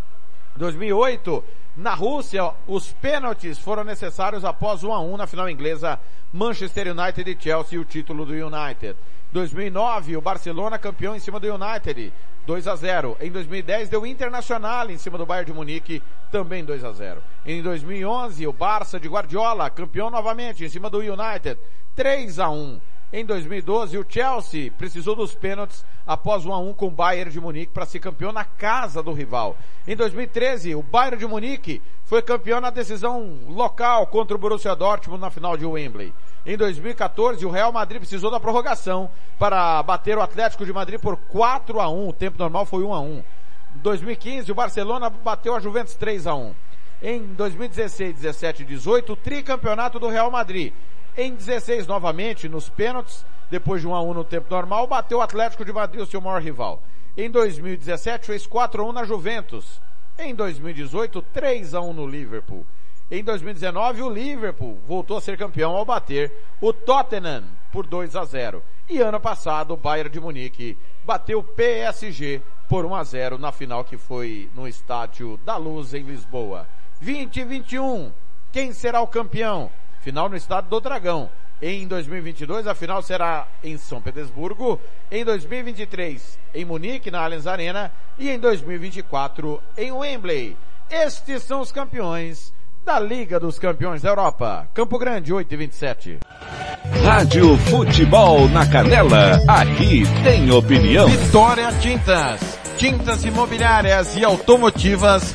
2008, na Rússia, os pênaltis foram necessários após 1 a 1 na final inglesa Manchester United e Chelsea, o título do United. 2009, o Barcelona campeão em cima do United, 2 a 0. Em 2010 deu Internacional em cima do Bayern de Munique, também 2 a 0. Em 2011, o Barça de Guardiola, campeão novamente em cima do United, 3 a 1. Em 2012, o Chelsea precisou dos pênaltis após 1 a 1 com o Bayern de Munique para ser campeão na casa do rival. Em 2013, o Bayern de Munique foi campeão na decisão local contra o Borussia Dortmund na final de Wembley. Em 2014, o Real Madrid precisou da prorrogação para bater o Atlético de Madrid por 4 a 1. O tempo normal foi 1 a 1. Em 2015, o Barcelona bateu a Juventus 3 a 1. Em 2016, 17 e 18, o tricampeonato do Real Madrid. Em 16, novamente, nos pênaltis, depois de 1 a 1 no tempo normal, bateu o Atlético de Madrid, o seu maior rival. Em 2017, fez 4 a 1 na Juventus. Em 2018, 3 a 1 no Liverpool. Em 2019, o Liverpool voltou a ser campeão ao bater o Tottenham por 2 a 0. E ano passado, o Bayern de Munique bateu o PSG por 1 a 0 na final que foi no Estádio da Luz em Lisboa. 2021, quem será o campeão? Final no Estádio do Dragão. Em 2022, a final será em São Petersburgo. Em 2023, em Munique, na Allianz Arena. E em 2024, em Wembley. Estes são os campeões da Liga dos Campeões da Europa. Campo Grande, 8 e 27. Rádio Futebol na Canela. Aqui tem opinião. Vitória Tintas. Tintas imobiliárias e automotivas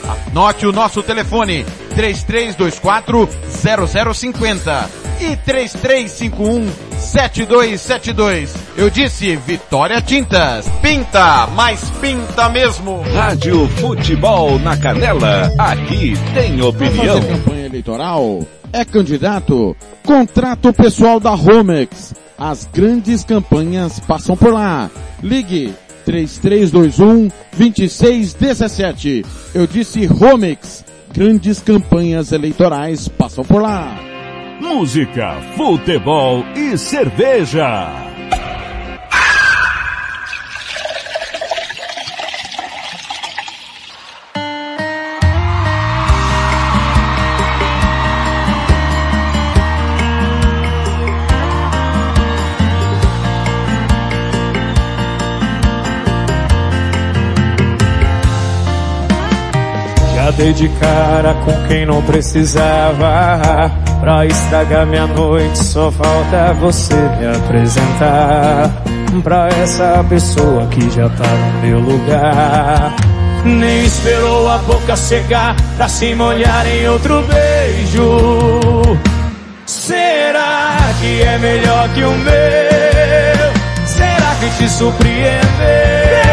Anote o nosso telefone, 3324 0050 e 3351 7272. Eu disse Vitória Tintas. Pinta, mas pinta mesmo. Rádio Futebol na Canela. Aqui tem opinião. Fazer campanha eleitoral? É candidato? Contrato o pessoal da Romex. As grandes campanhas passam por lá. Ligue 3321 2617. Eu disse Romex. Grandes campanhas eleitorais passam por lá. Música, futebol e cerveja. Já dei de cara com quem não precisava. Pra estragar minha noite, só falta você me apresentar. Pra essa pessoa que já tá no meu lugar. Nem esperou a boca secar pra se molhar em outro beijo. Será que é melhor que o meu? Será que te surpreendeu?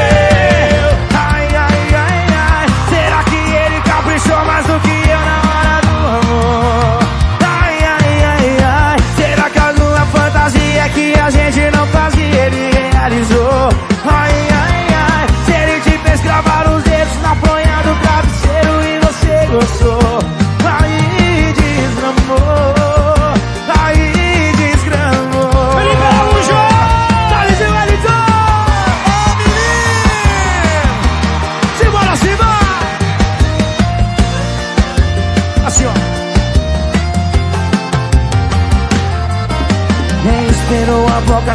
Ele realizou? Ai, ai, ai. Se ele te fez gravar os dedos na fronha do travesseiro e você gostou?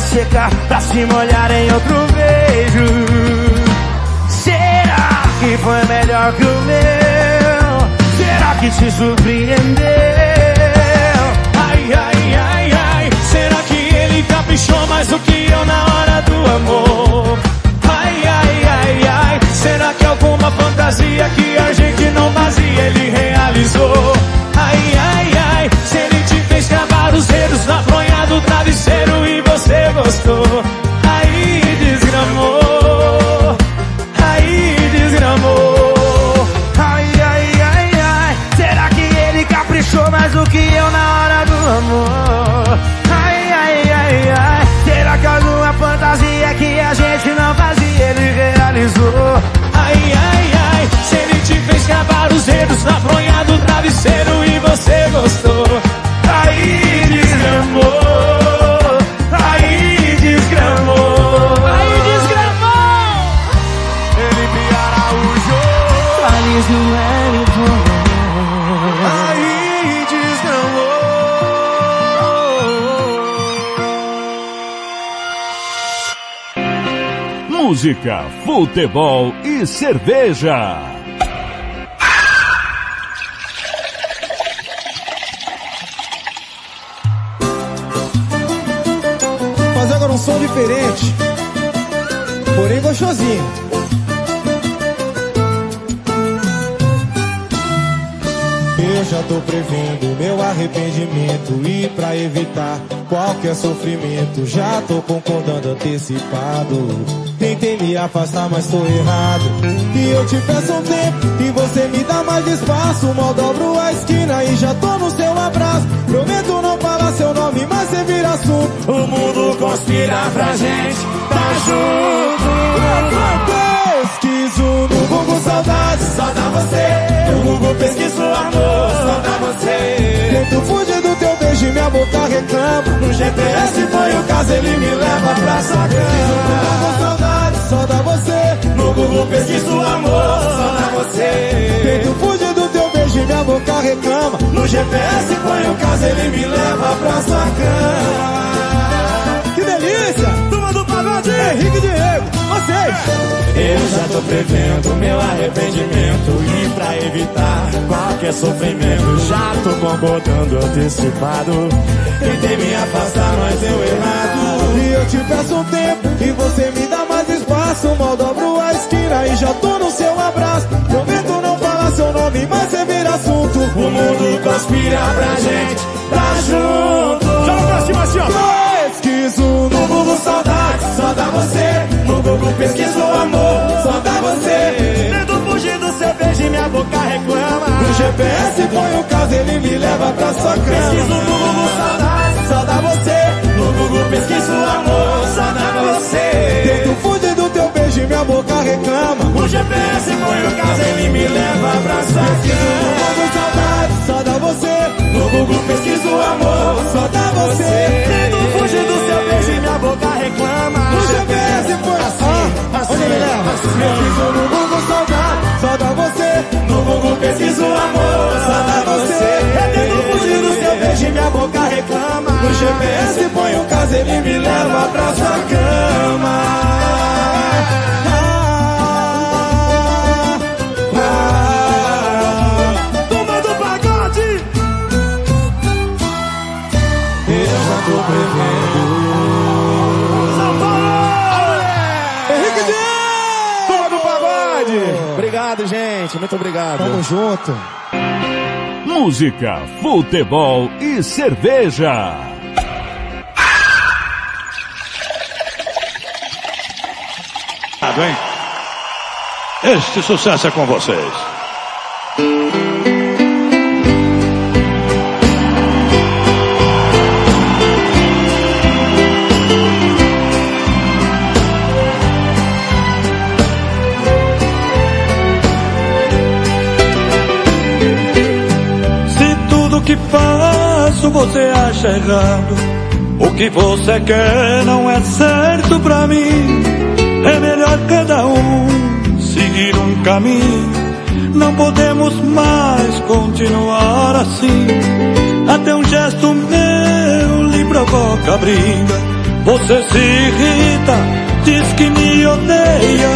Secar pra se molhar em outro beijo. Será que foi melhor que o meu? Será que te surpreendeu? Ai, ai, ai, ai. Será que ele caprichou mais do que eu na hora do amor? Ai, ai, ai, ai. Será que alguma fantasia que a gente não fazia ele realizou? Ai, ai, ai. Do travesseiro e você gostou. Aí desgramou. Aí desgramou. Ai, ai, ai, ai. Será que ele caprichou mais do que eu na hora do amor? Ai, ai, ai, ai. Será que alguma fantasia que a gente não fazia ele realizou? Ai, ai, ai. Se ele te fez cavar os dedos na fronha do travesseiro e você gostou. Aí desgramou. Música, futebol e cerveja. Fazer agora um som diferente, porém gostosinho. Eu já tô prevendo meu arrependimento e pra evitar qualquer sofrimento já tô concordando antecipado. Me afastar, mas tô errado. E eu te peço um tempo e você me dá mais espaço. Mal dobro a esquina e já tô no seu abraço. Prometo não falar seu nome, mas você vira assunto. O mundo conspira pra gente tá junto. Pesquiso no Google saudades, só dá você. No Google pesquiso amor, só dá você. Tento fugir do teu beijo e minha boca reclama. No GPS foi o caso, ele me leva pra sua cama. Só dá você. No Google pesquiso amor, só dá você. Tento fugir do teu beijo e minha boca reclama. No GPS foi o caso, ele me leva pra sua cama. Que delícia! Turma do pagode! Henrique Diego, vocês! Eu já tô prevendo meu arrependimento E pra evitar qualquer sofrimento Já tô concordando antecipado Tentei me afastar, mas deu errado E eu te peço um tempo e você me dá espaço. Mal dobro a esquina e já tô no seu abraço. Prometo não falar seu nome, mas você vira assunto. O mundo conspira pra gente tá junto Joga pra cima assim, ó. Pesquiso no Google saudades, só dá você. No Google pesquiso amor, só dá você. Tento fugir do seu beijo e minha boca reclama No GPS põe o caso, ele me leva pra sua Pesquiso cama. no Google saudades, Só dá você. No Google pesquiso amor, só dá você Tento fugir minha boca reclama. O GPS põe o caso, ele me leva pra sua No cama Google saudades, só dá você. No Google pesquiso amor, Só dá você. Tento fugir do seu beijo e minha boca reclama No GPS põe assim, onde ele leva? Pesquiso no Google saudades, só dá você. No Google pesquiso amor, Só dá você. Eu tento fugir do seu beijo e minha boca reclama No GPS põe o caso, ele me leva pra sua cama. Obrigado, gente. Muito obrigado. Tamo junto. Música, futebol e cerveja. Hein? Este sucesso é com vocês. Se tudo que faço você acha errado, o que você quer não é certo pra mim. É melhor cada um seguir um caminho. Não podemos mais continuar assim. Até um gesto meu lhe provoca briga. Você se irrita, diz que me odeia,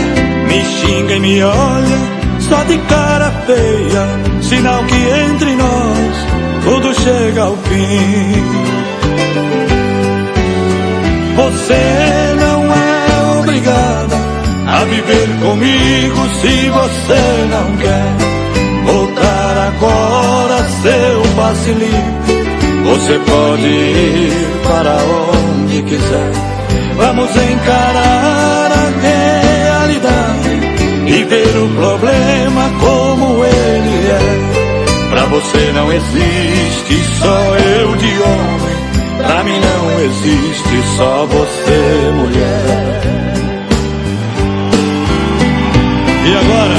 me xinga e me olha só de cara feia, sinal que entre nós tudo chega ao fim. Você a viver comigo se você não quer voltar agora seu livre. Você pode ir para onde quiser. Vamos encarar a realidade e ver o problema como ele é. Pra você não existe só eu de homem. Pra mim não existe só você, mulher. E agora,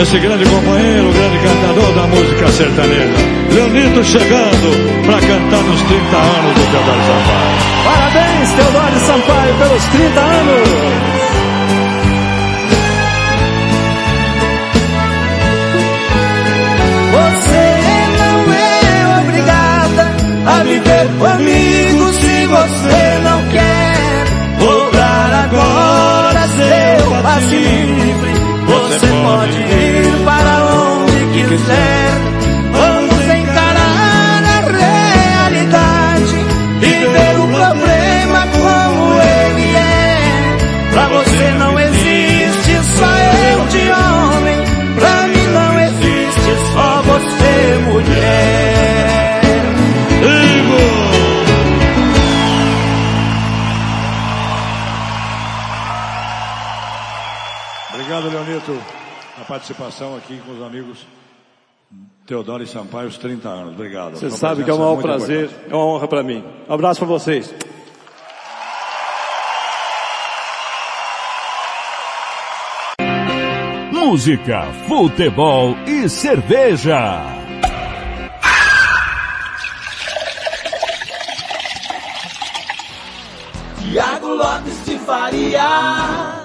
esse grande companheiro, grande cantador da música sertaneja, Leonito chegando para cantar nos 30 anos do Teodoro Sampaio. Parabéns, Teodoro Sampaio, pelos 30 anos! Você não é obrigada a viver comigo se você não quer voltar agora seu passinho você pode ir para onde quiser. Participação aqui com os amigos Teodoro e Sampaio, os 30 anos. Obrigado. Você sabe que é um presença maior prazer, importante. é uma honra para mim. Um abraço para vocês. Música, futebol e cerveja. Tiago Lopes de Faria.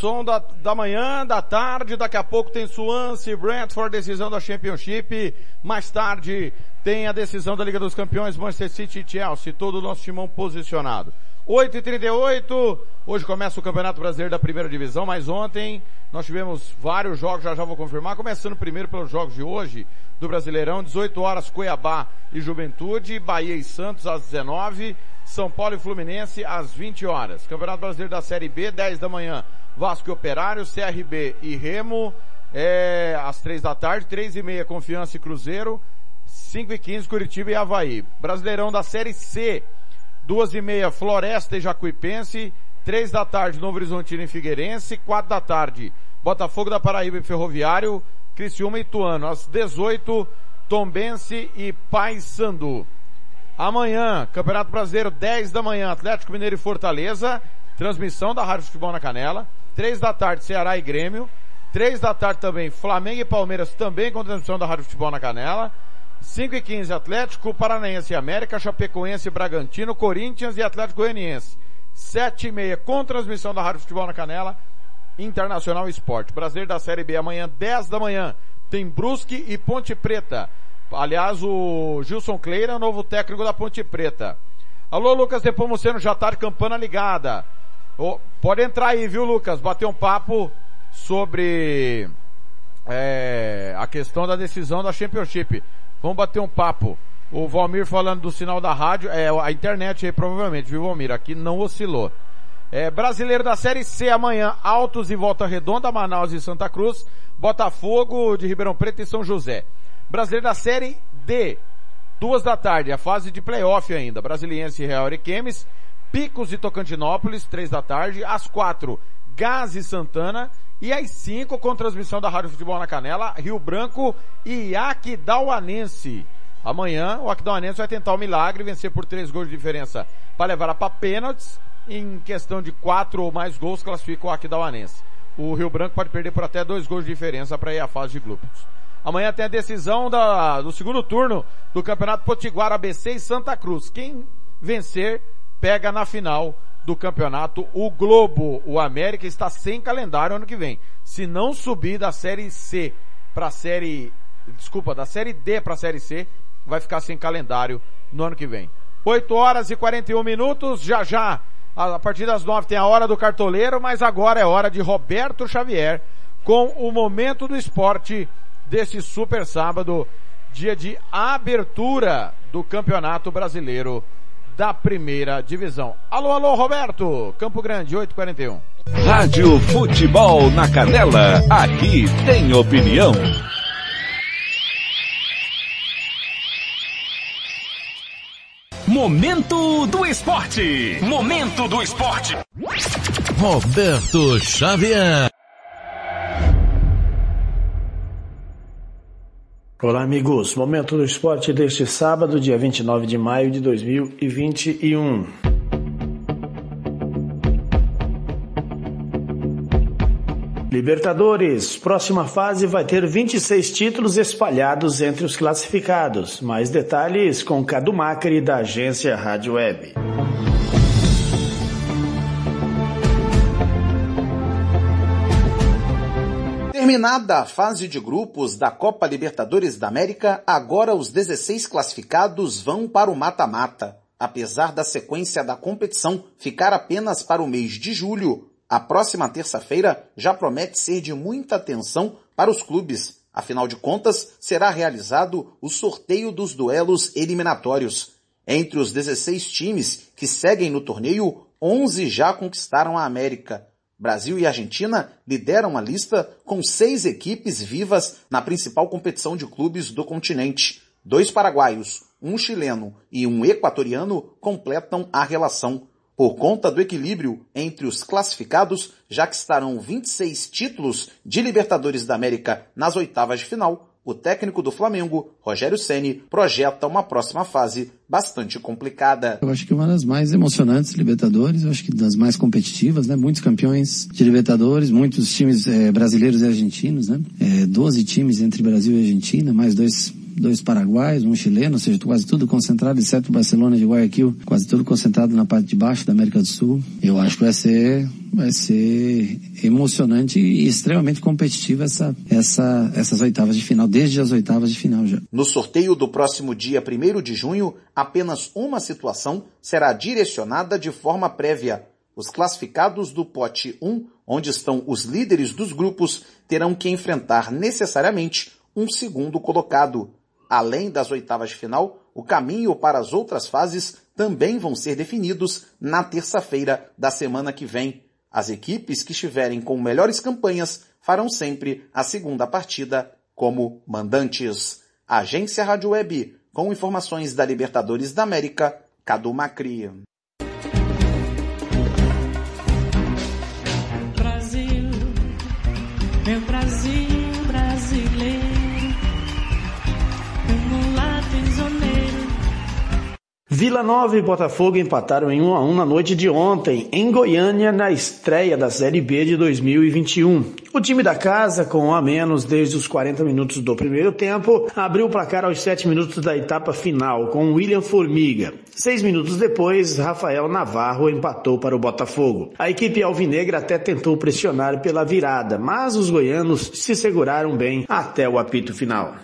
Som da, da manhã, da tarde, daqui a pouco tem Swansea, Brentford, decisão da Championship. Mais tarde tem a decisão da Liga dos Campeões, Manchester City e Chelsea, todo o nosso timão posicionado. 8h38, hoje começa o Campeonato Brasileiro da Primeira Divisão, mas ontem nós tivemos vários jogos, já já vou confirmar, começando primeiro pelos jogos de hoje do Brasileirão, 18 horas Cuiabá e Juventude, Bahia e Santos às 19 São Paulo e Fluminense às 20 horas. Campeonato Brasileiro da Série B, 10 da manhã, Vasco e Operário, CRB e Remo, é, às 3 da tarde, 3 e meia Confiança e Cruzeiro, 5 e 15 Curitiba e Havaí. Brasileirão da Série C, duas e meia Floresta e Jacuipense, três da tarde Novo Horizontino e Figueirense, quatro da tarde Botafogo da Paraíba e Ferroviário, Criciúma e Ituano, às 18 Tombense e Paysandu. Amanhã, Campeonato Brasileiro, 10 da manhã, Atlético Mineiro e Fortaleza, transmissão da Rádio Futebol na Canela, três da tarde Ceará e Grêmio, três da tarde também Flamengo e Palmeiras, também com transmissão da Rádio Futebol na Canela, 5 e 15 Atlético Paranaense e América, Chapecoense e Bragantino, Corinthians e Atlético Goianiense. 7 e meia com transmissão da Rádio Futebol na Canela, Internacional Esporte. Brasileiro da Série B amanhã, 10 da manhã, tem Brusque e Ponte Preta. Aliás, o Gilson Cleira, novo técnico da Ponte Preta. Alô, Lucas Depomuceno, já tá de campana ligada. Ô, pode entrar aí, viu, Lucas? Bater um papo sobre é, a questão da decisão da Championship. Vamos bater um papo. O Valmir falando do sinal da rádio, é a internet aí provavelmente, viu Valmir? Aqui não oscilou. É, brasileiro da Série C amanhã, Altos e Volta Redonda, Manaus e Santa Cruz, Botafogo de Ribeirão Preto e São José. Brasileiro da Série D, duas da tarde, a fase de playoff ainda, Brasiliense e Real Ariquemes, Picos e Tocantinópolis, três da tarde, às quatro, Gás e Santana, e às cinco, com transmissão da Rádio Futebol na Canela, Rio Branco e Aquidauanense. Amanhã, o Aquidauanense vai tentar o milagre, vencer por três gols de diferença para levar a para pênaltis. Em questão de quatro ou mais gols, classifica o Aquidauanense. O Rio Branco pode perder por até dois gols de diferença para ir à fase de grupos. Amanhã tem a decisão da, do segundo turno do Campeonato Potiguar ABC e Santa Cruz. Quem vencer, pega na final do campeonato o Globo. O América está sem calendário ano que vem. Se não subir da Série C para a Série, desculpa, da Série D para a Série C, vai ficar sem calendário no ano que vem. 8 horas e 41 minutos, já já, a partir das 9 tem a hora do cartoleiro, mas agora é hora de Roberto Xavier com o momento do esporte deste super sábado, dia de abertura do Campeonato Brasileiro da Primeira Divisão. Alô, alô, Roberto! Campo Grande, 841. Rádio Futebol na Canela, aqui tem opinião. Momento do esporte. Momento do esporte. Roberto Xavier. Olá, amigos. Momento do esporte deste sábado, dia 29 de maio de 2021. Libertadores. Próxima fase vai ter 26 títulos espalhados entre os classificados. Mais detalhes com Cadu Macri da agência Rádio Web. Terminada a fase de grupos da Copa Libertadores da América, agora os 16 classificados vão para o mata-mata. Apesar da sequência da competição ficar apenas para o mês de julho, a próxima terça-feira já promete ser de muita atenção para os clubes. Afinal de contas, será realizado o sorteio dos duelos eliminatórios. Entre os 16 times que seguem no torneio, 11 já conquistaram a América. Brasil e Argentina lideram a lista com seis equipes vivas na principal competição de clubes do continente. Dois paraguaios, um chileno e um equatoriano completam a relação por conta do equilíbrio entre os classificados, já que estarão 26 títulos de Libertadores da América nas oitavas de final, o técnico do Flamengo, Rogério Ceni, projeta uma próxima fase bastante complicada. Eu acho que uma das mais emocionantes Libertadores, eu acho que das mais competitivas, né? Muitos campeões de Libertadores, muitos times é, brasileiros e argentinos, né? É, 12 times entre Brasil e Argentina, mais dois dois paraguaios, um chileno, ou seja, quase tudo concentrado, exceto Barcelona de Guayaquil, quase tudo concentrado na parte de baixo da América do Sul. Eu acho que vai ser vai ser emocionante e extremamente competitiva essa, essa, essas oitavas de final, desde as oitavas de final já. No sorteio do próximo dia 1 de junho, apenas uma situação será direcionada de forma prévia. Os classificados do pote 1, onde estão os líderes dos grupos, terão que enfrentar necessariamente um segundo colocado. Além das oitavas de final, o caminho para as outras fases também vão ser definidos na terça-feira da semana que vem. As equipes que estiverem com melhores campanhas farão sempre a segunda partida como mandantes. Agência Rádio Web, com informações da Libertadores da América, Cadu Macri. Vila Nova e Botafogo empataram em 1 a 1 na noite de ontem, em Goiânia, na estreia da Série B de 2021. O time da casa, com um a menos desde os 40 minutos do primeiro tempo, abriu o placar aos 7 minutos da etapa final, com William Formiga. Seis minutos depois, Rafael Navarro empatou para o Botafogo. A equipe alvinegra até tentou pressionar pela virada, mas os goianos se seguraram bem até o apito final.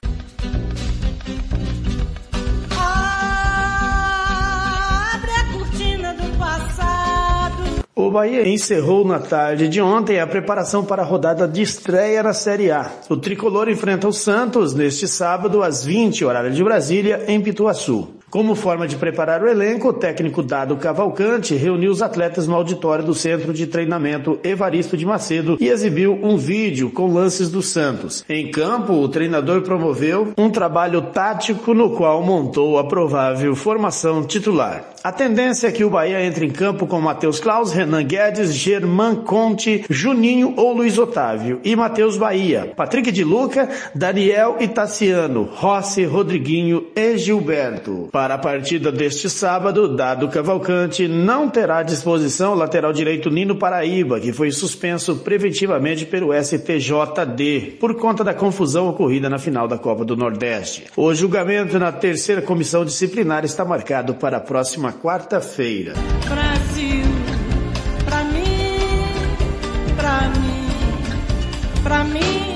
O Bahia encerrou na tarde de ontem a preparação para a rodada de estreia na Série A. O tricolor enfrenta o Santos neste sábado às 20 horário de Brasília em Pituaçu. Como forma de preparar o elenco, o técnico Dado Cavalcante reuniu os atletas no auditório do Centro de Treinamento Evaristo de Macedo e exibiu um vídeo com lances do Santos. Em campo, o treinador promoveu um trabalho tático no qual montou a provável formação titular. A tendência é que o Bahia entre em campo com Matheus Klaus, Renan Guedes, Germán Conte, Juninho ou Luiz Otávio e Matheus Bahia, Patrick de Luca, Daniel e Tassiano, Rossi, Rodriguinho e Gilberto. Para a partida deste sábado, Dado Cavalcante não terá à disposição o lateral direito Nino Paraíba, que foi suspenso preventivamente pelo STJD por conta da confusão ocorrida na final da Copa do Nordeste. O julgamento na terceira comissão disciplinar está marcado para a próxima quarta-feira. Brasil, pra mim, pra mim, pra mim.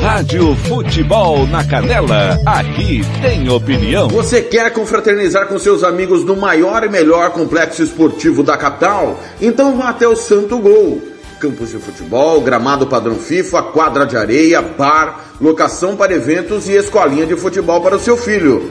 Rádio Futebol na Canela, aqui tem opinião. Você quer confraternizar com seus amigos no maior e melhor complexo esportivo da capital? Então vá até o Santo Gol. Campos de futebol, gramado padrão FIFA, quadra de areia, bar, locação para eventos e escolinha de futebol para o seu filho.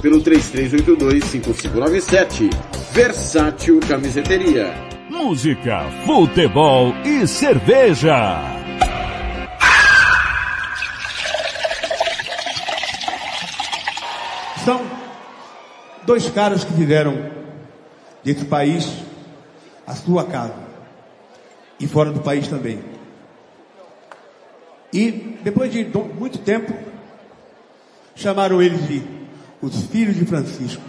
pelo 33825597 Versátil Camiseteria. Música, futebol e cerveja. São dois caras que fizeram desse país a sua casa e fora do país também. E depois de muito tempo, chamaram eles de os filhos de Francisco.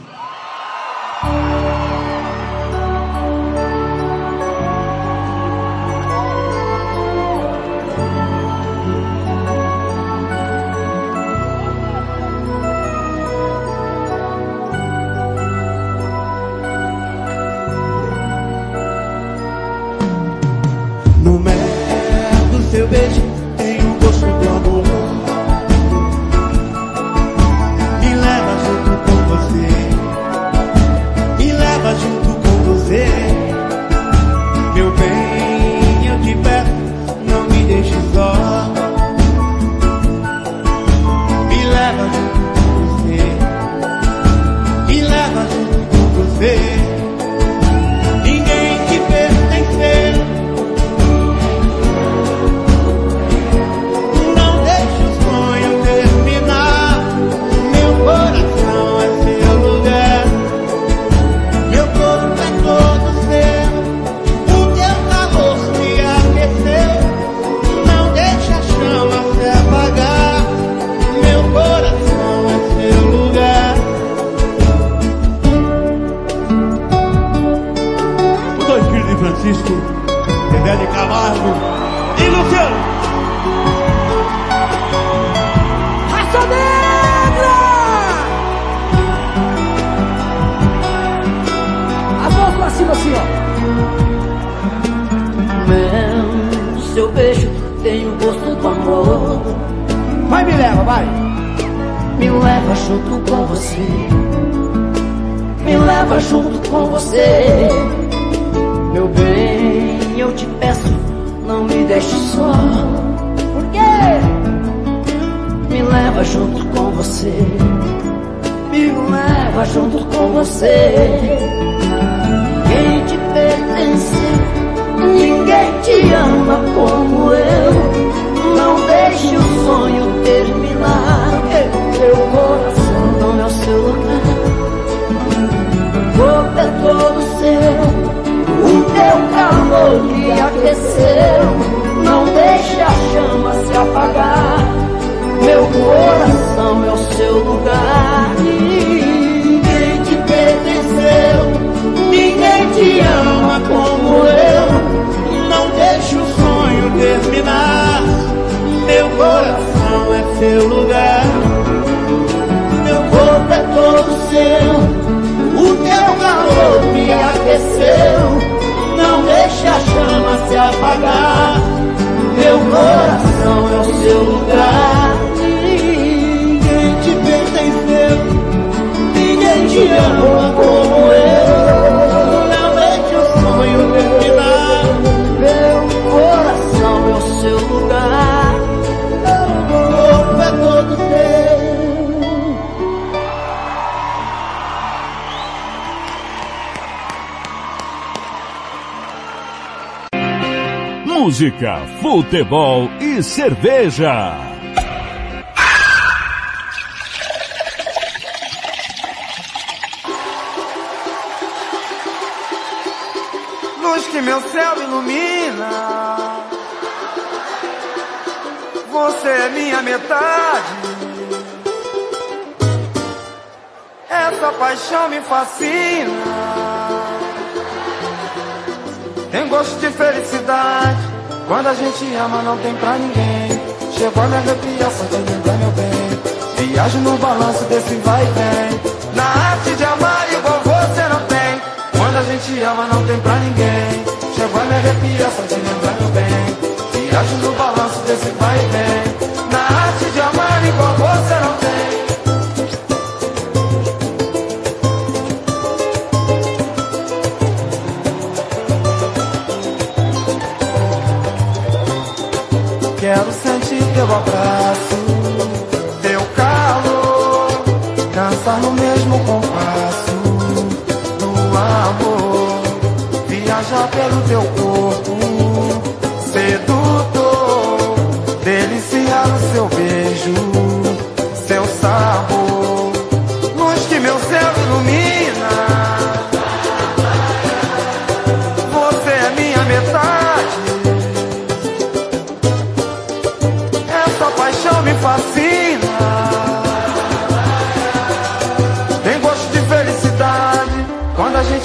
Futebol e cerveja. tem pra ninguém.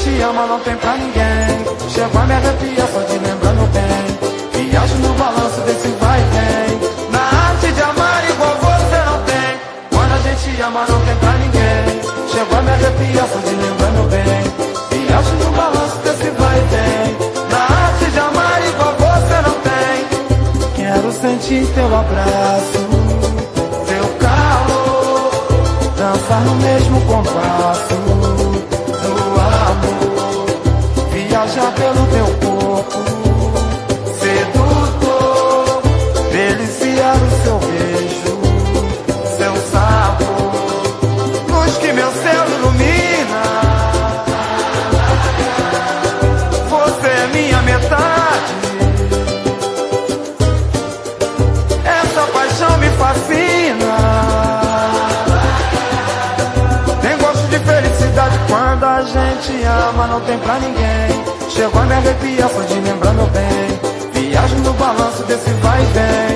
te ama não tem pra ninguém. Chegou a me arrepiar só de lembrando bem. Viajo no balanço desse vai e vem. Na arte de amar igual você não tem. Quando a gente ama não tem pra ninguém. Chegou a me arrepiar só de lembrando bem. Viajo no balanço desse vai e vem. Na arte de amar igual você não tem. Quero sentir teu abraço. Teu calor, dançar no mesmo compasso. viaja pelo teu corpo. Sedutor, deliciar o seu beijo, seu sapo luz que meu céu ilumina. Você é minha metade. Essa paixão me fascina. Nem gosto de felicidade quando a gente ama não tem pra ninguém Chegou a me arrepiar só de lembrar meu bem. Viagem no balanço desse vai e vem.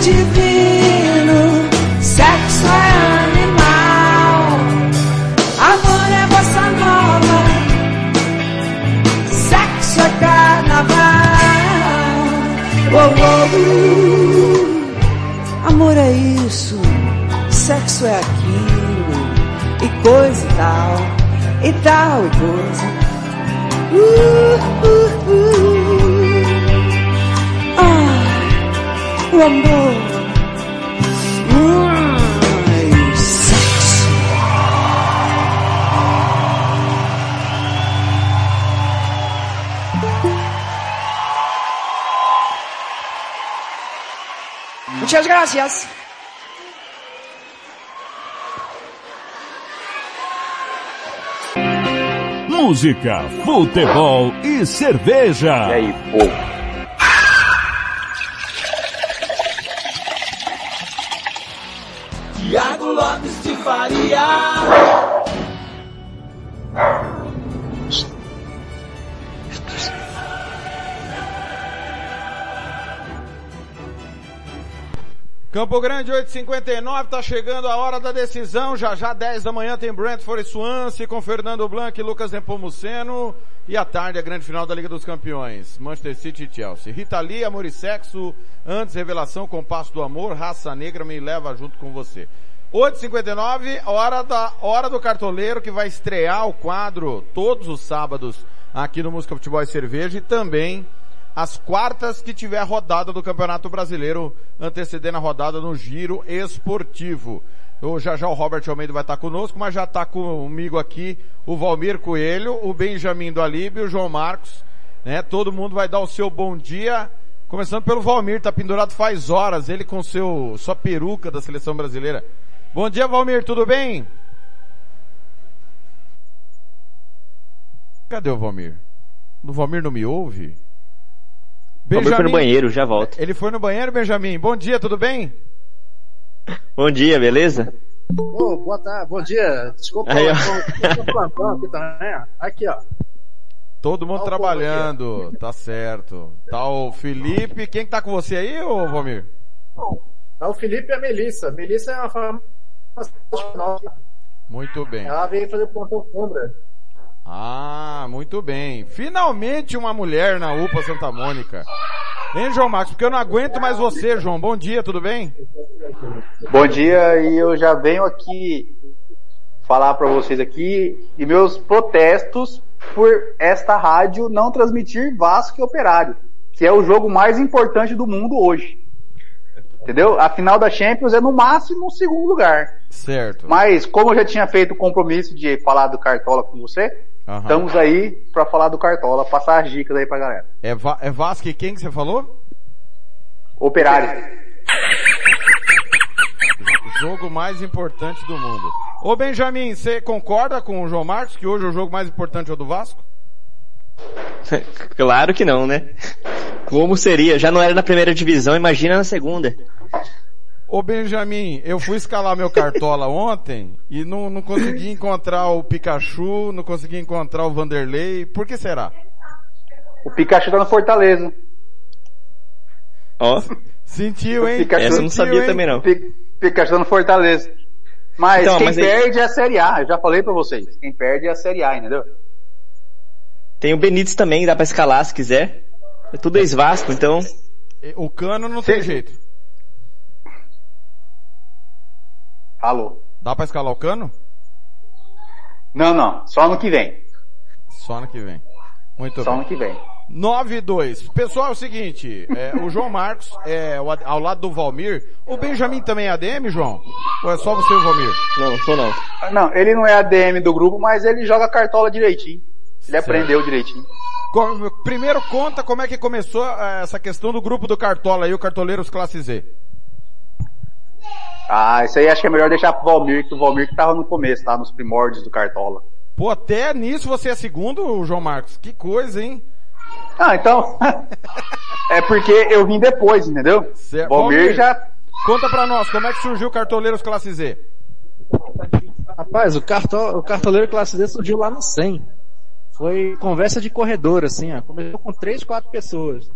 Divino, sexo é animal. Amor é bossa nova, sexo é carnaval. Oh, oh. Amor é isso, sexo é aquilo, e coisa e tal, e tal e coisa. Uh, O amor. Sexo. Muchas gracias. Música, futebol e cerveja. E aí, pô? Campo Grande 859, tá chegando a hora da decisão. Já já 10 da manhã tem Brentford e Swansea com Fernando Blanc e Lucas Nepomuceno. E à tarde a grande final da Liga dos Campeões. Manchester City e Chelsea. Rita Lee, Amor e Sexo. Antes Revelação, Compasso do Amor. Raça Negra me leva junto com você. 8h59, hora da, hora do cartoleiro que vai estrear o quadro todos os sábados aqui no Música Futebol e Cerveja e também as quartas que tiver rodada do Campeonato Brasileiro, antecedendo a rodada no Giro Esportivo. O, já já o Robert Almeida vai estar conosco, mas já está comigo aqui o Valmir Coelho, o Benjamin do Alibe, o João Marcos, né? Todo mundo vai dar o seu bom dia, começando pelo Valmir, tá pendurado faz horas, ele com seu, sua peruca da seleção brasileira. Bom dia, Valmir, tudo bem? Cadê o Valmir? O Valmir não me ouve? Benjamin, foi no banheiro, já volto. Ele foi no banheiro, Benjamin. Bom dia, tudo bem? Bom dia, beleza? Oh, boa tarde, bom dia. Desculpa, Aí, ó. aqui também. ó. Aqui, ó. Todo mundo o trabalhando, tá certo. Tá o Felipe, quem que tá com você aí, ô Valmir? Tá o Felipe e a Melissa. Melissa é uma. Muito bem. Ela veio fazer plantão sombra. Ah, muito bem. Finalmente uma mulher na UPA Santa Mônica. Hein, João Marcos? Porque eu não aguento mais você, João. Bom dia, tudo bem? Bom dia e eu já venho aqui falar para vocês aqui e meus protestos por esta rádio não transmitir Vasco e Operário, que é o jogo mais importante do mundo hoje. Entendeu? A final da Champions é no máximo um segundo lugar. Certo. Mas como eu já tinha feito o compromisso de falar do Cartola com você, Aham. estamos aí para falar do Cartola, passar as dicas aí pra galera. É, Va é Vasco e quem que você falou? Operário. <laughs> Jogo mais importante do mundo. Ô Benjamin, você concorda com o João Marcos que hoje o jogo mais importante é o do Vasco? <laughs> Claro que não, né? Como seria? Já não era na primeira divisão, imagina na segunda. Ô Benjamin, eu fui escalar meu cartola <laughs> ontem e não, não consegui encontrar o Pikachu, não consegui encontrar o Vanderlei. Por que será? O Pikachu tá no Fortaleza. Ó. Sentiu, hein? Pikachu, Essa eu não sabia hein? também não. Pi- Pikachu no Fortaleza. Mas Então, quem mas aí- perde é a Série A, eu já falei pra vocês. Quem perde é a Série A, entendeu? Tem o Benítez também, dá pra escalar se quiser. É tudo ex-Vasco, então. O cano não tem jeito. Alô? Dá pra escalar o cano? Não, não, só ano que vem. Só ano que vem. Muito Só bem. ano que vem. 9 e 2. Pessoal, é o seguinte, é, o João Marcos é o ao lado do Valmir. O Benjamin também é ADM, João? Ou é só você e o Valmir? Não, sou não. Não, ele não é ADM do grupo, mas ele joga cartola direitinho. Ele Certo. aprendeu direitinho. Primeiro conta como é que começou eh, essa questão do grupo do Cartola aí, o Cartoleiros Classe Z. Ah, isso aí acho que é melhor deixar pro Valmir, que o Valmir que tava no começo, tá? Nos primórdios do cartola. Pô, até nisso você é segundo, João Marcos. Que coisa, hein? Ah, então. <laughs> é porque eu vim depois, entendeu? Certo. Valmir Valmir, já. Conta pra nós, como é que surgiu o Cartoleiros Classe Z? Rapaz, o, cartol, o cartoleiro classe D surgiu lá no 100. Foi conversa de corredor, assim, ó. Começou com três, quatro pessoas.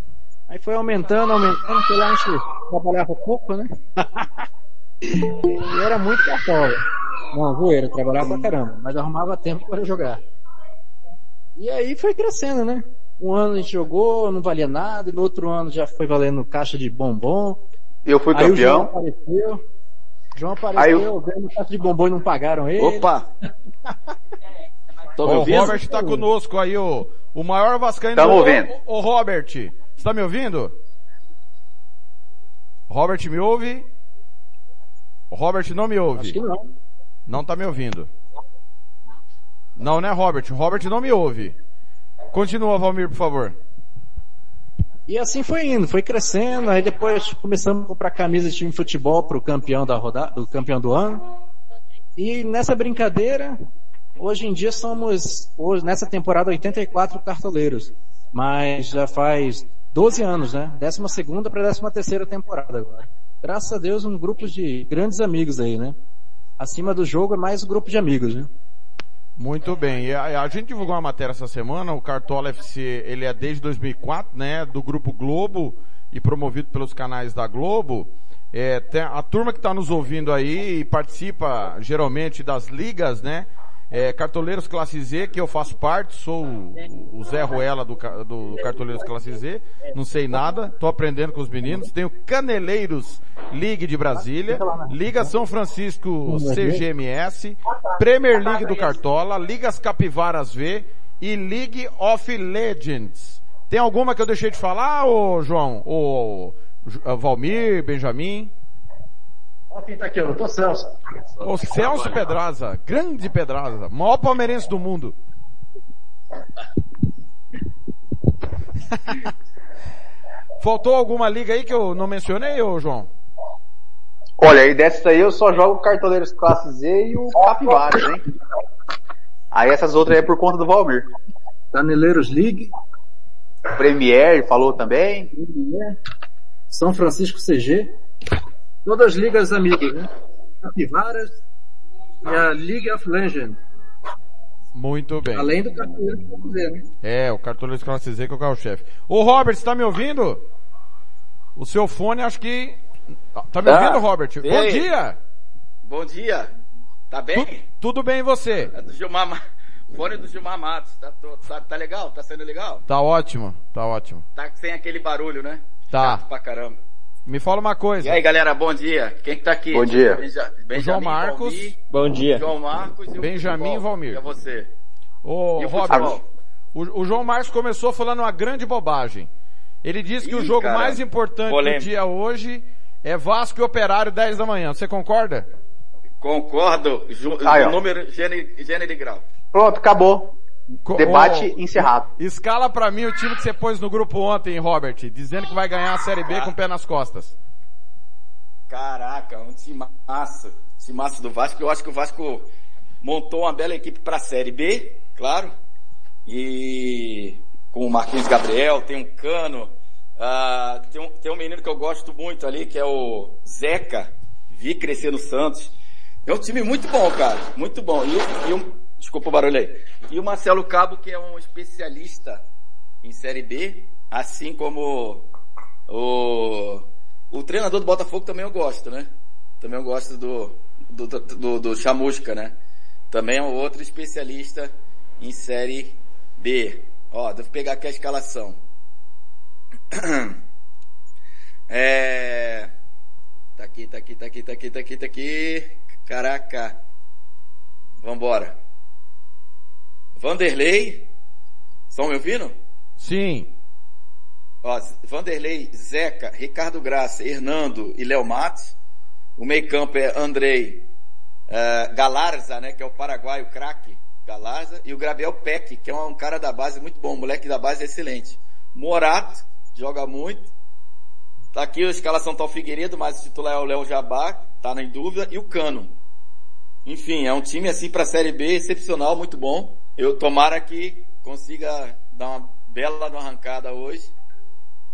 Aí foi aumentando, aumentando, porque lá a gente trabalhava pouco, né? <laughs> e era muito cartola. Não, zoeira, trabalhava pra caramba, mas arrumava tempo para jogar. E aí foi crescendo, né? Um ano a gente jogou, não valia nada, e no outro ano já foi valendo caixa de bombom. Eu fui Aí o João campeão. apareceu. O João Aí apareceu, eu- deu caixa de bombom e não pagaram ele. Opa! <laughs> Tô me Ó, o ouvindo? Robert tá conosco aí, o, o maior vascaíno Tamo do... ouvindo. Ô, ô, Robert, você tá me ouvindo? Robert me ouve? O Robert não me ouve. Acho que não. Não tá me ouvindo. Não, né, Robert? O Robert não me ouve. Continua, Valmir, por favor. E assim foi indo, foi crescendo, aí depois começamos a comprar camisa de time de futebol pro campeão da rodada, do campeão do ano. E nessa brincadeira, hoje em dia somos, hoje, nessa temporada, 84 cartoleiros. Mas já faz 12 anos, né? 12 segunda para 13 terceira temporada agora. Graças a Deus, um grupo de grandes amigos aí, né? Acima do jogo é mais um grupo de amigos, né? Muito bem. E a, a gente divulgou uma matéria essa semana, o Cartola FC, ele é desde 2004, né, do Grupo Globo e promovido pelos canais da Globo. É, a turma que está nos ouvindo aí e participa geralmente das ligas, né? É, Cartoleiros Classe Z, que eu faço parte, sou o, Zé Ruela do, do Cartoleiros Classe Z, não sei nada, tô aprendendo com os meninos. Tenho Caneleiros League de Brasília, Liga São Francisco CGMS, Premier League do Cartola, Ligas Capivaras V e League of Legends. Tem alguma que eu deixei de falar, ô João? Ô Valmir, Benjamin? Olha quem tá aqui, ó, doutor Celso. O Celso Pedraza, grande Pedraza, maior palmeirense do mundo. <laughs> Faltou alguma liga aí que eu não mencionei, ô João? Olha, aí dessa aí eu só jogo Cartoleiros Classe Z e o Capivaras, hein? Aí essas outras aí é por conta do Valmir. Caneleiros League, Premier falou também. São Francisco CG, todas as ligas amigas, né? Capivaras e a League of Legends. Muito bem. Além do cartoleiro que eu fazer, né? É, o Cartoleiros Classe Z que é o carro-chefe. Ô Robert, você tá me ouvindo? O seu fone acho que... Tá me Tá. ouvindo, Robert? Bom dia! Bom dia. Tá bem? Tudo bem e você? É do Gilmar, Ma- <laughs> fone do Gilmar Matos. Tá, tô- tá, tá legal? Tá sendo legal? Tá ótimo, tá ótimo. Tá sem aquele barulho, né? Tá. Chato pra caramba. Me fala uma coisa. E aí, galera, bom dia. Quem que tá aqui? Bom dia. Benja, O Benjamin, João Marcos. Valmir, Bom dia. João Marcos e o Benjamin futebol. e Valmir. E é você. Ô, E o Robert, o, o João Marcos começou falando uma grande bobagem. Ele disse que o jogo cara, mais importante polêmico. do dia hoje é Vasco e Operário 10 da manhã. Você concorda? Concordo. Ju, Aí, número, gênero, gênero e grau. Pronto, acabou. Debate Ô, encerrado. Escala pra mim o time que você pôs no grupo ontem, Robert, dizendo que vai ganhar a Série B com o pé nas costas. Caraca, um time massa. Time massa do Vasco. Eu acho que o Vasco montou uma bela equipe pra Série B, claro. E com o Marquinhos Gabriel, tem um Cano. ah, tem, um, tem um menino que eu gosto muito ali, que é o Zeca. Vi crescer no Santos. É um time muito bom, cara. Muito bom. E, e o- desculpa o barulho aí. E o Marcelo Cabo, que é um especialista em Série B, assim como o, o treinador do Botafogo também eu gosto, né? Também eu gosto do, do, do, do, Chamusca, né? Também é um outro especialista em Série B. Ó, devo pegar aqui a escalação. <clears throat> É... Tá aqui, tá aqui, tá aqui, tá aqui, tá aqui, tá aqui. Caraca. Vambora. Vanderlei. Estão me ouvindo? Sim. Ó, Vanderlei, Zeca, Ricardo Graça, Hernando e Léo Matos. O meio campo é Andrei uh, Galarza, né, que é o paraguaio craque, Galarza. E o Gabriel Peck, que é um cara da base muito bom, moleque da base excelente. Morato, joga muito. Tá aqui a escalação tá o Figueiredo, mas o titular é o Léo Jabá, tá em dúvida, e o Cano. Enfim, é um time assim para a Série B excepcional, muito bom. Eu tomara que consiga dar uma bela arrancada hoje.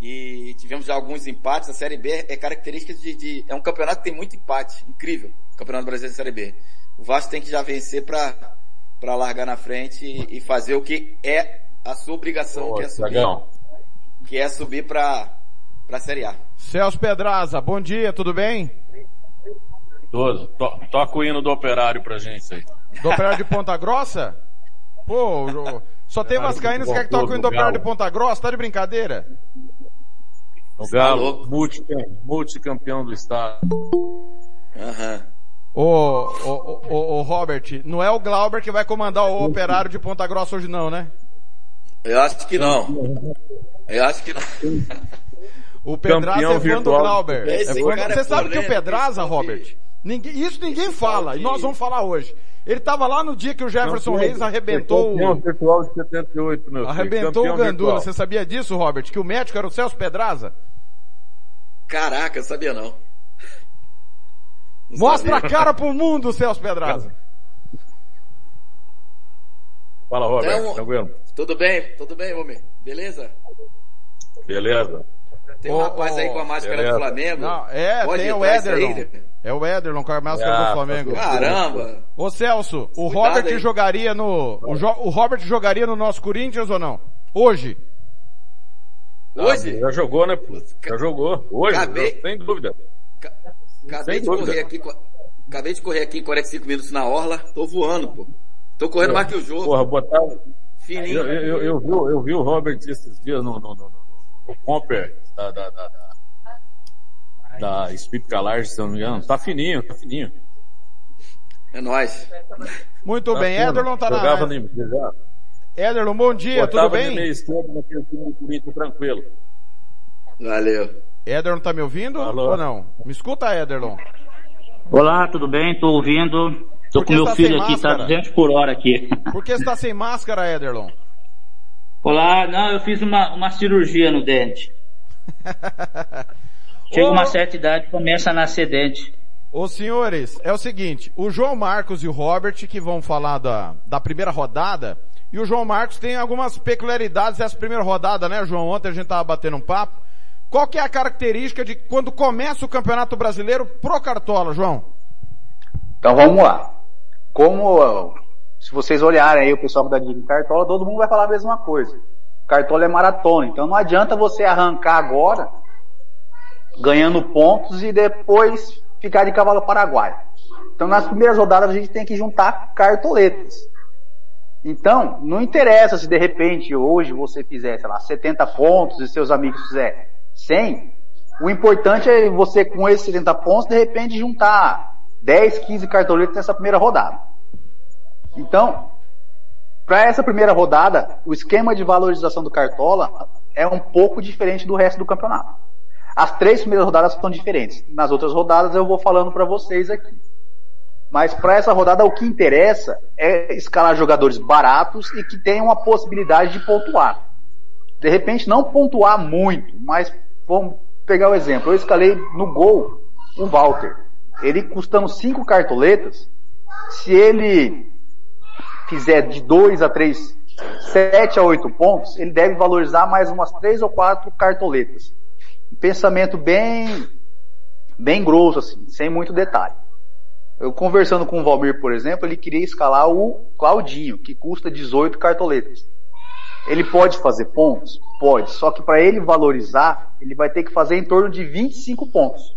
E tivemos já alguns empates. A Série B é característica de, de é um campeonato que tem muito empate, incrível. O Campeonato Brasileiro de Série B. O Vasco tem que já vencer para para largar na frente e, e, fazer o que é a sua obrigação, que é subir, que é subir para para a Série A. Celso Pedraza, bom dia, tudo bem? Tudo. To, toca o hino do operário pra gente aí. Do operário de Ponta Grossa? <laughs> Pô, só tem Vascaínos que quer que toque o hino do operário de Ponta Grossa, tá de brincadeira? O Galo, multicampeão, multicampeão do estado. Aham. Ô, ô, ô, ô, Robert, não é o Glauber que vai comandar o operário de Ponta Grossa hoje não, né? Eu acho que não. Eu acho que não. O Pedraza é fã do Glauber. É fã... Você sabe que o Pedraza, Robert, ninguém... isso ninguém fala, e nós vamos falar hoje. Ele estava lá no dia que o Jefferson campeão, Reis arrebentou campeão o... virtual de 78, meu Arrebentou o Gandula. Você sabia disso, Robert? Que o médico era o Celso Pedraza? Caraca, sabia não. não Mostra sabia. a cara pro mundo, Celso Pedraza. Fala, Robert. Então? Tudo bem? Tudo bem, homem? Beleza? Beleza. Tem um oh, rapaz aí com a máscara do Flamengo. Não, é, Pode tem o Ederlon. É o Ederlon com a máscara ah, do Flamengo. Caramba! Ô Celso, o Cuidado Robert aí. jogaria no. O, jo, o, Robert jogaria no nosso Corinthians ou não? Hoje? Hoje? Ah, já jogou, né? Já jogou. Hoje, acabei, sem dúvida. Acabei sem de dúvida. correr aqui. Acabei de correr aqui 45 minutos na orla. Tô voando, pô. Tô correndo mais que o jogo. Porra, botar. Fininho. Eu, eu, eu, vi, eu vi o Robert esses dias no, no, no, no Comper da, da, da, da, da Speed Calar, se não me engano. Tá fininho, tá fininho. É nóis. Muito tá bem, fino. Ederlon tá Jogava na área. Ederlon, bom dia, tudo bem? meio esquerdo naquele time bonito, tranquilo. Valeu. Ederlon tá me ouvindo Alô. ou não? Me escuta, Ederlon. Olá, tudo bem? Tô ouvindo. Tô com meu filho aqui, tá 200 por hora aqui. Por que você tá sem máscara, Ederlon? Olá, não, eu fiz uma, uma cirurgia no dente. <laughs> Chega Ô... uma certa idade começa a nascer dente. Ô senhores, é o seguinte, o João Marcos e o Robert que vão falar da, da primeira rodada, e o João Marcos tem algumas peculiaridades dessa primeira rodada, né, João? Ontem a gente tava batendo um papo. Qual que é a característica de quando começa o Campeonato Brasileiro pro Cartola, João? Então vamos lá. Como, se vocês olharem aí o pessoal da Dica Cartola, todo mundo vai falar a mesma coisa. Cartola é maratona, então não adianta você arrancar agora, ganhando pontos e depois ficar de cavalo paraguaio. Então nas primeiras rodadas a gente tem que juntar cartoletas. Então, não interessa se de repente hoje você fizer, sei lá, 70 pontos e seus amigos fizer 100. O importante é você com esses 70 pontos, de repente juntar 10, 15 cartoletas nessa primeira rodada. Então, para essa primeira rodada, o esquema de valorização do Cartola é um pouco diferente do resto do campeonato. As três primeiras rodadas são diferentes. Nas outras rodadas eu vou falando para vocês aqui. Mas para essa rodada o que interessa é escalar jogadores baratos e que tenham a possibilidade de pontuar. De repente não pontuar muito, mas vamos pegar o exemplo. Eu escalei no gol o Walter. Ele custando cinco cartoletas, se ele fizer de 2 a 3, 7 a 8 pontos, ele deve valorizar mais umas 3 ou 4 cartoletas. Um pensamento bem, bem grosso, assim, sem muito detalhe. Eu conversando com o Valmir, por exemplo, ele queria escalar o Claudinho, que custa 18 cartoletas. Ele pode fazer pontos? Pode. Só que para ele valorizar, ele vai ter que fazer em torno de 25 pontos.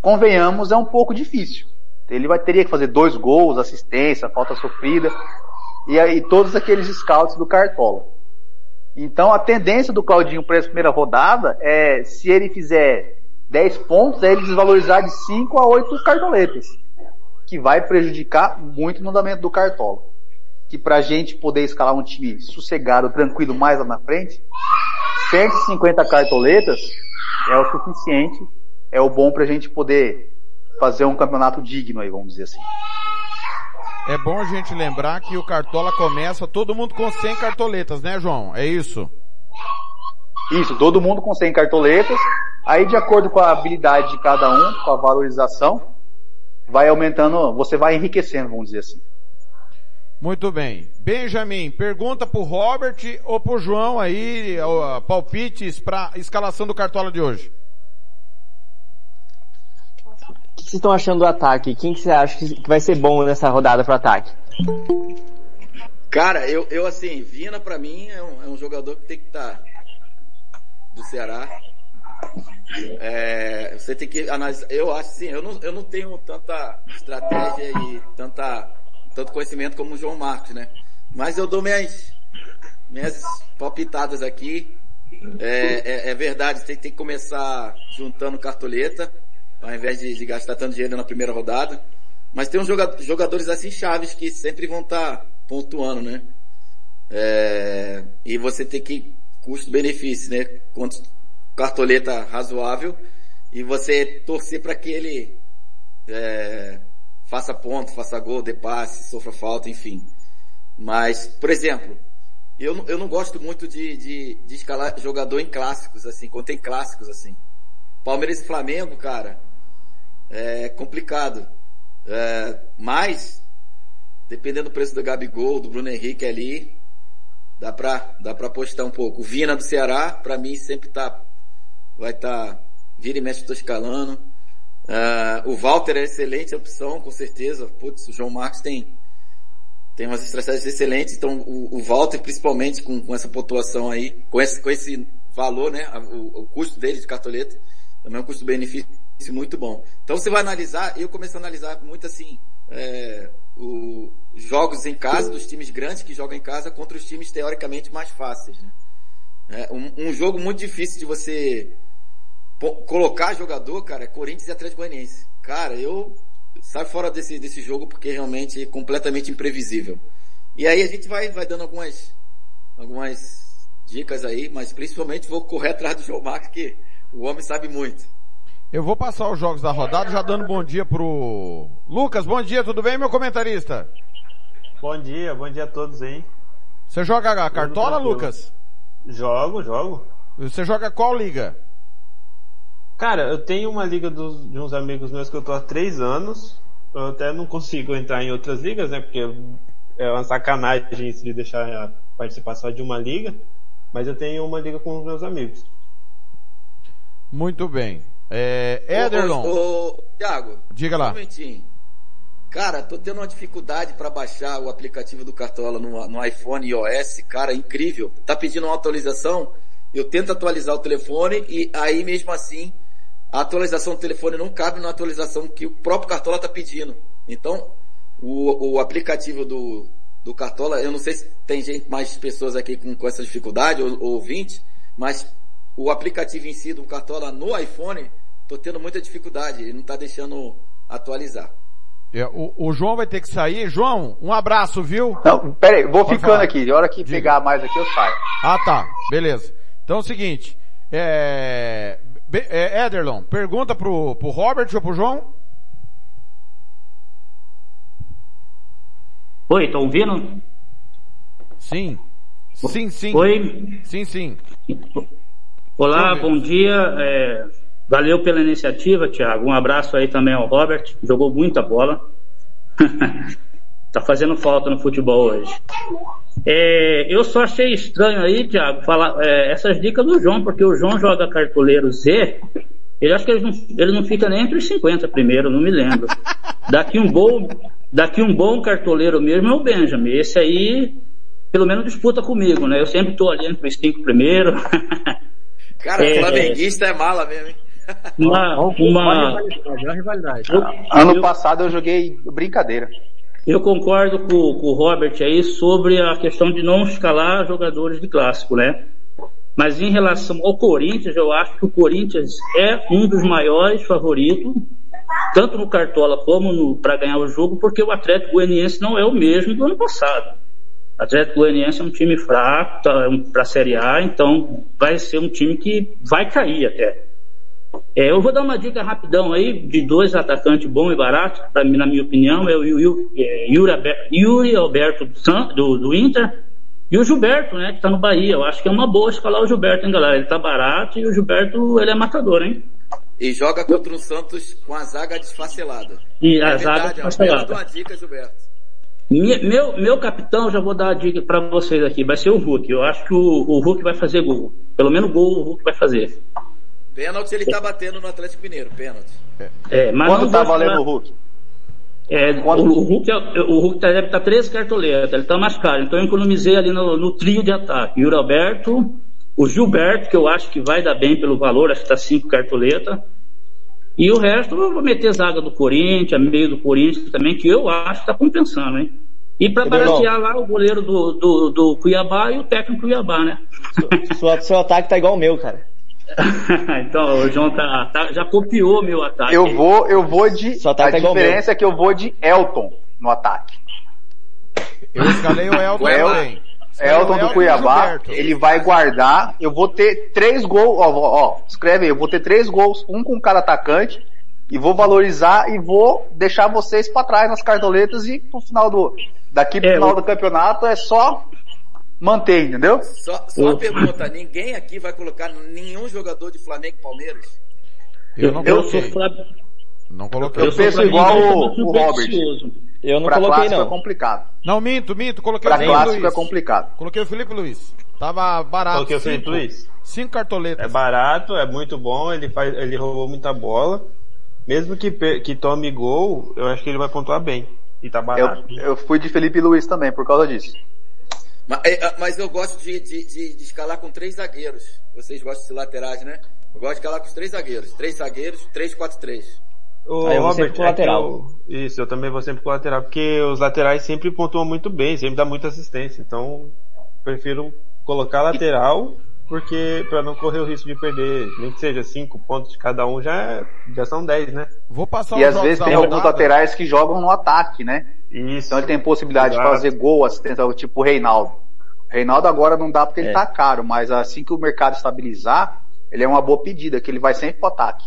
Convenhamos, é um pouco difícil. Ele vai teria que fazer dois gols, assistência, falta sofrida e aí todos aqueles scouts do Cartola. Então a tendência do Claudinho para essa primeira rodada é se ele fizer 10 pontos, é ele desvalorizar de 5 a 8 cartoletas, que vai prejudicar muito no andamento do Cartola. Que pra gente poder escalar um time sossegado, tranquilo mais lá na frente, 150 cartoletas é o suficiente, é o bom pra gente poder fazer um campeonato digno aí, vamos dizer assim. É bom a gente lembrar que o Cartola começa todo mundo com 100 cartoletas, né, João? É isso? Isso, todo mundo com 100 cartoletas. Aí, de acordo com a habilidade de cada um, com a valorização, vai aumentando, você vai enriquecendo, vamos dizer assim. Muito bem. Benjamin, pergunta pro Robert ou pro João aí, palpites para escalação do Cartola de hoje. O que vocês estão achando do ataque? Quem que você acha que vai ser bom nessa rodada pro ataque? Cara, eu, eu assim, Vina pra mim é um, é um jogador que tem que estar tá do Ceará. É, você tem que analisar. Eu acho assim, eu não, eu não tenho tanta estratégia e tanta, tanto conhecimento como o João Marcos, né? Mas eu dou minhas, minhas palpitadas aqui. É, é, é verdade, você tem que começar juntando cartoleta, ao invés de, gastar tanto dinheiro na primeira rodada. Mas tem uns jogadores assim chaves que sempre vão estar tá pontuando, né? É, e você tem que custo-benefício, né? Quanto cartoleta razoável e você torcer para que ele é, faça ponto, faça gol, dê passe, sofra falta, enfim. Mas, por exemplo, eu, eu não gosto muito de, de, de escalar jogador em clássicos, assim, quando tem clássicos, assim. Palmeiras e Flamengo, cara, é complicado. É, mas, dependendo do preço do Gabigol, do Bruno Henrique ali, dá pra, dá pra apostar um pouco. O Vina do Ceará, pra mim, sempre tá vai tá, vira e mexe, estou escalando. Uh, o Walter é excelente opção, com certeza. Putz, o João Marcos tem, tem umas estratégias excelentes, então o, o Walter, principalmente com, com essa pontuação aí, com esse, com esse valor, né, o, o custo dele de cartoleta, também é um custo-benefício muito bom. Então você vai analisar, eu comecei a analisar muito assim, é, os jogos em casa, dos times grandes que jogam em casa contra os times teoricamente mais fáceis, né? É, um, um jogo muito difícil de você colocar jogador, cara, é Corinthians e Atlético Goianiense. Cara, eu saio fora desse, desse jogo porque realmente é completamente imprevisível. E aí a gente vai, vai dando algumas, algumas dicas aí, mas principalmente vou correr atrás do João Marcos, que o homem sabe muito. Eu vou passar os jogos da rodada, já dando bom dia pro Lucas. Bom dia, tudo bem, meu comentarista? Bom dia, bom dia a todos aí. Você joga a cartola, Lucas? Jogo, jogo. Você joga qual liga? Cara, eu tenho uma liga dos, de uns amigos meus que eu tô há três anos. Eu até não consigo entrar em outras ligas, né? Porque é uma sacanagem se deixar participar só de uma liga. Mas eu tenho uma liga com os meus amigos. Muito bem. É, Ederlon. Ô, ô, Thiago. Diga lá. Um momentinho. Cara, tô tendo uma dificuldade para baixar o aplicativo do Cartola no, no iPhone iOS. Cara, incrível. Tá pedindo uma atualização. Eu tento atualizar o telefone e aí mesmo assim a atualização do telefone não cabe na atualização que o próprio Cartola está pedindo. Então, o, o aplicativo do, do Cartola, eu não sei se tem gente, mais pessoas aqui com, com essa dificuldade, ou, ou ouvinte, mas o aplicativo em si do Cartola no iPhone, tô tendo muita dificuldade, ele não está deixando atualizar. É, o, o, João vai ter que sair. João, um abraço, viu? Não, peraí, vou Pode ficando falar. aqui. De hora que Diga. pegar mais aqui, eu saio. Ah, tá. Beleza. Então é o seguinte. É, é, Ederlon, pergunta pro, pro Robert ou pro João? Oi, tá ouvindo? Sim. Sim, sim. Oi. Sim, sim. Olá, bom dia. É, valeu pela iniciativa, Thiago. Um abraço aí também ao Robert. Jogou muita bola. <laughs> tá fazendo falta no futebol hoje. É, eu só achei estranho aí, Thiago, falar é, essas dicas do João, porque o João joga cartoleiro Z, ele acho que ele não, ele não fica nem entre os 50 primeiro, não me lembro. <laughs> Daqui um bom, daqui um bom cartoleiro mesmo é o Benjamin. Esse aí, pelo menos disputa comigo, né? Eu sempre tô ali entre os cinco primeiros. <laughs> Cara, É, flamenguista é mala mesmo, hein? Uma, uma, Olha a rivalidade. Ano passado eu joguei brincadeira. Eu concordo com, com o Robert aí sobre a questão de não escalar jogadores de clássico, né? Mas em relação ao Corinthians, eu acho que o Corinthians é um dos maiores favoritos, tanto no Cartola como para ganhar o jogo, porque o Atlético Goianiense não é o mesmo do ano passado. Atlético Goianiense é um time fraco para a Série A, então vai ser um time que vai cair até. É, eu vou dar uma dica rapidão aí de dois atacantes bons e baratos, pra mim, na minha opinião, é o é, Yuri, Alberto do, do- Inter e o Gilberto, né, que tá no Bahia. Eu acho que é uma boa escalar o Gilberto, hein, galera? Ele tá barato e o Gilberto, ele é matador, hein? E joga contra o Santos com a zaga desfacelada. E a é zaga verdade, desfacelada. Dou uma dica, Gilberto. Minha- meu, meu capitão, já vou dar a dica pra vocês aqui, vai ser o Hulk. Eu acho que o, o Hulk vai fazer gol. Pelo menos gol o Hulk vai fazer. Pênalti ele tá batendo no Atlético Mineiro, pênalti. É, mas Quanto não tá valendo falar- o Hulk? É, o, o Hulk, é- o Hulk tá- deve estar 13 cartoletas, ele tá mais caro. Então eu economizei ali no, no trio de ataque. Yuri Alberto, o Gilberto, que eu acho que vai dar bem pelo valor, acho que tá 5 cartoletas. E o resto eu vou meter zaga do Corinthians, meio do Corinthians também, que eu acho que tá compensando, hein? E para baratear lá o goleiro do, do, do Cuiabá e o técnico Cuiabá, né? Sua, seu ataque tá igual o meu, cara. <laughs> então o João tá, tá- já copiou meu ataque. Eu vou, eu vou de. Só tá a igual o diferença é que eu vou de Elton no ataque. Eu escalei o Elton também. Elton e do Cuiabá, ele vai guardar. Eu vou ter três gols. Ó, ó, escreve aí. Eu vou ter três gols, um com cada atacante. E vou valorizar e vou deixar vocês pra trás nas cartoletas e pro final do. Daqui pro É, final o- do campeonato é só manter, entendeu? Só, só uma pergunta, ninguém aqui vai colocar nenhum jogador de Flamengo e Palmeiras? Eu não eu coloquei. sou Flamengo. Não coloquei. Eu penso igual o, o Robert. Eu não pra coloquei, clássico não. é complicado. Não, minto, minto. Coloquei Pra o Felipe clássico Luiz. é complicado. Coloquei o Felipe Luiz. Tava barato. Coloquei o Felipe cinco- Luiz. Cinco cartoletas. É barato, é muito bom, ele faz, ele roubou muita bola. Mesmo que, que tome gol, eu acho que ele vai pontuar bem. E tá Eu, barato. eu fui de Felipe Luiz também, por causa disso. Mas, é, mas eu gosto de, de, de- de escalar com três zagueiros. Vocês gostam de laterais, né? Eu gosto de escalar com os três zagueiros. Três zagueiros, três, quatro, três. O Aí eu vou Robert, sempre pro é lateral. eu- isso, eu também vou sempre pro lateral, porque os laterais sempre pontuam muito bem, sempre dá muita assistência. Então, prefiro colocar lateral, porque para não correr o risco de perder, nem que seja cinco pontos de cada um, já, já são 10, né? Vou passar E às vezes tem alguns laterais que jogam no ataque, né? Isso. Então ele tem possibilidade Exato. de fazer gol, assistência, tipo o Reinaldo. Reinaldo agora não dá porque ele É. tá caro, mas assim que o mercado estabilizar, ele é uma boa pedida, que ele vai sempre pro ataque.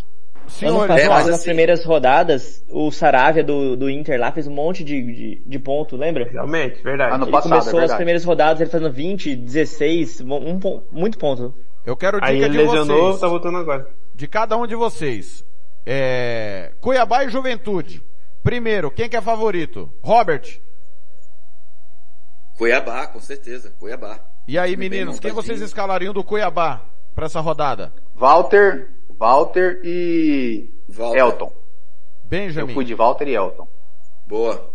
Ano Senhor, passado, é, mas nas assim- primeiras rodadas, o Saravia do, do Inter lá fez um monte de, de, de ponto, lembra? Realmente, verdade. Ano Ele passado, é começou as verdade. primeiras rodadas, ele fazendo 20, 16, um, muito ponto. eu quero dica Aí ele de lesionou, vocês. tá voltando agora. De cada um de vocês. É... Cuiabá e Juventude. Primeiro, quem que é favorito? Robert. Cuiabá, com certeza. Cuiabá. E aí, meninos, quem vocês escalariam do Cuiabá pra essa rodada? Walter, Walter e Walter. Elton. Eu Benjamin. fui de Walter e Elton. Boa.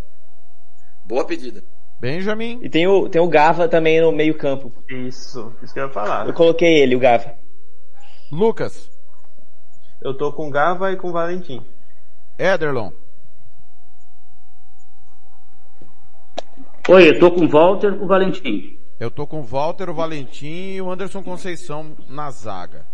Boa pedida. Benjamin. E tem o, tem o Gava também no meio campo. Isso, isso que eu ia falar. Eu coloquei ele, o Gava. Lucas. Eu tô com Gava e com Valentim. Ederlon. Oi, eu tô com o Walter e com o Valentim. Eu tô com o Walter, o Valentim e o Anderson Conceição na zaga.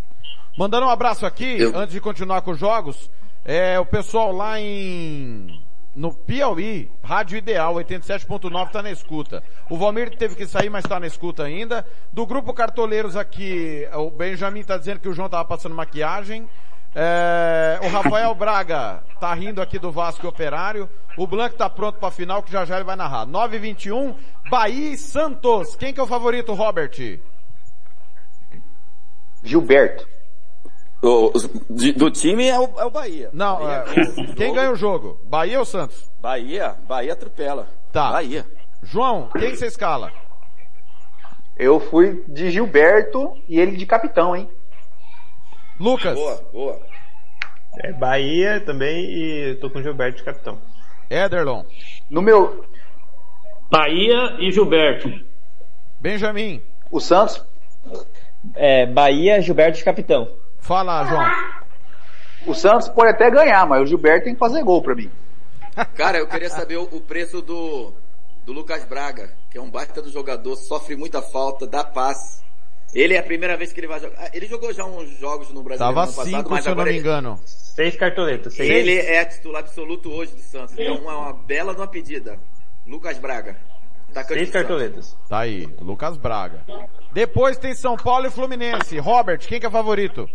Mandando um abraço aqui, Eu- antes de continuar com os jogos, é o pessoal lá em no Piauí, Rádio Ideal 87.9 tá na escuta. O Valmir teve que sair, mas tá na escuta ainda. Do grupo Cartoleiros aqui, o Benjamin tá dizendo que o João tava passando maquiagem. É, o Rafael Braga tá rindo aqui do Vasco Operário. O Blanco tá pronto pra final, que já já ele vai narrar. 9h21, Bahia e Santos. Quem que é o favorito, Robert? Gilberto. O- os- de- do time é o, é o Bahia. Não, Bahia é, quem jogo. ganha o jogo? Bahia ou Santos? Bahia, Bahia atropela. Tá. Bahia. João, quem você escala? Eu fui de Gilberto e ele de capitão, hein? Lucas. Boa, boa. É Bahia também e tô com o Gilberto de capitão. Ederlon. No meu, Bahia e Gilberto. Benjamin. O Santos. É, Bahia, Gilberto de capitão. Fala, João. O Santos pode até ganhar, mas o Gilberto tem que fazer gol pra mim. Cara, eu queria saber o, preço do, do Lucas Braga, que é um baita do jogador, sofre muita falta, dá passe. Ele é a primeira vez que ele vai jogar. Ah, Ele jogou já uns jogos no Brasil Tava ano passado, cinco, mas se eu não me ele- engano. Seis cartoletas. Seis. Ele é titular absoluto hoje do Santos. Então é uma bela de uma pedida. Lucas Braga. Seis cartoletas. Tá aí, Lucas Braga. Depois tem São Paulo e Fluminense. Robert, quem que é favorito?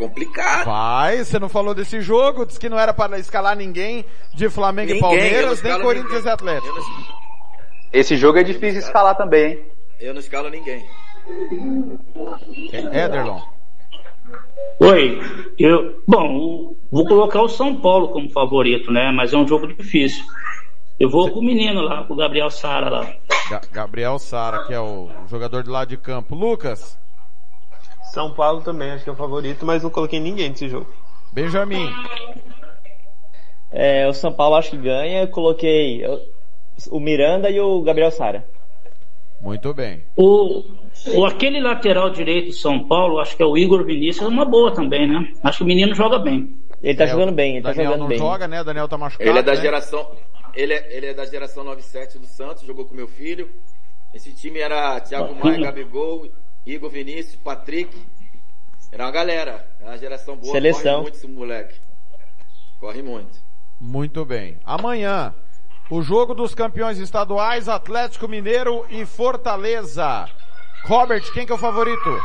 Complicado. Vai, você não falou desse jogo, disse que não era para escalar ninguém de Flamengo e Ninguém, não Palmeiras, nem Corinthians ninguém. e Atlético. Esse jogo é difícil escalar também, hein? Eu não escalo ninguém. Ederlon. Oi, eu, bom, vou colocar o São Paulo como favorito, né? Mas é um jogo difícil. Eu vou com o menino lá, com o Gabriel Sara lá. Ga- Gabriel Sara, que é o jogador de lado de campo. Lucas. São Paulo também, acho que é o favorito, mas não coloquei ninguém nesse jogo. Benjamin. É, o São Paulo acho que ganha. Eu coloquei o Miranda e o Gabriel Sara. Muito bem. O, o aquele lateral direito de São Paulo, acho que é o Igor Vinícius, é uma boa também, né? Acho que o menino joga bem. Ele tá É, jogando bem, ele tá Daniel jogando não bem. joga, né? Daniel tá machucado. Ele é da né? geração. Ele é, ele é da geração 97 do Santos, jogou com meu filho. Esse time era Thiago Maia, Gabigol, Igor Vinícius, Patrick. Era uma galera. Era uma geração boa. Seleção. Corre muito esse moleque. Corre muito. Muito bem. Amanhã, o jogo dos campeões estaduais, Atlético Mineiro e Fortaleza. Robert, quem que é o favorito?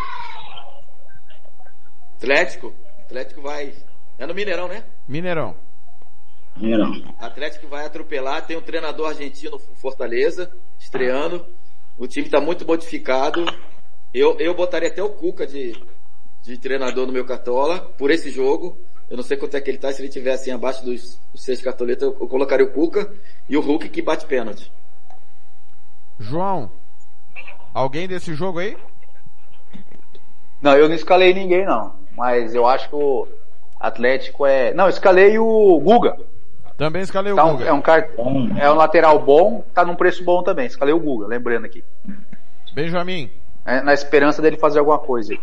Atlético. Atlético vai. É no Mineirão, né? Mineirão. Mineirão. Atlético vai atropelar. Tem um treinador argentino, Fortaleza, estreando. O time está muito modificado. Eu, eu botaria até o Cuca de, de treinador no meu cartola por esse jogo. Eu não sei quanto é que ele tá. Se ele tiver assim abaixo dos, dos seis cartoletas, eu, eu colocaria o Cuca e o Hulk que bate pênalti. João, alguém desse jogo aí? Não, eu não escalei ninguém não. Mas eu acho que o Atlético é. Não, eu escalei o Guga. Também escalei o Tá um- Guga. é um car... é um lateral bom, tá num preço bom também. Escalei o Guga, lembrando aqui. Benjamin. É, na esperança dele fazer alguma coisa.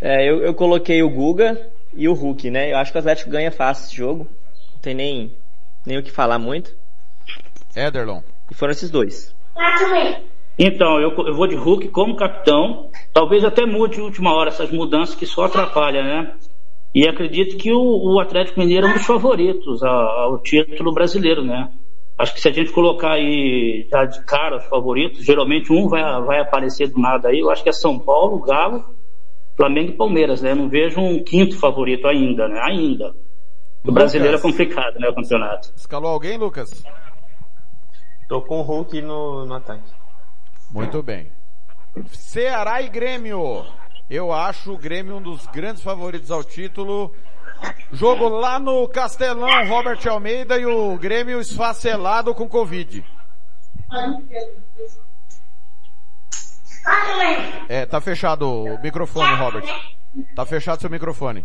É, eu, eu coloquei o Guga e o Hulk, né? Eu acho que o Atlético ganha fácil esse jogo. Não tem nem, nem o que falar muito. Ederlon. E foram esses dois. Então, eu, eu vou de Hulk como capitão. Talvez até mude de última hora essas mudanças que só atrapalham, né? E acredito que o, o Atlético Mineiro é um dos favoritos ao, ao título brasileiro, né? Acho que se a gente colocar aí já de cara os favoritos, geralmente um vai, vai aparecer do nada aí. Eu acho que é São Paulo, Galo, Flamengo e Palmeiras, né? Não vejo um quinto favorito ainda, né? Ainda. O brasileiro é complicado, né? O campeonato. Escalou alguém, Lucas? Tô com o Hulk no, no ataque. Muito bem. Ceará e Grêmio. Eu acho o Grêmio um dos grandes favoritos ao título. Jogo lá no Castelão, Robert Almeida e o Grêmio esfacelado com Covid. É, tá fechado o microfone, Robert. Tá fechado seu microfone.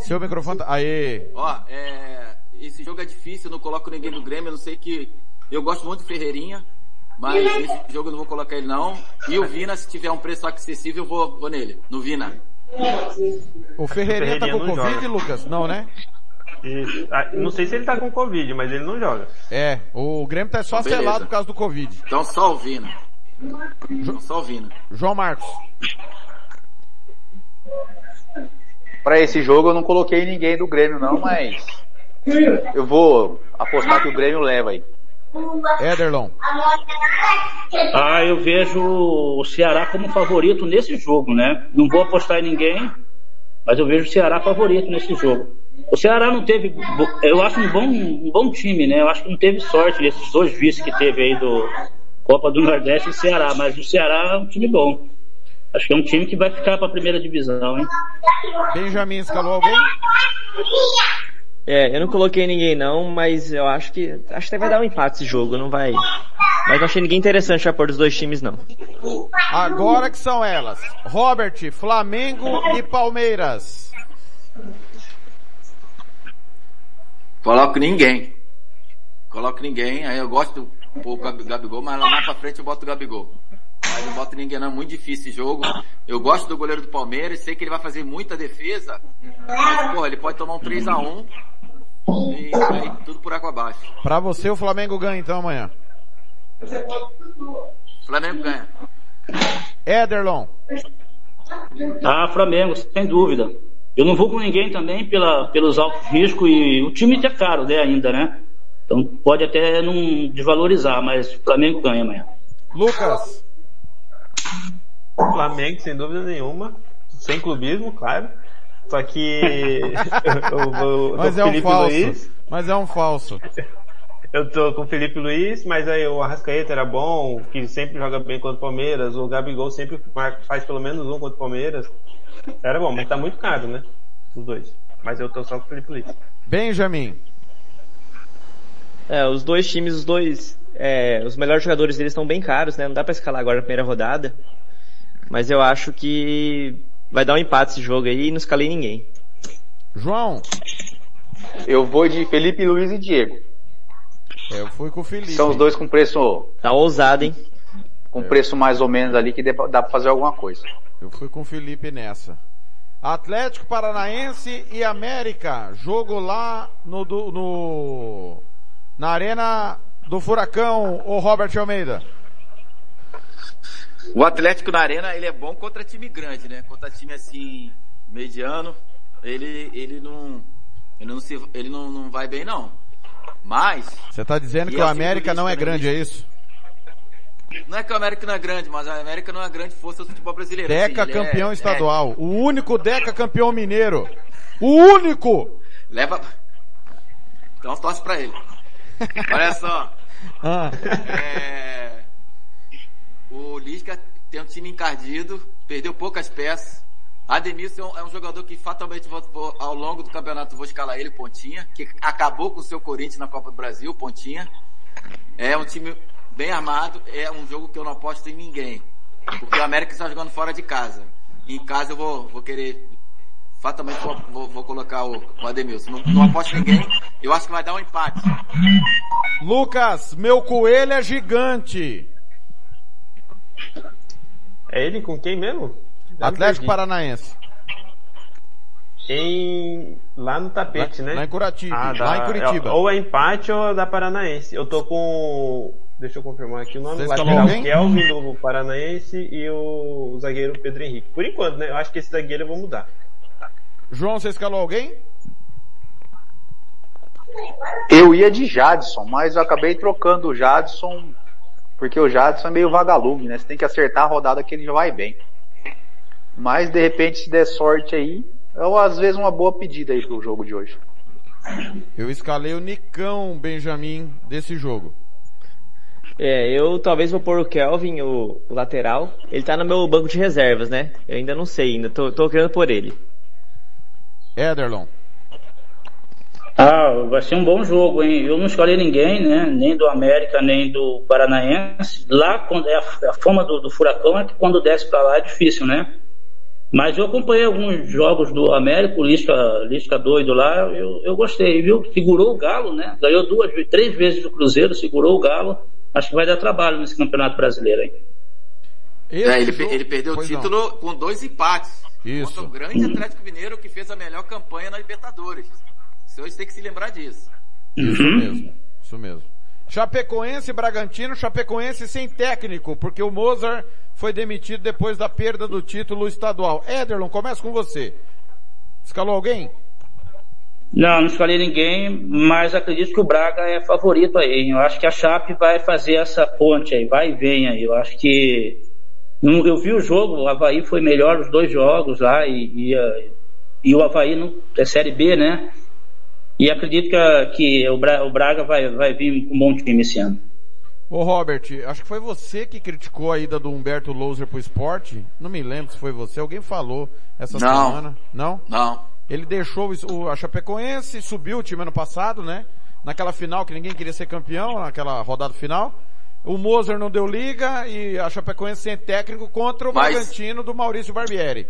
Seu microfone tá... Aê! Ó, é, esse jogo é difícil, eu não coloco ninguém do Grêmio, eu não sei que. Eu gosto muito do Ferreirinha, mas esse jogo eu não vou colocar ele não. E o Vina, se tiver um preço acessível, eu vou, vou nele, no Vina. O Ferreirinha tá com Covid, joga. Lucas? Não, né? Isso. Ah, não sei se ele tá com Covid, mas ele não joga. É, o Grêmio tá só Beleza. selado por causa do Covid. Então só o Vina. Então só o Vina. João Marcos. Pra esse jogo eu não coloquei ninguém do Grêmio não, mas eu vou apostar que o Grêmio leva aí. Ederlon. Ah, eu vejo o Ceará como favorito nesse jogo, né? Não vou apostar em ninguém, mas eu vejo o Ceará favorito nesse jogo. O Ceará não teve, eu acho um bom, um bom time, né? Eu acho que não teve sorte nesses dois vices que teve aí do Copa do Nordeste e Ceará, mas o Ceará é um time bom. Acho que é um time que vai ficar para a primeira divisão, hein? Benjamin escalou alguém? É, eu não coloquei ninguém não, mas eu acho que acho que vai dar um empate esse jogo, não vai. Mas não achei ninguém interessante a pôr dos dois times não. Agora que são elas. Robert, Flamengo e Palmeiras. Coloco ninguém. coloco ninguém. Aí eu gosto um pouco do Gabigol, mas lá mais pra frente eu boto o Gabigol. Mas não boto ninguém não, muito difícil esse jogo. Eu gosto do goleiro do Palmeiras, sei que ele vai fazer muita defesa, mas, pô, ele pode tomar um 3x1 e aí tudo por água abaixo. Pra você o Flamengo ganha então amanhã. Flamengo ganha. Ederlon. Ah, Flamengo, sem dúvida. Eu não vou com ninguém também pela, pelos altos riscos e o time é caro, né, ainda, né? Então pode até não desvalorizar, mas o Flamengo ganha amanhã. Lucas. Flamengo, sem dúvida nenhuma. Sem clubismo, claro. Só que <laughs> eu, vou Mas é um falso. Mas é um falso. Eu tô com o Felipe Luiz, mas aí o Arrascaeta era bom, que sempre joga bem contra o Palmeiras, o Gabigol sempre faz pelo menos um contra o Palmeiras. Era bom, mas tá muito caro, né? Os dois. Mas eu tô só com o Felipe Luiz. Benjamin. É, os dois times, os dois, é, os melhores jogadores deles estão bem caros, né? Não dá pra escalar agora na primeira rodada. Mas eu acho que vai dar um empate esse jogo aí e não escalei ninguém. João. Eu vou de Felipe Luiz e Diego. Eu fui com o Felipe. São os dois com preço. Tá ousado, hein? Com preço mais ou menos ali que dá pra fazer alguma coisa. Eu fui com o Felipe nessa. Atlético Paranaense e América. Jogo lá no, do, no na arena do Furacão, o Robert Almeida. O Atlético na arena, ele é bom contra time grande, né? Contra time assim, mediano, ele, ele não, ele não se, ele não, não vai bem não. Mas... Você tá dizendo que o América não é grande, é isso? Não é que o América não é grande, mas a América não é grande força do futebol brasileiro. Deca assim, campeão é, estadual. É... O único Deca campeão mineiro. O único! Leva... Então torce pra ele. Olha só. <laughs> Ah. É... O Lisca tem um time encardido, perdeu poucas peças. Ademilson é um jogador que fatalmente vou, ao longo do campeonato vou escalar ele, Pontinha, que acabou com o seu Corinthians na Copa do Brasil, Pontinha. É um time bem armado, é um jogo que eu não aposto em ninguém. Porque o América está jogando fora de casa. Em casa eu vou, vou querer. Fatalmente vou, vou, vou colocar o, o Ademilson. Não, não aposto em ninguém. Eu acho que vai dar um empate. Lucas, meu coelho é gigante. É ele com quem mesmo? Atlético Paranaense. Em... Lá no tapete, lá, né? Lá em Curitiba. Ah, lá em Curitiba. Ou é empate ou é da Paranaense. Eu tô com. Deixa eu confirmar aqui o nome. Vocês lateral Kelvin do Paranaense e o zagueiro Pedro Henrique. Por enquanto, né? Eu acho que esse zagueiro eu vou mudar. João, você escalou alguém? Eu ia de Jadson, mas eu acabei trocando o Jadson porque o Jadson é meio vagalume, né? Você tem que acertar a rodada que ele já vai bem. Mas de repente, se der sorte aí, é às vezes uma boa pedida aí pro jogo de hoje. Eu escalei o Nicão Benjamin desse jogo. É, eu talvez vou pôr o Kelvin, o, o, lateral. Ele tá no meu banco de reservas, né? Eu ainda não sei, ainda tô, tô querendo por ele. Ederlon. Ah, vai ser um bom jogo, hein? Eu não escolhi ninguém, né? Nem do América, nem do Paranaense. Lá, quando é a, a forma do, do, furacão é que quando desce para lá é difícil, né? Mas eu acompanhei alguns jogos do América, o Lisca, Lisca doido lá, eu, eu gostei, viu? Segurou o Galo, né? Ganhou duas, três vezes do Cruzeiro, segurou o Galo. Acho que vai dar trabalho nesse Campeonato Brasileiro, hein? É, ele, ele, perdeu o título não. com dois empates. Isso. Contra o grande Atlético Mineiro que fez a melhor campanha na Libertadores senhores têm que se lembrar disso. Isso uhum. mesmo, isso mesmo. Chapecoense e Bragantino, Chapecoense sem técnico, porque o Mozart foi demitido depois da perda do título estadual. Ederlon, começa com você. Escalou alguém? Não, não escalei ninguém, mas acredito que o Braga é favorito aí. Eu acho que a Chape vai fazer essa ponte aí, vai e vem aí. Eu acho que eu vi o jogo, o Havaí foi melhor os dois jogos lá e, e, e o Havaí não, é Série B, né? E acredito que, que o, Braga vai, vai vir com um bom time esse ano. Ô Robert, acho que foi você que criticou a ida do Humberto Louser pro esporte. Não me lembro se foi você. Alguém falou essa não. semana. Não? Não. Ele deixou o, a Chapecoense, subiu o time ano passado, né? Naquela final que ninguém queria ser campeão, naquela rodada final. O Moser não deu liga e a Chapecoense sem técnico contra o Mas... Bragantino do Maurício Barbieri.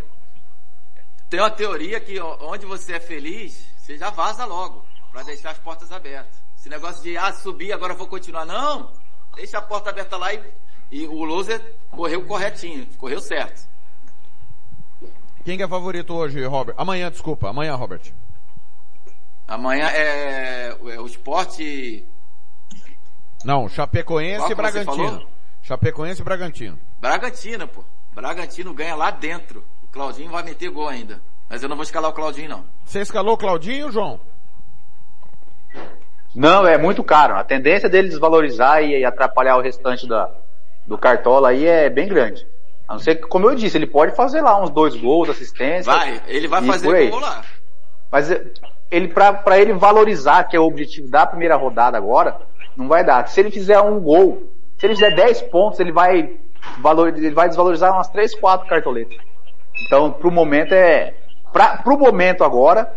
Tem uma teoria que onde você é feliz, você já vaza logo, para deixar as portas abertas. Esse negócio de, ah, subir, agora vou continuar. Não! Deixa a porta aberta lá e, e o loser correu corretinho, correu certo. Quem que é favorito hoje, Robert? Amanhã, desculpa. Amanhã, Robert. Amanhã é, é o esporte. Não, Chapecoense Qual e Bragantino. Chapecoense e Bragantino. Bragantino, pô. Bragantino ganha lá dentro. O Claudinho vai meter gol ainda. Mas eu não vou escalar o Claudinho, não. Você escalou o Claudinho, João? Não, é muito caro. A tendência dele desvalorizar e atrapalhar o restante da, do Cartola aí é bem grande. A não ser que, como eu disse, ele pode fazer lá uns dois gols, assistência. Vai, ele vai fazer gol lá. Mas é, ele pra, pra ele valorizar, que é o objetivo da primeira rodada agora, não vai dar. Se ele fizer um gol, se ele fizer 10 pontos, ele vai, valor, ele vai desvalorizar umas 3, 4 cartoletas. Então, pro momento é. Pra, pro momento agora,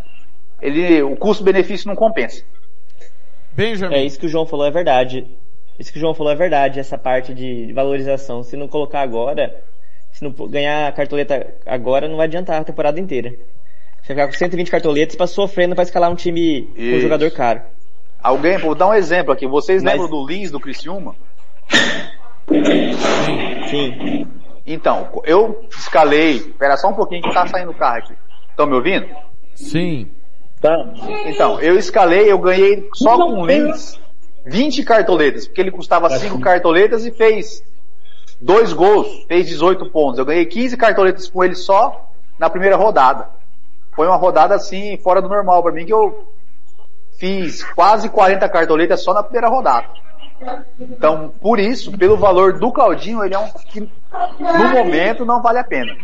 ele, o custo-benefício não compensa. Benjamin. É isso que o João falou é verdade. Isso que o João falou é verdade, essa parte de valorização. Se não colocar agora, se não ganhar a cartoleta agora, não vai adiantar a temporada inteira. Você ficar com 120 cartoletas pra sofrendo pra escalar um time com um Isso. jogador caro. Alguém, vou dar um exemplo aqui. Vocês Mas- lembram do Lins do Criciúma? Sim. Então, eu escalei. Espera só um pouquinho que tá saindo o carro aqui. Estão me ouvindo? Sim. Tá. Então, eu escalei, eu ganhei só com o Lins 20 cartoletas, porque ele custava 5 cartoletas e fez dois gols, fez 18 pontos. Eu ganhei 15 cartoletas com ele só na primeira rodada. Foi uma rodada assim, fora do normal pra mim, que eu fiz quase 40 cartoletas só na primeira rodada. Então, por isso, pelo valor do Claudinho, ele é um que no momento não vale a pena.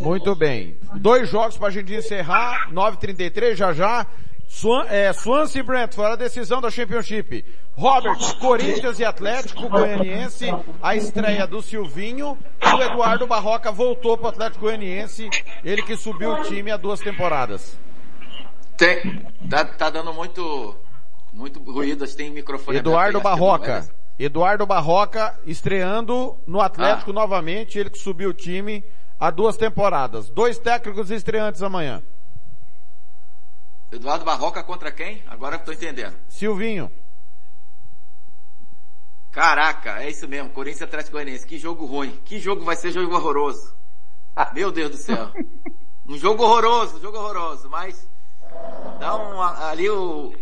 Muito bem. Dois jogos pra gente encerrar. 9h33, já já. Swan, é, Swansea e Brentford, a decisão da Championship. Robert, Corinthians e Atlético Goianiense, a estreia do Silvinho. E o Eduardo Barroca voltou pro Atlético Goianiense, ele que subiu o time há duas temporadas. Tem, tá, tá dando muito, muito ruído, que tem microfone Eduardo aberto Barroca. Eduardo Barroca estreando no Atlético novamente, ele que subiu o time há duas temporadas. Dois técnicos estreantes amanhã. Eduardo Barroca contra quem? Agora eu tô entendendo. Silvinho. Caraca, é isso mesmo, Corinthians e Atlético Goianiense. Que jogo ruim. Que jogo vai ser jogo horroroso. <laughs> Meu Deus do céu. Um jogo horroroso, um jogo horroroso, mas dá um ali o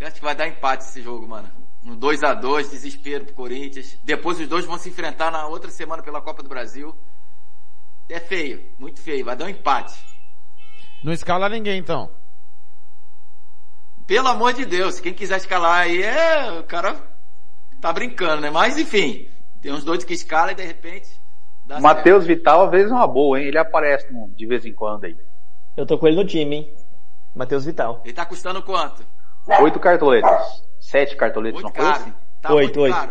acho que vai dar empate esse jogo, mano. Um 2 a 2 desespero pro Corinthians. Depois os dois vão se enfrentar na outra semana pela Copa do Brasil. É feio, muito feio, vai dar um empate. Não escala ninguém então. Pelo amor de Deus, quem quiser escalar aí é, o cara tá brincando, né? Mas enfim, tem uns dois que escalam e de repente dá Matheus Vital, às vezes, é uma boa, hein? Ele aparece de vez em quando aí. Eu tô com ele no time, hein? Matheus Vital. Ele tá custando quanto? Oito cartoletas. Sete cartoletas, Muito não foi caro. assim? Tá Oito, muito oito. caro.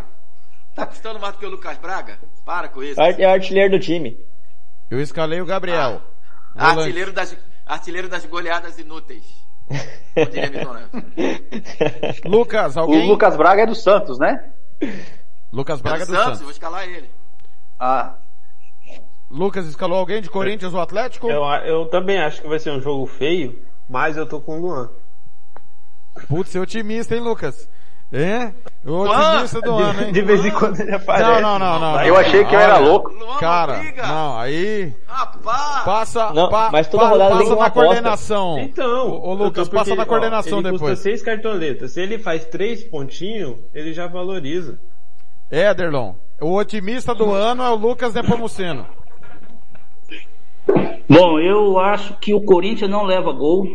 Tá custando mais do que o Lucas Braga? Para com isso. É o artilheiro do time. Eu escalei o Gabriel. Ah, artilheiro das, artilheiro das goleadas inúteis. <laughs> Lucas, O alguém? Lucas Braga é do Santos, né? Lucas Braga É do do Santos, Santos. vou escalar ele. Ah, Lucas escalou alguém de Corinthians ou Atlético? Eu, eu também acho que vai ser um jogo feio, mas eu tô com o Luan. Putz, você é otimista, hein, Lucas? É? O otimista do ano, hein? de vez em quando ele aparece. Não, não, não, não. Eu achei que eu era louco. Cara, não, aí... Passa, Não, pa- mas toda rodada tem passa uma na aposta. coordenação. Então, Ô, Lucas, tô passa porque, na ó, coordenação ele depois. custa seis cartoletas. Se ele faz três pontinhos, ele já valoriza. Éderlon, o otimista do ano é o Lucas Nepomuceno. Bom, eu acho que o Corinthians não leva gol.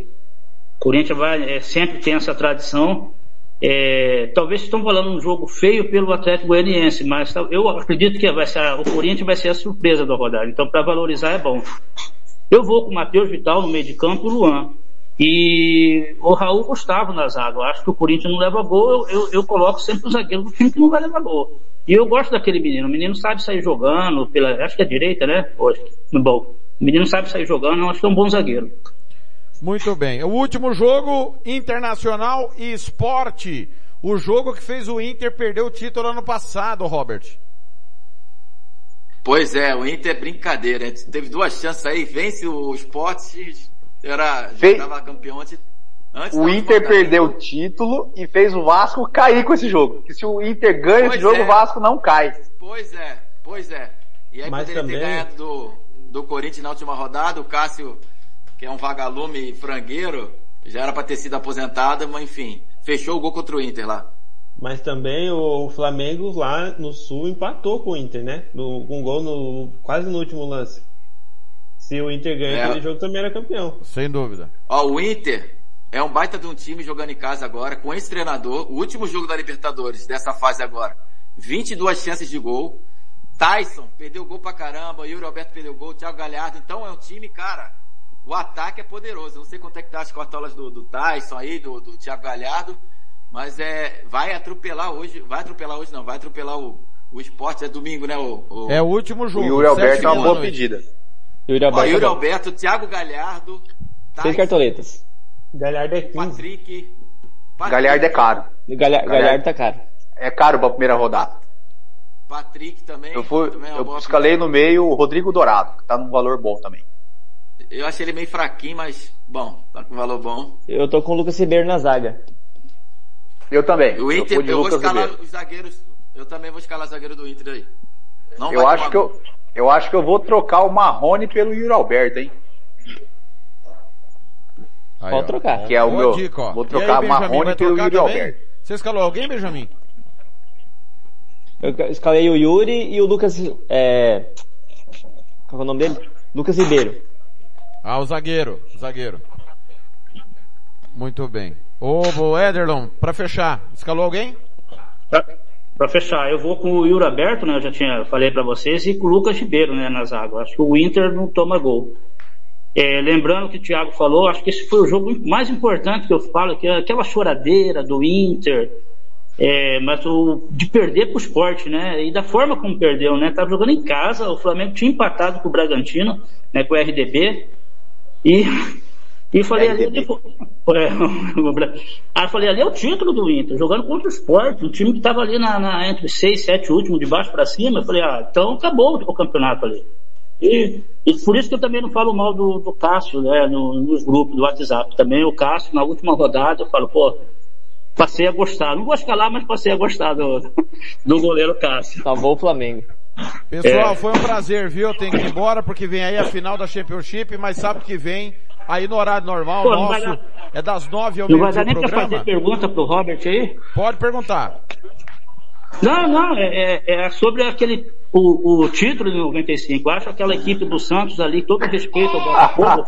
Corinthians vai, é, sempre tem essa tradição. É, talvez estão falando um jogo feio pelo Atlético Goianiense, mas eu acredito que vai ser, o Corinthians vai ser a surpresa da rodada. Então, para valorizar é bom. Eu vou com o Matheus Vital no meio de campo e o Luan. E o Raul Gustavo na zaga. Eu acho que o Corinthians não leva gol, eu, eu, eu coloco sempre o zagueiro do time que não vai levar gol. E eu gosto daquele menino. O menino sabe sair jogando, pela, acho que é direita, né? Hoje, no bom. O menino sabe sair jogando, eu acho que é um bom zagueiro. Muito bem. O último jogo, Internacional e Esporte. O jogo que fez o Inter perder o título ano passado, Robert. Pois é, o Inter é brincadeira. Teve duas chances aí, vence o Sport, era, já Fez- tava campeão antes. Antes o Inter perdeu o título e fez o Vasco cair com esse jogo. Porque se o Inter ganha Pois esse jogo, é. o Vasco não cai. Pois é, pois é. E aí Mas poderia também- ter ganhado do, do Corinthians na última rodada, o Cássio, que é um vagalume frangueiro, já era pra ter sido aposentado, mas enfim, fechou o gol contra o Inter lá. Mas também o, o Flamengo lá no Sul empatou com o Inter, né? No, com um gol no, quase no último lance. Se o Inter ganha É. aquele jogo, também era campeão. Sem dúvida. Ó, o Inter é um baita de um time jogando em casa agora, com esse treinador, o último jogo da Libertadores, dessa fase agora. 22 chances de gol. Tyson perdeu gol pra caramba, Yuri Alberto perdeu gol, Thiago Galhardo. Então é um time, cara, o ataque é poderoso. Eu não sei quanto é que tá as cortolas do, do Tyson aí, do, do Thiago Galhardo, mas é, vai atropelar hoje, vai atropelar hoje não, vai atropelar o, o esporte, é domingo, né? O, o- É o último jogo. O Yuri Alberto é uma boa pedida. Yuri Ó, Alberto. Yuri é. Alberto, Thiago Galhardo, Seis cartoletas. Galhardo é 15. Patrick. Patrick Galhardo é caro. Galha- Galhardo tá caro. É caro pra primeira rodada. Patrick também. Eu, fui, também é eu escalei no meio o Rodrigo Dourado, que tá num valor bom também. Eu achei ele meio fraquinho, mas bom, tá com valor bom. Eu tô com o Lucas Ribeiro na zaga. Eu também. O eu Inter, de eu, vou Lucas escalar Ribeiro. os zagueiros. Eu também vou escalar zagueiro do Inter aí. Não Eu acho tomar que eu, eu acho que eu vou trocar o Marrone pelo Yuri Alberto, hein? Aí, Pode ó. trocar. Que é o meu. dica. Vou trocar aí, Benjamin, Marrone pelo Yuri também? Alberto. Você escalou alguém, Benjamin? Eu escalei o Yuri e o Lucas. É... Qual é o nome dele? Lucas Ribeiro. Ah, o zagueiro. o Zagueiro. Muito bem. Ô, Ederlon, pra fechar, escalou alguém? Pra fechar, eu vou com o Yuri aberto, né? Eu já tinha falei pra vocês, e com o Lucas Ribeiro, né, na zaga. Acho que o Inter não toma gol. É, lembrando que o Thiago falou, acho que esse foi o jogo mais importante que eu falo, que é aquela choradeira do Inter, é, mas o, de perder pro esporte, né? E da forma como perdeu, né? Tava jogando em casa, o Flamengo tinha empatado com o Bragantino, né? Com o RDB. E, e falei ali, ali é, <laughs> o Bra- Aí eu falei, ali é o título do Inter, jogando contra o esporte, um time que tava ali na, na- entre seis, sete últimos, de baixo para cima. Eu falei, ah, então acabou o campeonato ali. E, e por isso que eu também não falo mal do, do Cássio, né, no- nos grupos do WhatsApp. Também o Cássio, na última rodada, eu falo, pô, passei a gostar. Não vou escalar, mas passei a gostar do, <laughs> do goleiro Cássio. Salvou o Flamengo. Pessoal, É. foi um prazer, viu? Tenho que ir embora porque vem aí a final da Championship, mas sabe que vem aí no horário normal Pô, nosso. dar- É das nove ao Não vai meio-dia dar nem pra fazer pergunta pro Robert aí? Pode perguntar. Não, não, é, é- é sobre aquele, o, o título de 95. Eu acho aquela equipe do Santos ali, todo respeito ao Botafogo.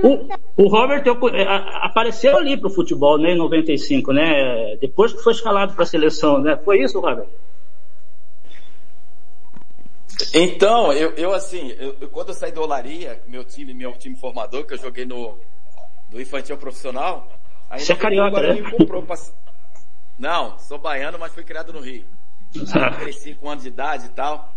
<laughs> o, o Robert eu é, apareceu ali pro futebol, né, em 95, né? Depois que foi escalado pra seleção, né? Foi isso, Robert? Então, eu, eu assim, eu, quando eu saí do Olaria, meu time, meu time formador, que eu joguei no do infantil profissional, aí Você é carioca, né? comprou pra... Não, sou baiano, mas fui criado no Rio. Eu cresci com um ano de idade e tal.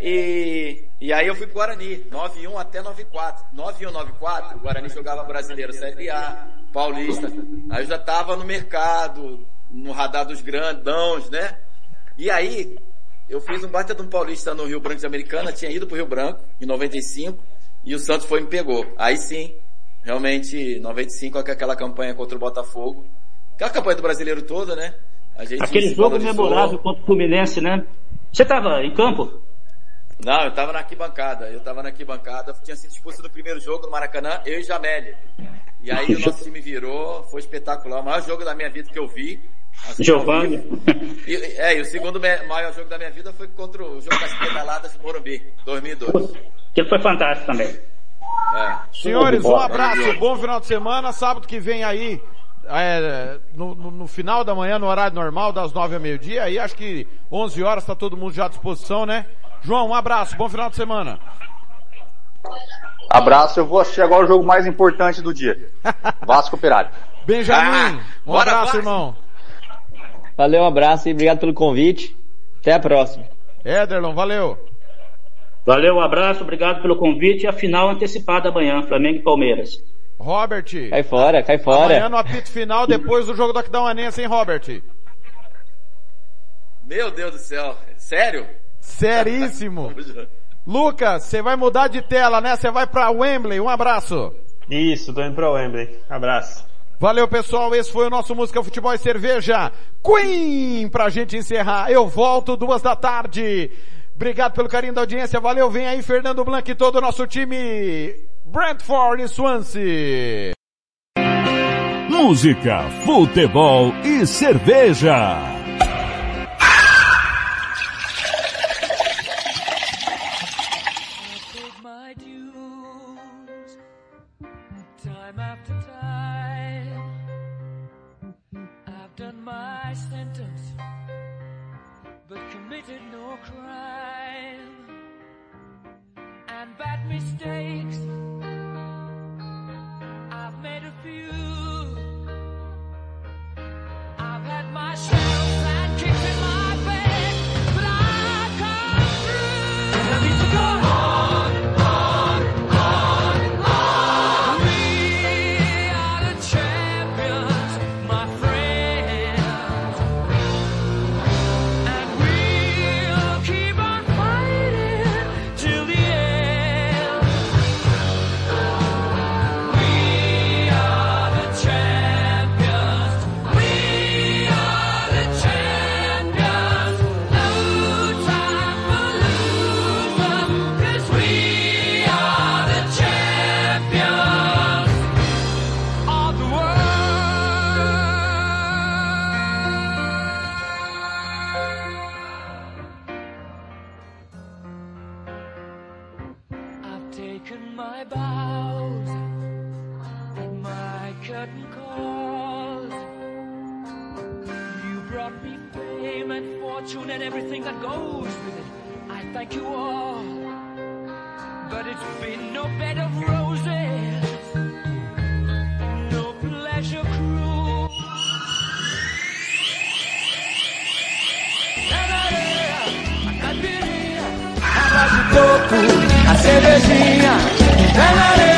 E, e aí eu fui pro Guarani, 91 até 94. 91, 94, o Guarani jogava brasileiro Série A, Paulista. Aí eu já tava no mercado, no radar dos grandões, né? E aí, eu fiz um baita de um paulista no Rio Branco de Americana, tinha ido pro Rio Branco em 95, e o Santos foi e me pegou. Aí sim, realmente, 95 com aquela campanha contra o Botafogo. Aquela campanha do brasileiro toda, né? Aquele jogo memorável contra o Fluminense, né? Você tava em campo? Não, eu tava na arquibancada. Eu tava na arquibancada. Tinha sido expulso no primeiro jogo no Maracanã, eu e Jameli. E aí o <laughs> nosso time virou, foi espetacular. O maior jogo da minha vida que eu vi. Assim, Giovanni. <laughs> E, é, e o segundo maior jogo da minha vida foi contra o jogo das pedaladas do Morumbi, 2002. Aquele foi fantástico também. É. Senhores, um abraço, bom final de semana. Sábado que vem aí, é, no, no- no final da manhã, no horário normal, das nove ao meio-dia. Aí acho que 11 horas tá todo mundo já à disposição, né? João, um abraço, bom final de semana. Abraço, eu vou assistir agora o jogo mais importante do dia. <laughs> Vasco Operário. Benjamin, um bora, abraço, Vasco. irmão. Valeu, um abraço e obrigado pelo convite. Até a próxima. Ederlon, valeu. Valeu, um abraço, obrigado pelo convite e a final antecipada amanhã, Flamengo e Palmeiras. Robert. Cai fora, cai fora. Amanhã no apito final, depois do jogo do Aquidauanense, hein, Robert? Meu Deus do céu. Sério? Seríssimo. <laughs> Lucas, você vai mudar de tela, né? Você vai pra Wembley. Um abraço. Isso, tô indo pra Wembley. Abraço. Valeu, pessoal. Esse foi o nosso Música, Futebol e Cerveja. Queen, pra gente encerrar. Eu volto duas da tarde. Obrigado pelo carinho da audiência. Valeu. Vem aí Fernando Blanc e todo o nosso time. Brentford e Swansea. Música, futebol e cerveja. And bad mistakes, I've made a few. I've had my share Thank you all, but it's been no bed of roses, no pleasure cruise. Água de coco, a cervejinha, pé na areia,